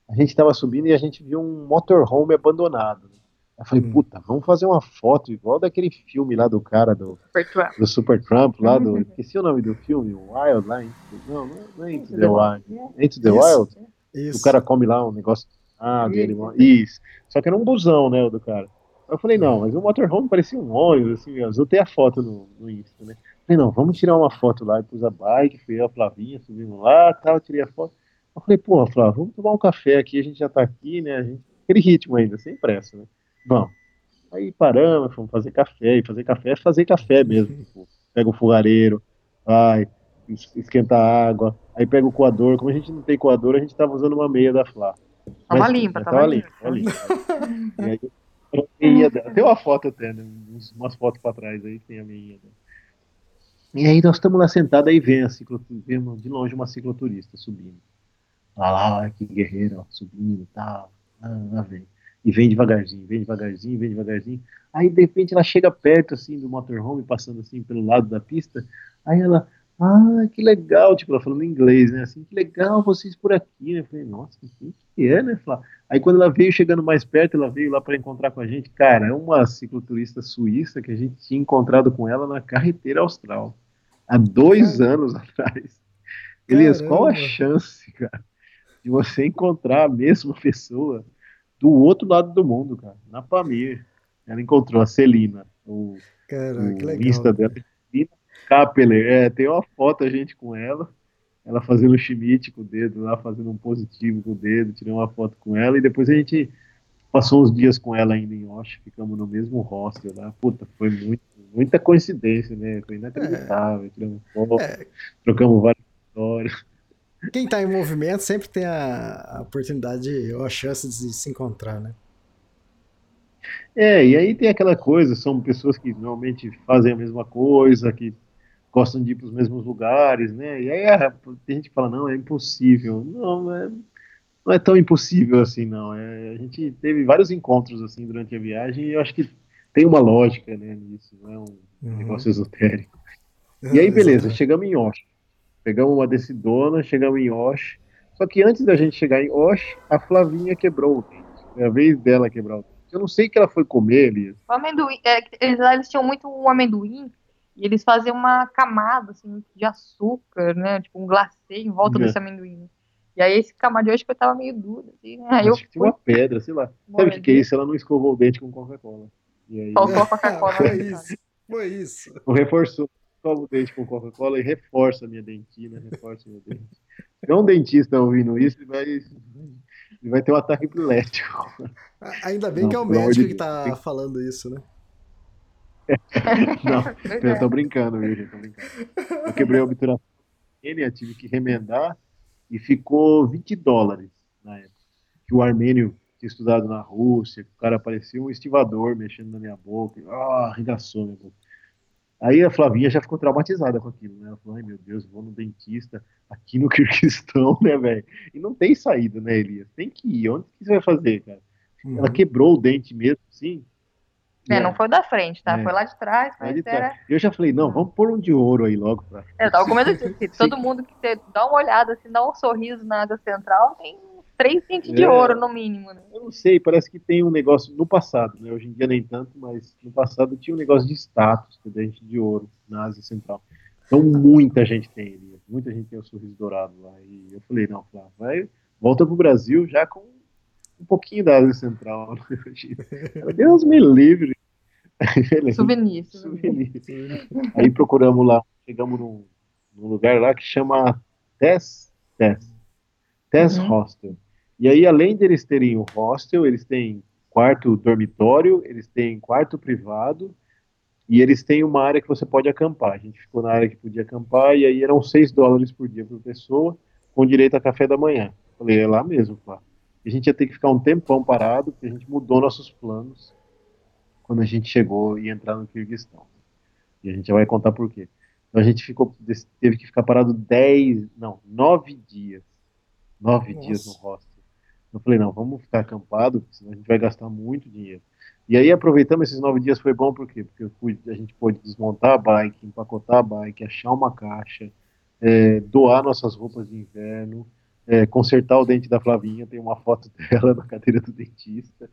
a gente estava subindo e a gente viu um motorhome abandonado. Eu falei, hum. puta, vamos fazer uma foto igual daquele filme lá do cara do Super Trump, do Super Trump lá do. Esqueci o nome do filme, Wild lá. Não, não é Into the Wild. Into the Wild? Isso. O cara come lá um negócio. Ah, dele, isso. Só que era um busão, né, o do cara. Eu falei, não, mas o motorhome parecia um ônibus, assim, eu ter a foto no, no Insta, né? Falei, não, vamos tirar uma foto lá e pus a bike, fui eu, a Flavinha, subimos lá tal, tirei a foto. Eu falei, pô, Flávio, vamos tomar um café aqui, a gente já tá aqui, né? A gente, aquele ritmo ainda, sem pressa, né? Vamos. Aí paramos, fomos fazer café, e fazer café é fazer café mesmo. Tipo, pega o fogareiro, vai, esquenta a água, aí pega o coador. Como a gente não tem coador, a gente tava usando uma meia da Flá. Tava limpa, tava, limpa. Tava limpa. e aí, meia dela. Tem uma foto até, né? umas fotos pra trás aí, tem a meia dela. E aí nós estamos lá sentados, aí vem a vemos de longe uma cicloturista subindo. Lá, lá, que guerreiro, ó, subindo e tal. Ah, lá vem. E vem devagarzinho, vem devagarzinho, vem devagarzinho. Aí de repente ela chega perto assim do motorhome, passando assim pelo lado da pista. Aí ela, ah, que legal, tipo, ela falando em inglês, né? Assim, que legal vocês por aqui, né? Eu falei, nossa, que que é, né, Flá? Aí quando ela veio chegando mais perto, ela veio lá para encontrar com a gente. Cara, é uma cicloturista suíça que a gente tinha encontrado com ela na carreteira austral há dois anos atrás. Elias, qual a chance, cara, de você encontrar a mesma pessoa do outro lado do mundo, cara, na Pamir. Ela encontrou a Celina, o, Caraca, o legal. Insta dela, Celina Kapeler. É, tem uma foto a gente com ela, ela fazendo um chimite com o dedo lá, fazendo um positivo com o dedo, tirei uma foto com ela e depois a gente passou uns dias com ela ainda em Osh, ficamos no mesmo hostel lá. Puta, foi muito, muita coincidência, né? Foi inacreditável. Tiramos foto, É. trocamos várias histórias. Quem tá em movimento sempre tem a, a oportunidade ou a chance de se encontrar, né? É, e aí tem aquela coisa, são pessoas que normalmente fazem a mesma coisa, que gostam de ir para os mesmos lugares, né? E aí ah, tem gente que fala, não, é impossível. Não, é, não é tão impossível assim, não. É, a gente teve vários encontros assim durante a viagem e eu acho que tem uma lógica, né, nisso, não é um Uhum. negócio esotérico. E aí, beleza, chegamos em Osh. Pegamos uma decidona, chegamos em Osh. Só que antes da gente chegar em Osh, a Flavinha quebrou o dente. Foi a vez dela quebrar o dente. Eu não sei o que ela foi comer, Elias. O amendoim, é, eles, lá eles tinham muito um amendoim e eles faziam uma camada assim, de açúcar, né? Tipo um glacê em volta É. desse amendoim. E aí esse camada de hoje que eu tava meio duro, assim, né? Aí eu Acho que tinha uma pedra, sei lá. Sabe o que, que é isso? Ela não escovou o dente com Coca-Cola. E aí faltou a Coca-Cola. Foi né, cara? isso. Foi isso. não reforçou. Escova o dente com Coca-Cola e reforça a minha dentina, reforça o meu dente. Se não um dentista ouvindo isso, ele vai, ele vai ter um ataque epilético. Ainda bem Não, que é o médico de que tá falando isso, né? Não, eu é. tô brincando, viu, gente? Tô brincando. Eu quebrei a obturação eu tive que remendar e ficou 20 dólares na época. Que o armênio tinha estudado na Rússia, que o cara parecia um estivador mexendo na minha boca, ah, arregaçou minha boca. Aí a Flavinha já ficou traumatizada com aquilo, né? Ela falou, ai meu Deus, vou no dentista aqui no Kirguistão, né, velho? E não tem saída, né, Elias? Tem que ir. Onde que você vai fazer, cara? Uhum. Ela quebrou o dente mesmo, sim. É, não foi da frente, tá? É. Foi lá de trás, mas ele tá- era. Eu já falei, não, vamos pôr um de ouro aí logo. Pra... É, eu tava com medo disso. que Todo mundo que dá uma olhada, assim, dá um sorriso na água central, tem três dentes de É. ouro no mínimo, né? Eu não sei, parece que tem um negócio no passado, né? Hoje em dia nem tanto, mas no passado tinha um negócio de status, é dente de ouro na Ásia Central. Então muita gente tem ali, muita gente tem o sorriso dourado lá. E eu falei, não, Flávio, vai, volta pro Brasil já com um pouquinho da Ásia Central. Ela, Deus me livre. Souvenir. souvenir. Souvenir. Aí procuramos lá, chegamos num, num lugar lá que chama Tess, Tess, Tess Uhum. Hostel. E aí, além deles terem o hostel, eles têm quarto dormitório, eles têm quarto privado e eles têm uma área que você pode acampar. A gente ficou na área que podia acampar e aí eram 6 dólares por dia por pessoa, com direito a café da manhã. Falei, é lá mesmo, pá. A gente ia ter que ficar um tempão parado, porque a gente mudou nossos planos quando a gente chegou e entrar no Kirguistão. E a gente já vai contar por quê. Então a gente ficou, teve que ficar parado 10, não, 9 dias. 9 Nossa. dias no hostel. Eu falei, não, vamos ficar acampado, senão a gente vai gastar muito dinheiro. E aí aproveitamos esses nove dias, foi bom por quê? Porque eu pude- a gente pôde desmontar a bike, empacotar a bike, achar uma caixa, é, doar nossas roupas de inverno, é, consertar o dente da Flavinha, tem uma foto dela na cadeira do dentista.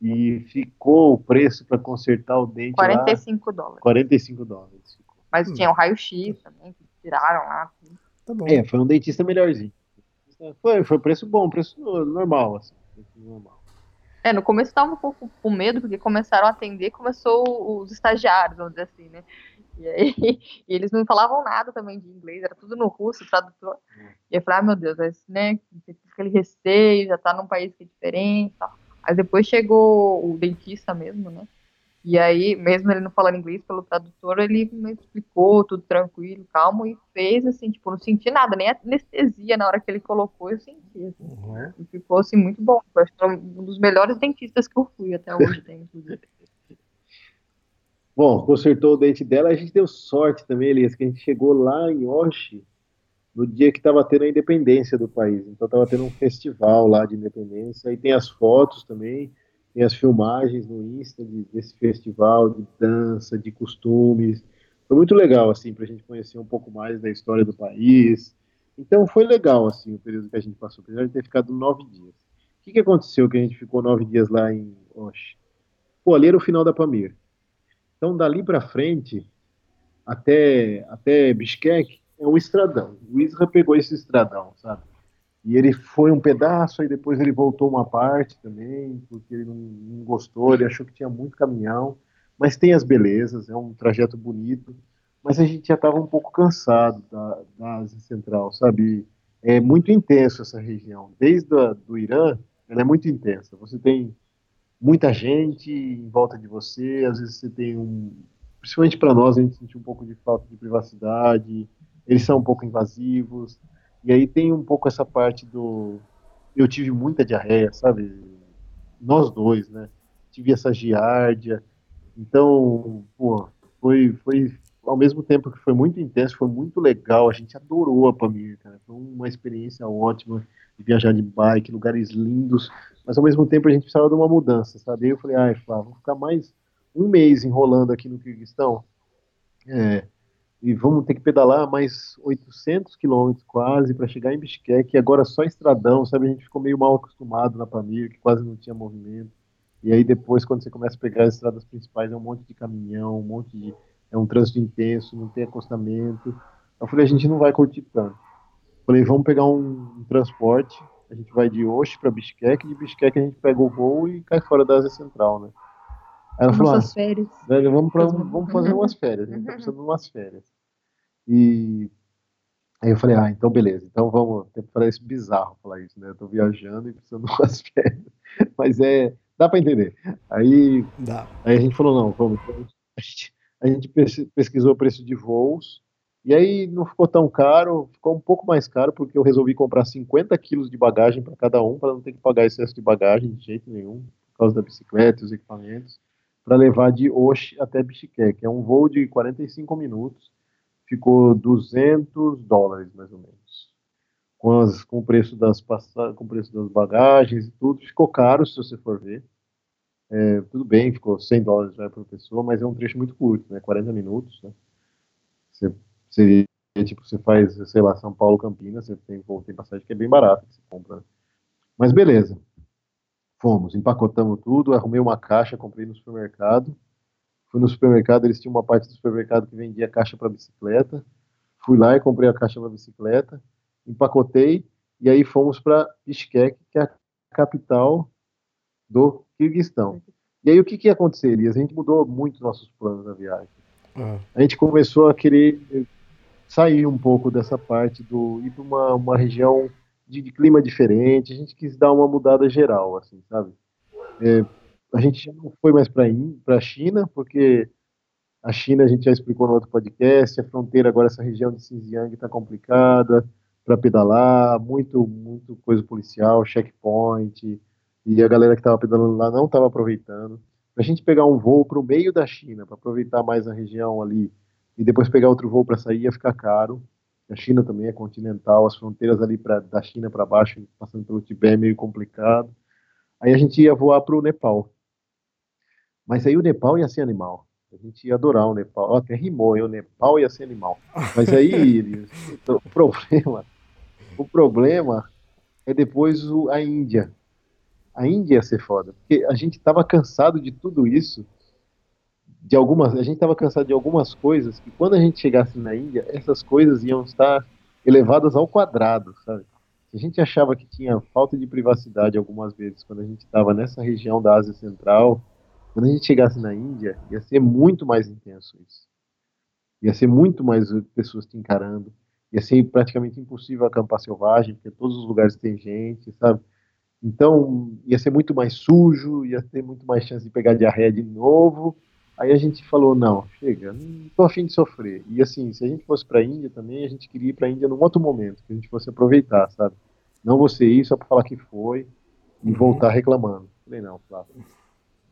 E ficou o preço para consertar o dente lá, 45 dólares. 45 dólares. ficou. Mas Hum. tinha o raio-x também, que tiraram lá. Tá bom. É, foi um dentista melhorzinho. Foi, foi preço bom, preço normal, assim. Preço normal. É, no começo eu tava um pouco com medo, porque começaram a atender, começou os estagiários, vamos dizer assim, né? E aí, e eles não falavam nada também de inglês, era tudo no russo, tradutor. E eu falei, ah, meu Deus, mas, né, aquele receio, já tá num país que é diferente tal. Aí depois chegou o dentista mesmo, né? E aí, mesmo ele não falando inglês pelo tradutor, ele me explicou tudo tranquilo, calmo, e fez assim, tipo, não senti nada, nem anestesia na hora que ele colocou, eu senti. Assim. Uhum. E ficou assim muito bom. Eu acho que é um dos melhores dentistas que eu fui até hoje, tem, inclusive. Bom, consertou o dente dela, a gente deu sorte também, Elias, que a gente chegou lá em Oshi no dia que estava tendo a independência do país. Então estava tendo um festival lá de independência, aí tem as fotos também, tem as filmagens no Insta de- desse festival de dança, de costumes. Foi muito legal, assim, para a gente conhecer um pouco mais da história do país. Então foi legal, assim, o período que a gente passou, apesar de ter ficado nove dias. O que, que aconteceu que a gente ficou nove dias lá em Osh? Pô, ali era o final da Pamir. Então, dali para frente, até, até Bishkek, é um estradão. O Isra pegou esse estradão, sabe? E ele foi um pedaço, e depois ele voltou uma parte também, porque ele não, não gostou, ele achou que tinha muito caminhão. Mas tem as belezas, é um trajeto bonito. Mas a gente já estava um pouco cansado da, da Ásia Central, sabe? É muito intenso essa região. Desde do Irã, ela é muito intensa. Você tem muita gente em volta de você, às vezes você tem um. Principalmente para nós, a gente sentiu um pouco de falta de privacidade, eles são um pouco invasivos, e aí tem um pouco essa parte do. Eu tive muita diarreia, sabe? Nós dois, né? Tive essa giardia. Então, pô, foi, foi. Ao mesmo tempo que foi muito intenso, foi muito legal. A gente adorou a Pamir, cara. Foi uma experiência ótima de viajar de bike, lugares lindos. Mas ao mesmo tempo a gente precisava de uma mudança, sabe? Eu falei, ai, Flávio, vou ficar mais um mês enrolando aqui no Kirguistão. É, e vamos ter que pedalar mais 800 quilômetros quase para chegar em Bishkek, e agora só estradão, sabe? A gente ficou meio mal acostumado na Pamir, que quase não tinha movimento. E aí depois, quando você começa a pegar as estradas principais, é um monte de caminhão, um monte de... é um trânsito intenso, não tem acostamento. Eu falei, a gente não vai curtir tanto. Falei, vamos pegar um, um transporte, a gente vai de Osh para Bishkek, de Bishkek a gente pega o voo e cai fora da Ásia Central, né? Aí ela falou, ah, férias. Velho, vamos, pra, vamos fazer umas férias, a gente tá precisando de umas férias. E aí eu falei, ah, então beleza, então vamos, parece bizarro falar isso, né? Eu tô viajando e precisando de umas férias, mas é, dá para entender. Aí, dá. aí a gente falou, não, vamos, então, a gente, a gente pesquisou o preço de voos, e aí não ficou tão caro, ficou um pouco mais caro, porque eu resolvi comprar 50 quilos de bagagem para cada um, para não ter que pagar excesso de bagagem de jeito nenhum, por causa da bicicleta e os equipamentos, para levar de Osh até Bishkek. É um voo de 45 minutos, ficou 200 dólares, mais ou menos. Com, as, com, o preço das com o preço das bagagens e tudo, ficou caro se você for ver. É, tudo bem, ficou 100 dólares por pessoa, mas é um trecho muito curto, né? 40 minutos, né? Você seria tipo, você faz, sei lá, São Paulo, Campinas, você tem, tem passagem que é bem barata, que você compra. Né? Mas beleza. Fomos, empacotamos tudo, arrumei uma caixa, comprei no supermercado. Fui no supermercado, eles tinham uma parte do supermercado que vendia caixa para bicicleta. Fui lá e comprei a caixa para bicicleta, empacotei e aí fomos para Bishkek, que é a capital do Kirguistão. E aí o que que ia acontecer, Elias? A gente mudou muito nossos planos na viagem. Uhum. A gente começou a querer sair um pouco dessa parte do ir para uma, uma região de, de, clima diferente. A gente quis dar uma mudada geral, assim, sabe? É, a gente já não foi mais para a China, porque a China a gente já explicou no outro podcast. A fronteira agora essa região de Xinjiang está complicada para pedalar, muito muito coisa policial, checkpoint e a galera que estava pedalando lá não estava aproveitando. Para a gente pegar um voo para o meio da China, para aproveitar mais a região ali e depois pegar outro voo para sair ia ficar caro. A China também é continental, as fronteiras ali pra, da China para baixo, passando pelo Tibete, é meio complicado. Aí a gente ia voar para o Nepal. Mas aí o Nepal ia ser animal. A gente ia adorar o Nepal. Até rimou, hein? o Nepal ia ser animal. Mas aí, o problema, o problema é depois o, a Índia. A Índia ia ser foda. Porque a gente estava cansado de tudo isso de algumas, a gente estava cansado de algumas coisas que quando a gente chegasse na Índia, essas coisas iam estar elevadas ao quadrado, sabe? A gente achava que tinha falta de privacidade algumas vezes quando a gente estava nessa região da Ásia Central, quando a gente chegasse na Índia, ia ser muito mais intenso isso. Ia ser muito mais pessoas te encarando, ia ser praticamente impossível acampar selvagem, porque todos os lugares tem gente, sabe? Então, ia ser muito mais sujo, ia ter muito mais chance de pegar diarreia de novo, Aí a gente falou, não, chega, não tô afim de sofrer. E assim, se a gente fosse pra Índia também, a gente queria ir pra Índia num outro momento, que a gente fosse aproveitar, sabe? Não você ir só pra falar que foi e uhum. voltar reclamando. Falei, não, Flávio,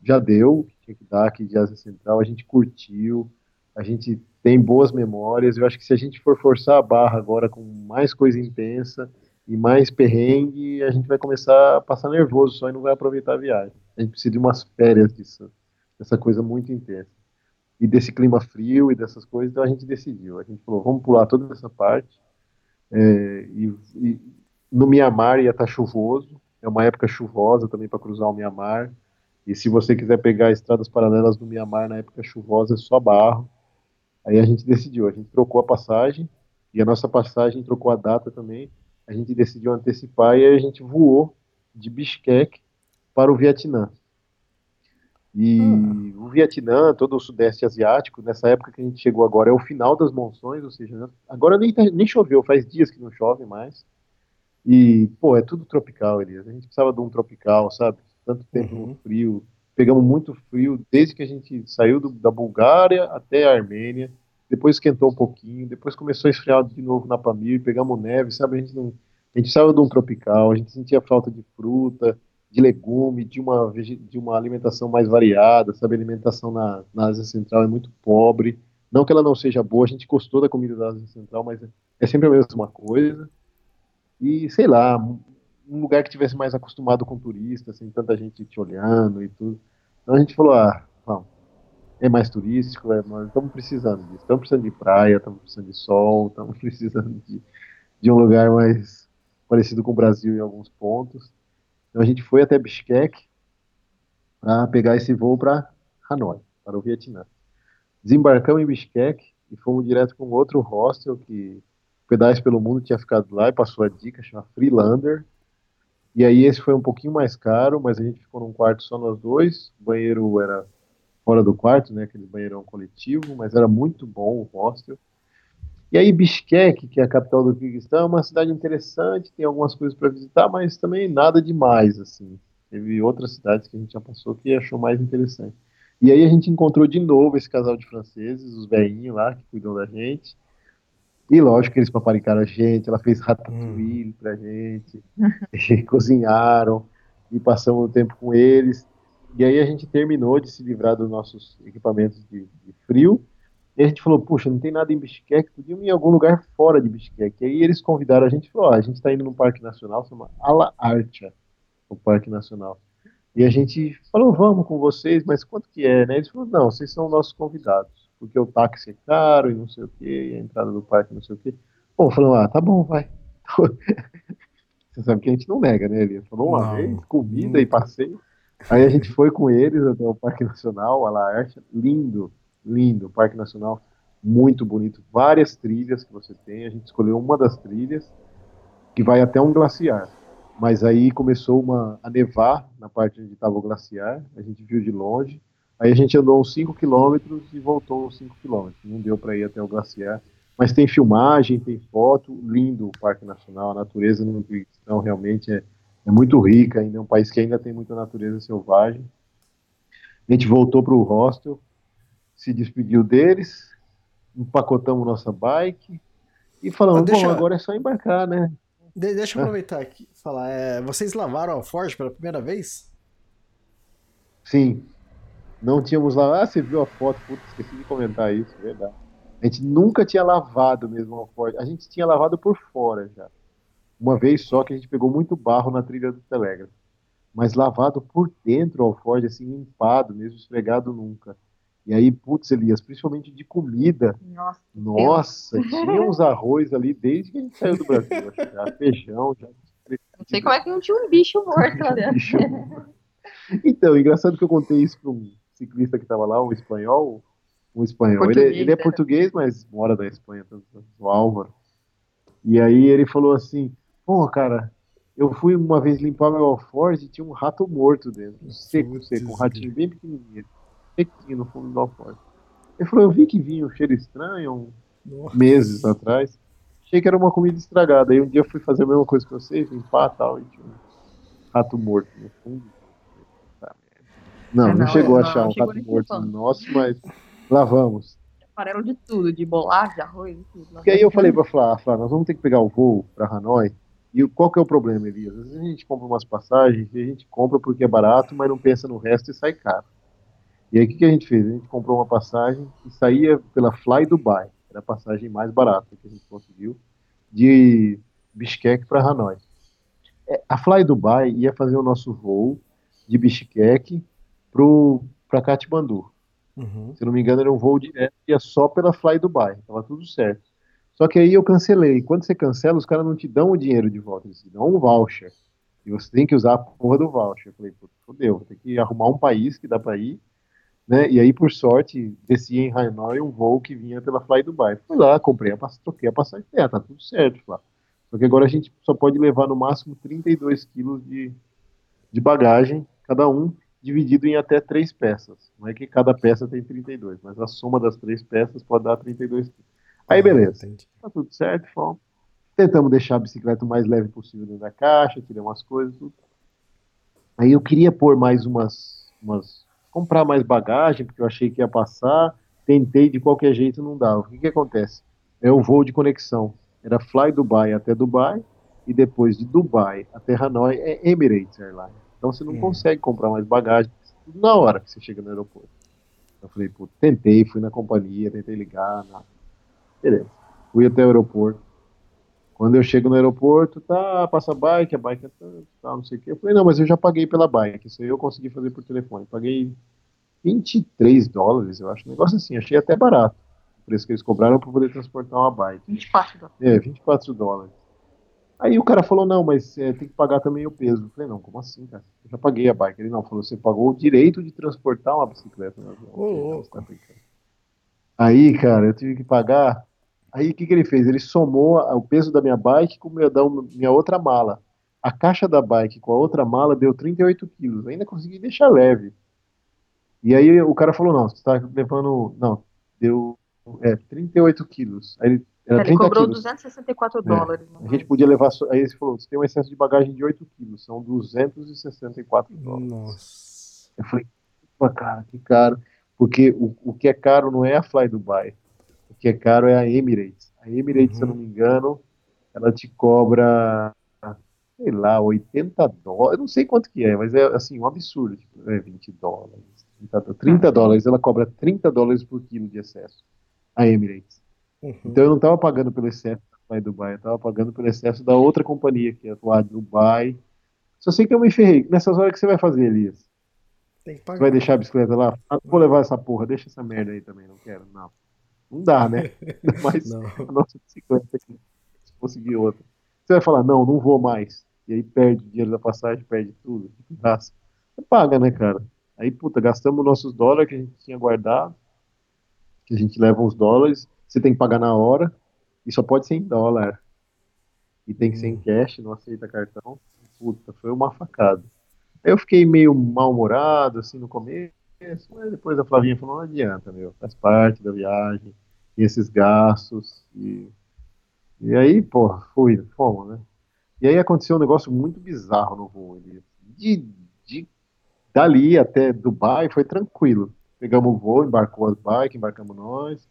já deu, tinha que dar aqui de Ásia Central, a gente curtiu, a gente tem boas memórias, eu acho que se a gente for forçar a barra agora com mais coisa intensa e mais perrengue, a gente vai começar a passar nervoso só e não vai aproveitar a viagem. A gente precisa de umas férias disso essa coisa muito intensa. E desse clima frio e dessas coisas, então a gente decidiu. A gente falou, vamos pular toda essa parte. É, e, e, no Mianmar ia estar tá chuvoso, é uma época chuvosa também para cruzar o Mianmar. E se você quiser pegar estradas paralelas no Mianmar na época chuvosa, é só barro. Aí a gente decidiu, a gente trocou a passagem, e a nossa passagem trocou a data também. A gente decidiu antecipar e a gente voou de Bishkek para o Vietnã. E hum. o Vietnã, todo o Sudeste Asiático, nessa época que a gente chegou agora, é o final das monções, ou seja, agora nem, tá, nem choveu, faz dias que não chove mais. E, pô, é tudo tropical, Elias. A gente precisava de um tropical, sabe? Tanto tempo uhum. no frio. Pegamos muito frio desde que a gente saiu do, da Bulgária até a Armênia. Depois esquentou um pouquinho. Depois começou a esfriar de novo na Pamir. Pegamos neve, sabe? A gente, não, a gente saiu de um tropical. A gente sentia falta de fruta, de legume, de uma, de uma alimentação mais variada, sabe? A alimentação na, na Ásia Central é muito pobre. Não que ela não seja boa, a gente gostou da comida da Ásia Central, mas é, é sempre a mesma coisa e sei lá, um lugar que tivesse mais acostumado com turistas, sem tanta gente te olhando e tudo. Então a gente falou, ah, vamos, é mais turístico, é, estamos precisando disso, estamos precisando de praia, estamos precisando de sol, estamos precisando de, de um lugar mais parecido com o Brasil em alguns pontos. Então a gente foi até Bishkek para pegar esse voo para Hanoi, para o Vietnã. Desembarcamos em Bishkek e fomos direto com outro hostel que Pedais pelo Mundo tinha ficado lá e passou a dica, chama Freelander. E aí esse foi um pouquinho mais caro, mas a gente ficou num quarto só nós dois. O banheiro era fora do quarto, né, aquele banheirão coletivo, mas era muito bom o hostel. E aí Bishkek, que é a capital do Kirguistão, é uma cidade interessante, tem algumas coisas para visitar, mas também nada demais, assim. Teve outras cidades que a gente já passou que achou mais interessante. E aí a gente encontrou de novo esse casal de franceses, os velhinhos lá, que cuidam da gente. E lógico que eles paparicaram a gente, ela fez ratatouille hum. pra gente, e cozinharam, e passamos o tempo com eles. E aí a gente terminou de se livrar dos nossos equipamentos de, de frio, e a gente falou, puxa, não tem nada em Bishkek, podíamos ir em algum lugar fora de Bishkek. E aí eles convidaram a gente e falou, a gente está indo num parque nacional, chama Ala Archa, o parque nacional. E a gente falou, vamos com vocês, mas quanto que é, né? Eles falaram, não, vocês são nossos convidados porque o táxi é caro e não sei o que, e a entrada do parque não sei o que. Bom, falou, ah, tá bom, vai. Você sabe que a gente não nega, né? Ele falou uma não, vez, comida e passeio. Aí a gente foi com eles até o Parque Nacional, a Laerte, lindo, lindo, Parque Nacional, muito bonito, várias trilhas que você tem, a gente escolheu uma das trilhas, que vai até um glaciar, mas aí começou uma, a nevar na parte onde estava o glaciar, a gente viu de longe, Aí a gente andou uns 5 quilômetros e voltou uns 5 quilômetros. Não deu para ir até o glaciar. Mas tem filmagem, tem foto, lindo o Parque Nacional, a natureza no Kirguistão realmente é, é muito rica, ainda é um país que ainda tem muita natureza selvagem. A gente voltou para o hostel, se despediu deles, empacotamos nossa bike e falamos, deixa, bom, agora é só embarcar, né? deixa eu aproveitar aqui falar, é, vocês lavaram a Ford pela primeira vez? Sim, não tínhamos lá. Ah, você viu a foto? Putz, esqueci de comentar isso, verdade. A gente nunca tinha lavado mesmo a Ford. A gente tinha lavado por fora já. Uma vez só que a gente pegou muito barro na trilha do telégrafo. Mas lavado por dentro ao Ford, assim, limpado, mesmo esfregado nunca. E aí, putz, Elias, principalmente de comida. Nossa, Nossa tinha uns arroz ali desde que a gente saiu do Brasil. Já, feijão, já. Não sei como é que não tinha um bicho morto lá dentro. Então, engraçado que eu contei isso para um ciclista que estava lá, um espanhol, um espanhol. Ele, ele, é né? português, mas mora da Espanha, o Álvaro. E aí ele falou assim, pô, cara, eu fui uma vez limpar meu alforje e tinha um rato morto dentro, seco, seco, um ratinho bem pequenininho, sequinho no fundo do alforje. Ele falou, eu vi que vinha um cheiro estranho, um, meses atrás, achei que era uma comida estragada. Aí um dia eu fui fazer a mesma coisa que vocês, limpar e tal, e tinha um rato morto no fundo. Não, não, não chegou a achar um rato morto nosso, mas lavamos. Farelo de tudo, de bolacha, de arroz, de tudo. E aí eu falei pra Flá, Flá, nós vamos ter que pegar o voo pra Hanoi. E qual que é o problema, Elias? Às vezes a gente compra umas passagens e a gente compra porque é barato, mas não pensa no resto e sai caro. E aí o que, que a gente fez? A gente comprou uma passagem e saía pela Fly Dubai, era a passagem mais barata que a gente conseguiu, de Bishkek para Hanoi. É, a Fly Dubai ia fazer o nosso voo de Bishkek para Katmandu. Uhum. Se não me engano, era um voo direto, ia só pela Fly Dubai, tava tudo certo. Só que aí eu cancelei. Quando você cancela, os caras não te dão o dinheiro de volta, eles te dão um voucher. E você tem que usar a porra do voucher. Eu falei, fodeu, vou ter que arrumar um país que dá para ir. Né? E aí, por sorte, desci em Hanoi um voo que vinha pela Fly Dubai. Fui lá, comprei a troquei a passagem, é, tá tudo certo. Lá. Só que agora a gente só pode levar no máximo 32 quilos de, de bagagem, cada um dividido em até três peças. Não é que cada peça tem 32, mas a soma das três peças pode dar 32 quilos. Aí Ah, beleza, tá tudo certo, fomos. Tentamos deixar a bicicleta o mais leve possível dentro da caixa, tirei umas coisas, tudo. Aí eu queria pôr mais umas, umas. Comprar mais bagagem, porque eu achei que ia passar. Tentei de qualquer jeito, não dava. O que, que acontece? É o voo de conexão. Era Fly Dubai até Dubai, e depois de Dubai até Hanoi é Emirates Airlines. Então você não Hum. consegue comprar mais bagagem na hora que você chega no aeroporto. Eu falei, pô, tentei, fui na companhia, tentei ligar, nada. Beleza. Fui até o aeroporto. Quando eu chego no aeroporto, tá, passa a bike, a bike é tanto, tal, não sei o quê. Eu falei, não, mas eu já paguei pela bike, isso aí eu consegui fazer por telefone. Paguei 23 dólares, eu acho, um negócio assim, achei até barato. O preço que eles cobraram para poder transportar uma bike. 24 dólares. É, 24 dólares. Aí o cara falou, não, mas é, tem que pagar também o peso. Eu falei, não, como assim, cara? Eu já paguei a bike. Ele não, falou, você pagou o direito de transportar uma bicicleta. tá brincando. Aí, cara, eu tive que pagar. Aí o que, que ele fez? Ele somou a- o peso da minha bike com o meu- da minha outra mala. A caixa da bike com a outra mala deu 38 quilos. Ainda consegui deixar leve. E aí o cara falou, não, você tá levando. Não, deu é, 38 quilos. Aí ele, era Ele 30 cobrou quilos. 264 dólares. A gente podia levar. só- Aí ele falou: você tem um excesso de bagagem de 8 quilos, são 264 dólares. Nossa. Eu falei: cara, que caro. Porque o, o que é caro não é a Fly Dubai. Que é caro é a Emirates. A Emirates, se eu não me engano, ela te cobra, sei lá, 80 dólares. Eu não sei quanto que é, mas é assim, um absurdo. Tipo, é 20 dólares, 30, 30 dólares. Ela cobra 30 dólares por quilo de excesso. A Emirates. Uhum. Então eu não estava pagando pelo excesso da Dubai, eu estava pagando pelo excesso da outra companhia que é a Dubai. Só sei que eu me ferrei. Nessas horas que você vai fazer, Elias? Tem que Você pagar. vai deixar a bicicleta lá? Ah, vou levar essa porra, deixa essa merda aí também, não quero. Não. Não dá, né? Não. a nossa bicicleta aqui, se conseguir outra. Você vai falar, não, não vou mais. E aí perde o dinheiro da passagem, perde tudo, graça. Você paga, né, cara? Aí, puta, gastamos nossos dólares que a gente tinha guardado, que a gente leva uns dólares, você tem que pagar na hora, e só pode ser em dólar. E tem que ser em cash, não aceita cartão. Puta, foi uma facada. Aí eu fiquei meio mal-humorado, assim, no começo, mas depois a Flavinha falou, não adianta, meu, faz parte da viagem, e esses gastos, e, e aí, pô, fui, fomos, né? E aí aconteceu um negócio muito bizarro no voo, de, de dali até Dubai foi tranquilo, pegamos o voo, embarcou as bikes, embarcamos nós,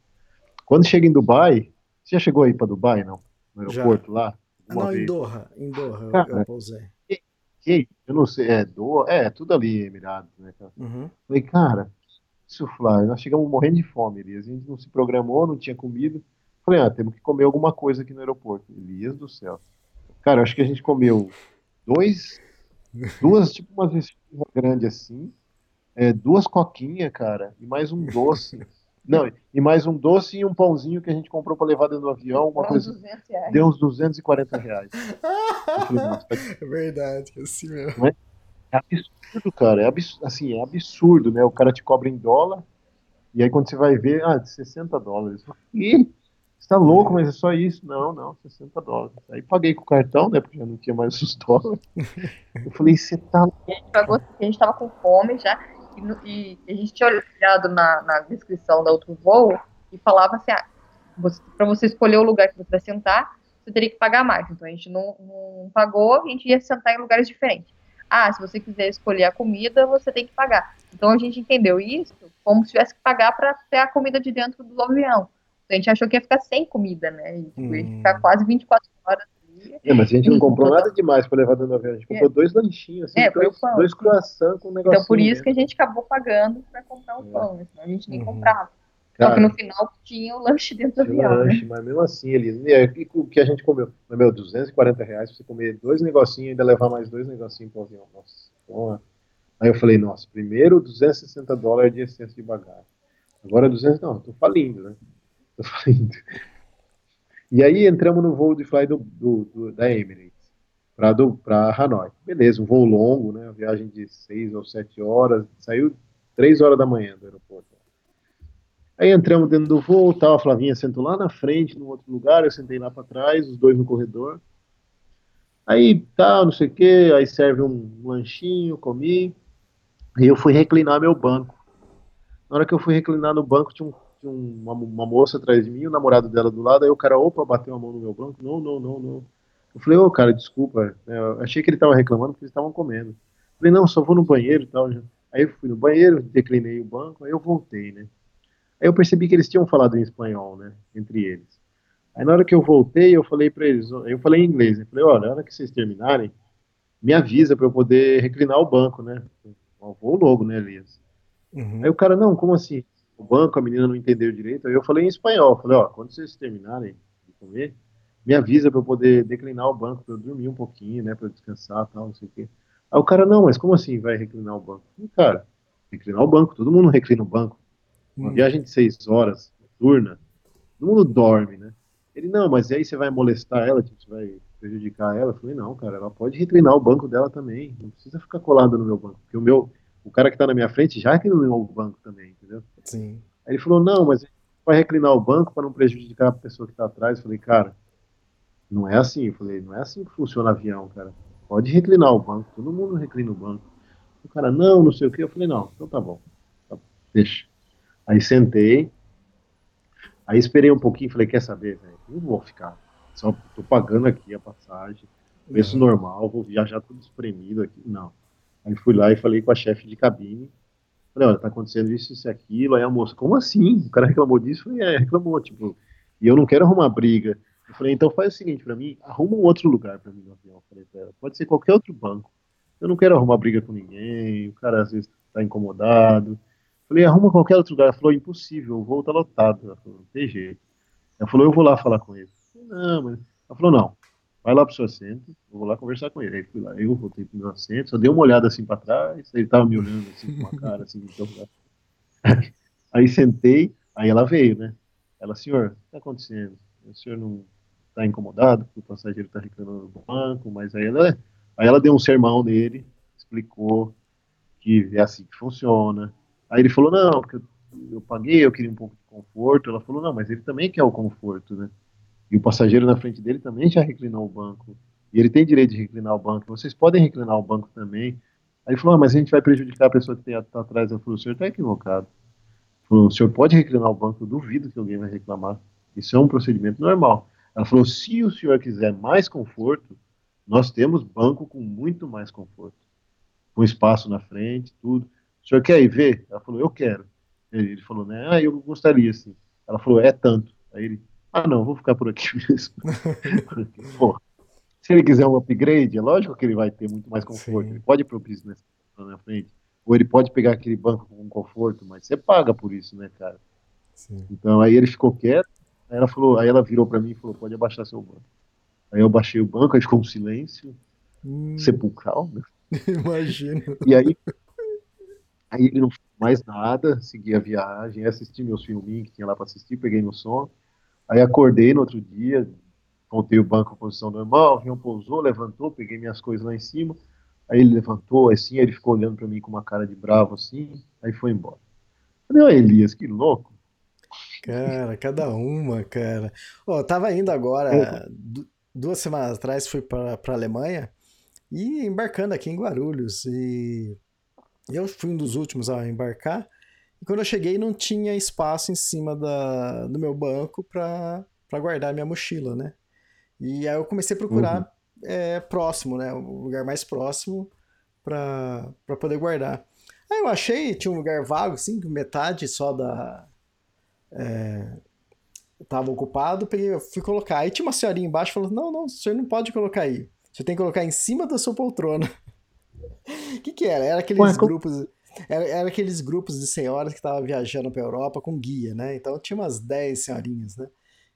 quando chega em Dubai, você já chegou aí pra Dubai, não? No Já. aeroporto lá? Ah, não, em vez? Doha. Em Doha Cara, eu pousei. Que, eu não sei, é, do, é, tudo ali, Emirados, né, cara? Uhum. Falei, cara, isso, Flávio, nós chegamos morrendo de fome, Elias. A gente não se programou, não tinha comida. Falei, ah, temos que comer alguma coisa aqui no aeroporto. Elias do céu. Cara, acho que a gente comeu dois, duas, tipo umas vestinhas grandes assim, é, duas coquinhas, cara, e mais um doce. Não, e mais um doce e um pãozinho que a gente comprou para levar dentro do avião, uma Foram coisa. 200 reais. Deu uns 240 reais. Falei, tá É verdade, é assim mesmo. é absurdo, cara. É absurdo, assim, é absurdo, né? O cara te cobra em dólar, e aí quando você vai ver, ah, 60 dólares. E você tá louco, mas é só isso? Não, não, 60 dólares. Aí paguei com o cartão, né? Porque já não tinha mais os dólares. Eu falei, você tá louco. A gente pagou, a gente tava com fome já, e, no- e a gente tinha olhado na, na descrição da outro voo e falava assim, ah, você, pra você escolher o lugar que você vai sentar, você teria que pagar mais. Então a gente não, não pagou, a gente ia sentar em lugares diferentes. Ah, se você quiser escolher a comida, você tem que pagar. Então a gente entendeu isso como se tivesse que pagar para ter a comida de dentro do avião. Então a gente achou que ia ficar sem comida, né? E tipo, ia Hum. ficar quase 24 horas ali. É, mas a gente não Sim, comprou nada demais pra levar dentro do avião. A gente comprou dois lanchinhos, assim, É, dois, pão. dois croissants com um negocinho. Então por isso dentro. que a gente acabou pagando para comprar o É. pão, né? senão a gente nem Uhum. comprava. Só que no final tinha o lanche dentro do avião, né? lanche, mas mesmo assim, ele, é, e o que a gente comeu? Mas, meu, 240 reais pra você comer dois negocinhos e ainda levar mais dois negocinhos pro avião. Nossa, porra. Aí eu falei, nossa, primeiro 260 dólares de excesso de bagagem. Agora 200, não, tô falindo, né? Tô falindo. E aí entramos no voo de fly do, do- do- da Emirates para para Hanoi. Beleza, um voo longo, né? Uma viagem de 6 ou 7 horas. Saiu 3 horas da manhã do aeroporto. Aí entramos dentro do voo, tal, a Flavinha sentou lá na frente, num outro lugar, eu sentei lá para trás, os dois no corredor. Aí tá, não sei o que, aí serve um lanchinho, comi, e eu fui reclinar meu banco. Na hora que eu fui reclinar no banco, tinha, um, tinha uma, uma, moça atrás de mim, o namorado dela do lado, aí o cara, opa, bateu a mão no meu banco, não, não, não, não. Eu falei, ô oh, cara, desculpa, né, eu achei que ele tava reclamando porque eles estavam comendo. Eu falei, não, só vou no banheiro e tal. Aí eu fui no banheiro, declinei o banco, aí eu voltei, né. Aí eu percebi que eles tinham falado em espanhol, né, entre eles. Aí na hora que eu voltei, eu falei para eles, eu falei em inglês, eu falei, olha, na hora que vocês terminarem, me avisa para eu poder reclinar o banco, né? Eu vou logo, né, Elias? Uhum. Aí o cara, não, como assim? O banco, a menina não entendeu direito. Aí eu falei em espanhol, falei, ó, quando vocês terminarem de comer, me avisa para eu poder declinar o banco, para eu dormir um pouquinho, né, para eu descansar, tal, não sei o quê. Aí o cara, não, mas como assim vai reclinar o banco? E, cara, reclinar o banco, todo mundo reclina o banco. Uma uhum. viagem de seis horas, turna, todo mundo dorme, né? Ele, não, mas aí você vai molestar ela, tipo, você vai prejudicar ela? Eu falei, não, cara, ela pode reclinar o banco dela também, não precisa ficar colada no meu banco, porque o meu, o cara que tá na minha frente já reclinou o banco também, entendeu? Sim. Aí ele falou, não, mas vai reclinar o banco para não prejudicar a pessoa que tá atrás. Eu falei, cara, não é assim. Eu falei, não é assim que funciona avião, cara. Pode reclinar o banco, todo mundo reclina o banco. O cara, não, não sei o que. Eu falei, não, então tá bom, tá, deixa. Aí sentei, Aí esperei um pouquinho e falei, quer saber, velho? Não vou ficar. Só tô pagando aqui a passagem, preço uhum. normal, vou viajar tudo espremido aqui. Não. Aí fui lá e falei com a chefe de cabine. Falei, olha, tá acontecendo isso, isso e aquilo. Aí a moça, como assim? O cara reclamou disso? Falei, é, reclamou, tipo, e eu não quero arrumar briga. Eu falei, então faz o seguinte para mim, arruma um outro lugar para mim no avião. Eu falei pra ela, pode ser qualquer outro banco. Eu não quero arrumar briga com ninguém, o cara às vezes tá incomodado. Falei, arruma qualquer outro lugar. Ela falou, impossível, o voo tá lotado. Ela falou, não tem jeito. Ela falou, eu vou lá falar com ele. Falei, não, mas... Ela falou, não, vai lá pro seu assento, eu vou lá conversar com ele. Aí fui lá, eu voltei pro meu assento, só dei uma olhada assim para trás, ele tava me olhando assim com uma cara assim, então... Aí sentei, aí ela veio, né? Ela, senhor, o que está acontecendo? O senhor não está incomodado porque o passageiro está reclamando do banco, mas aí ela, aí ela deu um sermão nele, explicou que é assim que funciona, Aí ele falou, não, porque eu, paguei, eu queria um pouco de conforto. Ela falou, não, mas ele também quer o conforto, né? E o passageiro na frente dele também já reclinou o banco. E ele tem direito de reclinar o banco. Vocês podem reclinar o banco também. Aí ele falou, ah, mas a gente vai prejudicar a pessoa que está atrás. Eu falei, o senhor está equivocado. Falou, o senhor pode reclinar o banco, eu duvido que alguém vai reclamar. Isso é um procedimento normal. Ela falou, se o senhor quiser mais conforto, nós temos banco com muito mais conforto. Com espaço na frente, tudo senhor quer ir ver? Ela falou, eu quero. Ele, ele falou, né? Ah, eu gostaria, sim. Ela falou, é tanto. Aí ele, ah, não, vou ficar por aqui mesmo. Pô, se ele quiser um upgrade, é lógico que ele vai ter muito mais conforto. Sim. Ele pode ir pro business na frente. Ou ele pode pegar aquele banco com conforto, mas você paga por isso, né, cara? Sim. Então aí ele ficou quieto. Aí ela falou, aí ela virou para mim e falou, pode abaixar seu banco. Aí eu baixei o banco, aí ficou um silêncio hum. sepulcral, né? Imagino. E aí Aí ele não fez mais nada, segui a viagem, assisti meus filminhos que tinha lá para assistir, peguei no som. Aí acordei no outro dia, contei o banco em posição normal, o avião pousou, levantou, peguei minhas coisas lá em cima. Aí ele levantou assim, aí ele ficou olhando para mim com uma cara de bravo assim, aí foi embora. Falei, ó, Elias, que louco. Cara, cada uma, cara. Ó, oh, tava indo agora, duas semanas atrás, fui para a Alemanha e embarcando aqui em Guarulhos. E eu fui um dos últimos a embarcar. E quando eu cheguei, não tinha espaço em cima da, do meu banco para guardar minha mochila, né? E aí eu comecei a procurar uhum. é, próximo, né? O lugar mais próximo para poder guardar. Aí eu achei, tinha um lugar vago, assim, metade só da. É, tava ocupado, peguei, fui colocar. Aí tinha uma senhorinha embaixo falou: Não, não, o senhor não pode colocar aí. Você tem que colocar em cima da sua poltrona. O que, que era? Era aqueles Ué, grupos. Era, era, aqueles grupos de senhoras que estavam viajando para Europa com guia, né? Então tinha umas 10 senhorinhas, né?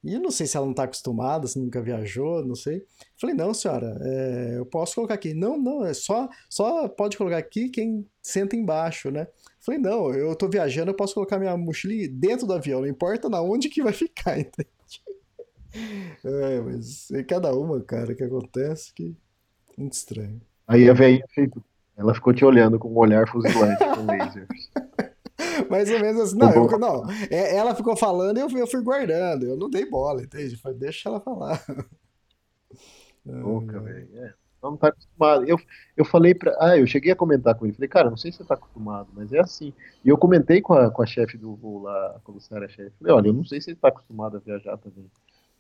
E eu não sei se ela não está acostumada, se nunca viajou, não sei. Falei, não, senhora, é, eu posso colocar aqui. Não, não, é só, só pode colocar aqui quem senta embaixo, né? Falei, não, eu estou viajando, eu posso colocar minha mochila dentro do avião, não importa na onde que vai ficar, entende? É, mas é cada uma, cara, que acontece que muito estranho. Aí a velhinha feito ela ficou te olhando com um olhar fuzilante com laser. Mais ou menos assim. Não, eu, não, é, ela ficou falando e eu, eu fui guardando. Eu não dei bola, entende? Falei, deixa ela falar. Boca, velho. É. não tá acostumado. Eu, eu falei pra. Ah, eu cheguei a comentar com ele. Falei, cara, não sei se você tá acostumado, mas é assim. E eu comentei com a, com a chefe do voo lá, a comissária chefe. Falei, olha, eu não sei se ele tá acostumado a viajar também.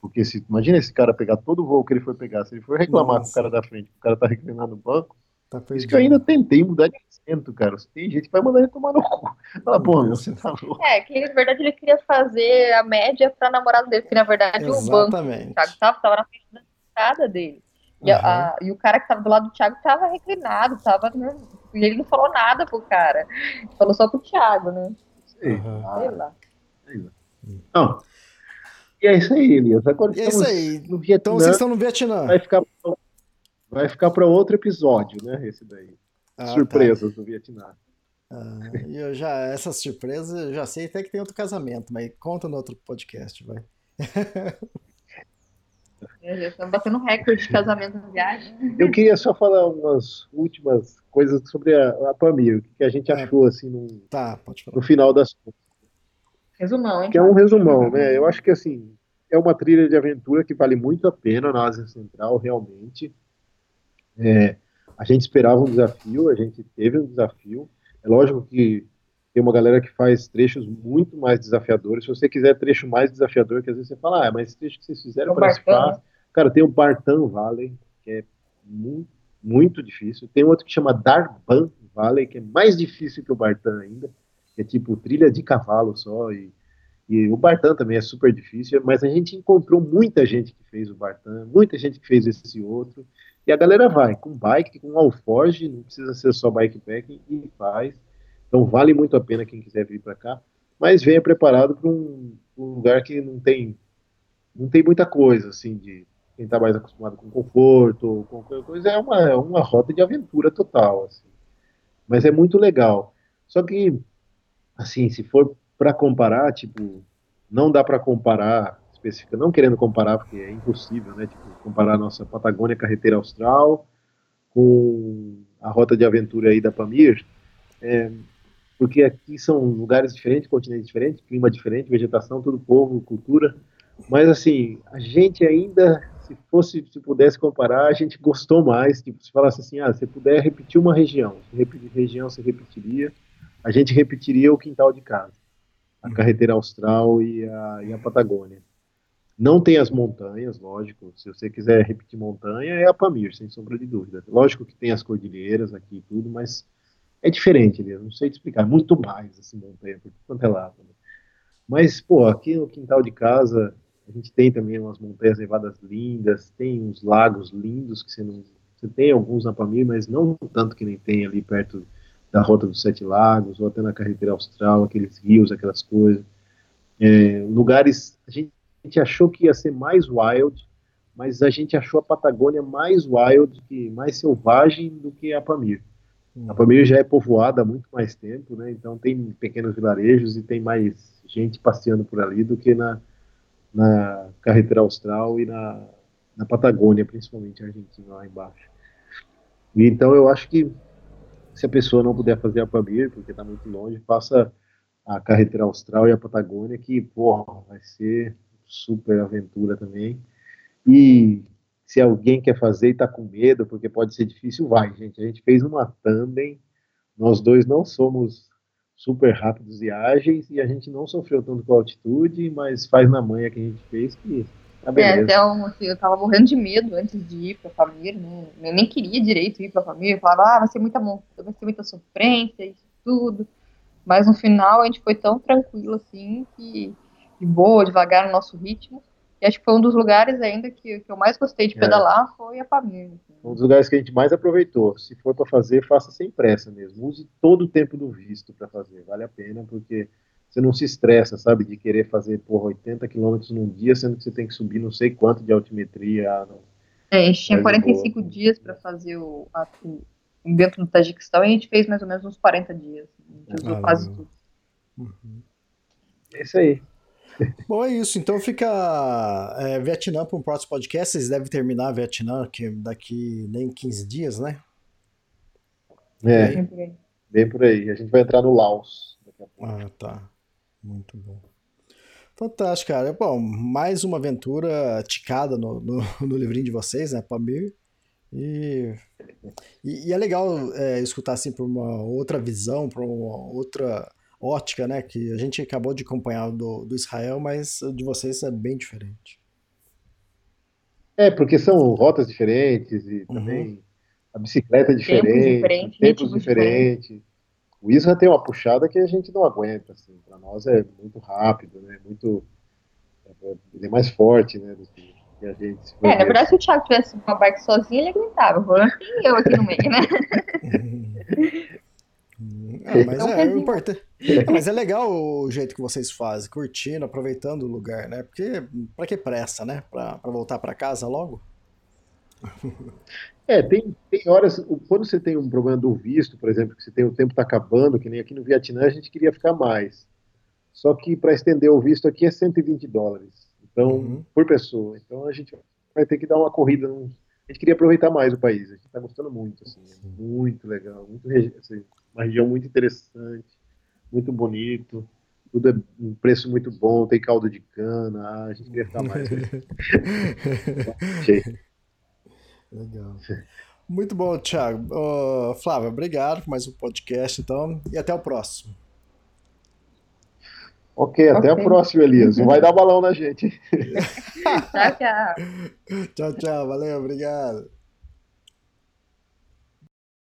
Porque se, imagina esse cara pegar todo o voo que ele foi pegar. Se ele for reclamar Nossa. com o cara da frente, o cara tá reclinando no banco. Tá Isso que eu ainda tentei mudar de assento, cara. Tem gente que vai mandar ele tomar no cu. Fala, pô, você tá louco. É, que na verdade ele queria fazer a média pra namorado dele, que na verdade Exatamente. o banco, o Thiago tava, tava na frente da entrada dele. E, uhum. a, e, o cara que tava do lado do Thiago tava reclinado, tava. E ele não falou nada pro cara. Falou só pro Thiago, né? Sei, uhum. Sei lá. Sei lá. Não. E é isso aí, Elias. Agora é isso aí. No Vietnã, então vocês estão no Vietnã. Vai ficar, vai ficar para outro episódio, né? Esse daí. Ah, tá. Surpresas tá. do Vietnã. Ah, e eu já, essas surpresas, eu já sei até que tem outro casamento, mas conta no outro podcast, vai. Estamos batendo recorde de casamento na viagem. Eu queria só falar umas últimas coisas sobre a, a Pamir, o que a gente é. achou assim no, tá, no final das contas. Resumão, hein? Que é um resumão, né? Eu acho que assim, é uma trilha de aventura que vale muito a pena na Ásia Central, realmente. É, a gente esperava um desafio, a gente teve um desafio. É lógico que tem uma galera que faz trechos muito mais desafiadores. Se você quiser trecho mais desafiador, que às vezes você fala, ah, mas esse trecho que vocês fizeram parece fácil. Cara, tem o Bartan Valley, que é muito, muito difícil. Tem outro que chama Darban Valley, que é mais difícil que o Bartan ainda, que é tipo trilha de cavalo só. E, e o Bartan também é super difícil, mas a gente encontrou muita gente que fez o Bartan, muita gente que fez esse outro. E a galera vai com bike, com alforge, não precisa ser só bikepacking, e faz. Então vale muito a pena quem quiser vir para cá, mas venha preparado para um, um, lugar que não tem não tem muita coisa assim de quem está mais acostumado com conforto, com qualquer coisa é uma é uma rota de aventura total, assim. Mas é muito legal. Só que assim, se for para comparar, tipo, não dá para comparar específica, não querendo comparar porque é impossível, né? Tipo, comparar a nossa Patagônia Carreteira Austral com a rota de aventura aí da Pamir, é, porque aqui são lugares diferentes, continentes diferentes, clima diferente, vegetação, tudo povo, cultura. Mas assim, a gente ainda, se fosse, se pudesse comparar, a gente gostou mais. Tipo, se falasse assim, ah, se puder repetir uma região, se repetir região, você repetiria. A gente repetiria o quintal de casa, a uhum. carreteira austral e a, e a Patagônia. Não tem as montanhas, lógico. Se você quiser repetir montanha, é a Pamir, sem sombra de dúvida. Lógico que tem as cordilheiras aqui e tudo, mas é diferente, né? não sei te explicar, é muito mais assim, montanha, por quanto é lado. Né? Mas, pô, aqui no quintal de casa, a gente tem também umas montanhas nevadas lindas, tem uns lagos lindos que você não. Você tem alguns na Pamir, mas não tanto que nem tem ali perto da Rota dos Sete Lagos, ou até na Carretera Austral, aqueles rios, aquelas coisas. É, lugares. A gente, gente achou que ia ser mais wild, mas a gente achou a Patagônia mais wild, que, mais selvagem do que a Pamir. A Palmeiras já é povoada há muito mais tempo, né? Então tem pequenos vilarejos e tem mais gente passeando por ali do que na, na carretera austral e na, na Patagônia, principalmente a Argentina lá embaixo. E então eu acho que se a pessoa não puder fazer a Pamir, porque está muito longe, faça a carretera austral e a Patagônia, que, porra, vai ser super aventura também. E se alguém quer fazer e está com medo, porque pode ser difícil, vai, gente. A gente fez uma tandem, nós dois não somos super rápidos e ágeis, e a gente não sofreu tanto com a altitude, mas faz na manha que a gente fez que tá É, então, assim, eu tava morrendo de medo antes de ir pra família, né? Eu nem queria direito ir pra família, eu falava, ah, vai ser muita vai ser muita sofrência, isso tudo. Mas no final a gente foi tão tranquilo assim que de boa, devagar no nosso ritmo. E acho que foi um dos lugares ainda que, que eu mais gostei de é. pedalar, é. foi a Pamir. Assim. Um dos lugares que a gente mais aproveitou. Se for para fazer, faça sem pressa mesmo. Use todo o tempo do visto para fazer. Vale a pena, porque você não se estressa, sabe, de querer fazer por 80 quilômetros num dia, sendo que você tem que subir não sei quanto de altimetria. Não. É, a gente tinha 45 boa. dias para fazer o, a, o, dentro do Tajiquistão e a gente fez mais ou menos uns 40 dias. A gente usou quase tudo. Uhum. É isso aí. Bom, é isso. Então fica é, Vietnã para um próximo podcast. Vocês devem terminar Vietnã que daqui nem 15 dias, né? É, bem por aí. A gente vai entrar no Laos. Ah, tá. Muito bom. Fantástico, cara. Bom, mais uma aventura ticada no, no, no livrinho de vocês, né? Pamir. E, e, e é legal é, escutar assim por uma outra visão, por uma outra ótica, né? Que a gente acabou de acompanhar do, do Israel, mas de vocês é bem diferente. É, porque são rotas diferentes e uhum. também a bicicleta é diferente, tempos, diferentes. Diferente. O Isra tem uma puxada que a gente não aguenta, assim. Para nós é muito rápido, né? Muito, ele é mais forte, né? Do que a gente. É, na verdade, se o Thiago tivesse uma bike sozinho, ele aguentava. O Roland e eu aqui no meio, né? Ah, mas, então, é, importa... mas é legal o jeito que vocês fazem, curtindo, aproveitando o lugar, né? Porque para que pressa, né? Para voltar para casa logo? É, tem, tem horas, quando você tem um problema do visto, por exemplo, que você tem o tempo está acabando, que nem aqui no Vietnã a gente queria ficar mais. Só que para estender o visto aqui é 120 dólares. Então, uhum. por pessoa. Então a gente vai ter que dar uma corrida. A gente queria aproveitar mais o país. A gente está gostando muito, assim, é muito legal, muito assim, uma região muito interessante, muito bonito. Tudo é um preço muito bom, tem caldo de cana. Ah, a gente queria ficar mais. legal. Muito bom, Thiago. Uh, Flávio, obrigado por mais um podcast, então, e até o próximo. Ok, até okay. a próxima, Elias. Não vai dar balão na gente. tchau, tchau. Tchau, tchau. Valeu, obrigado.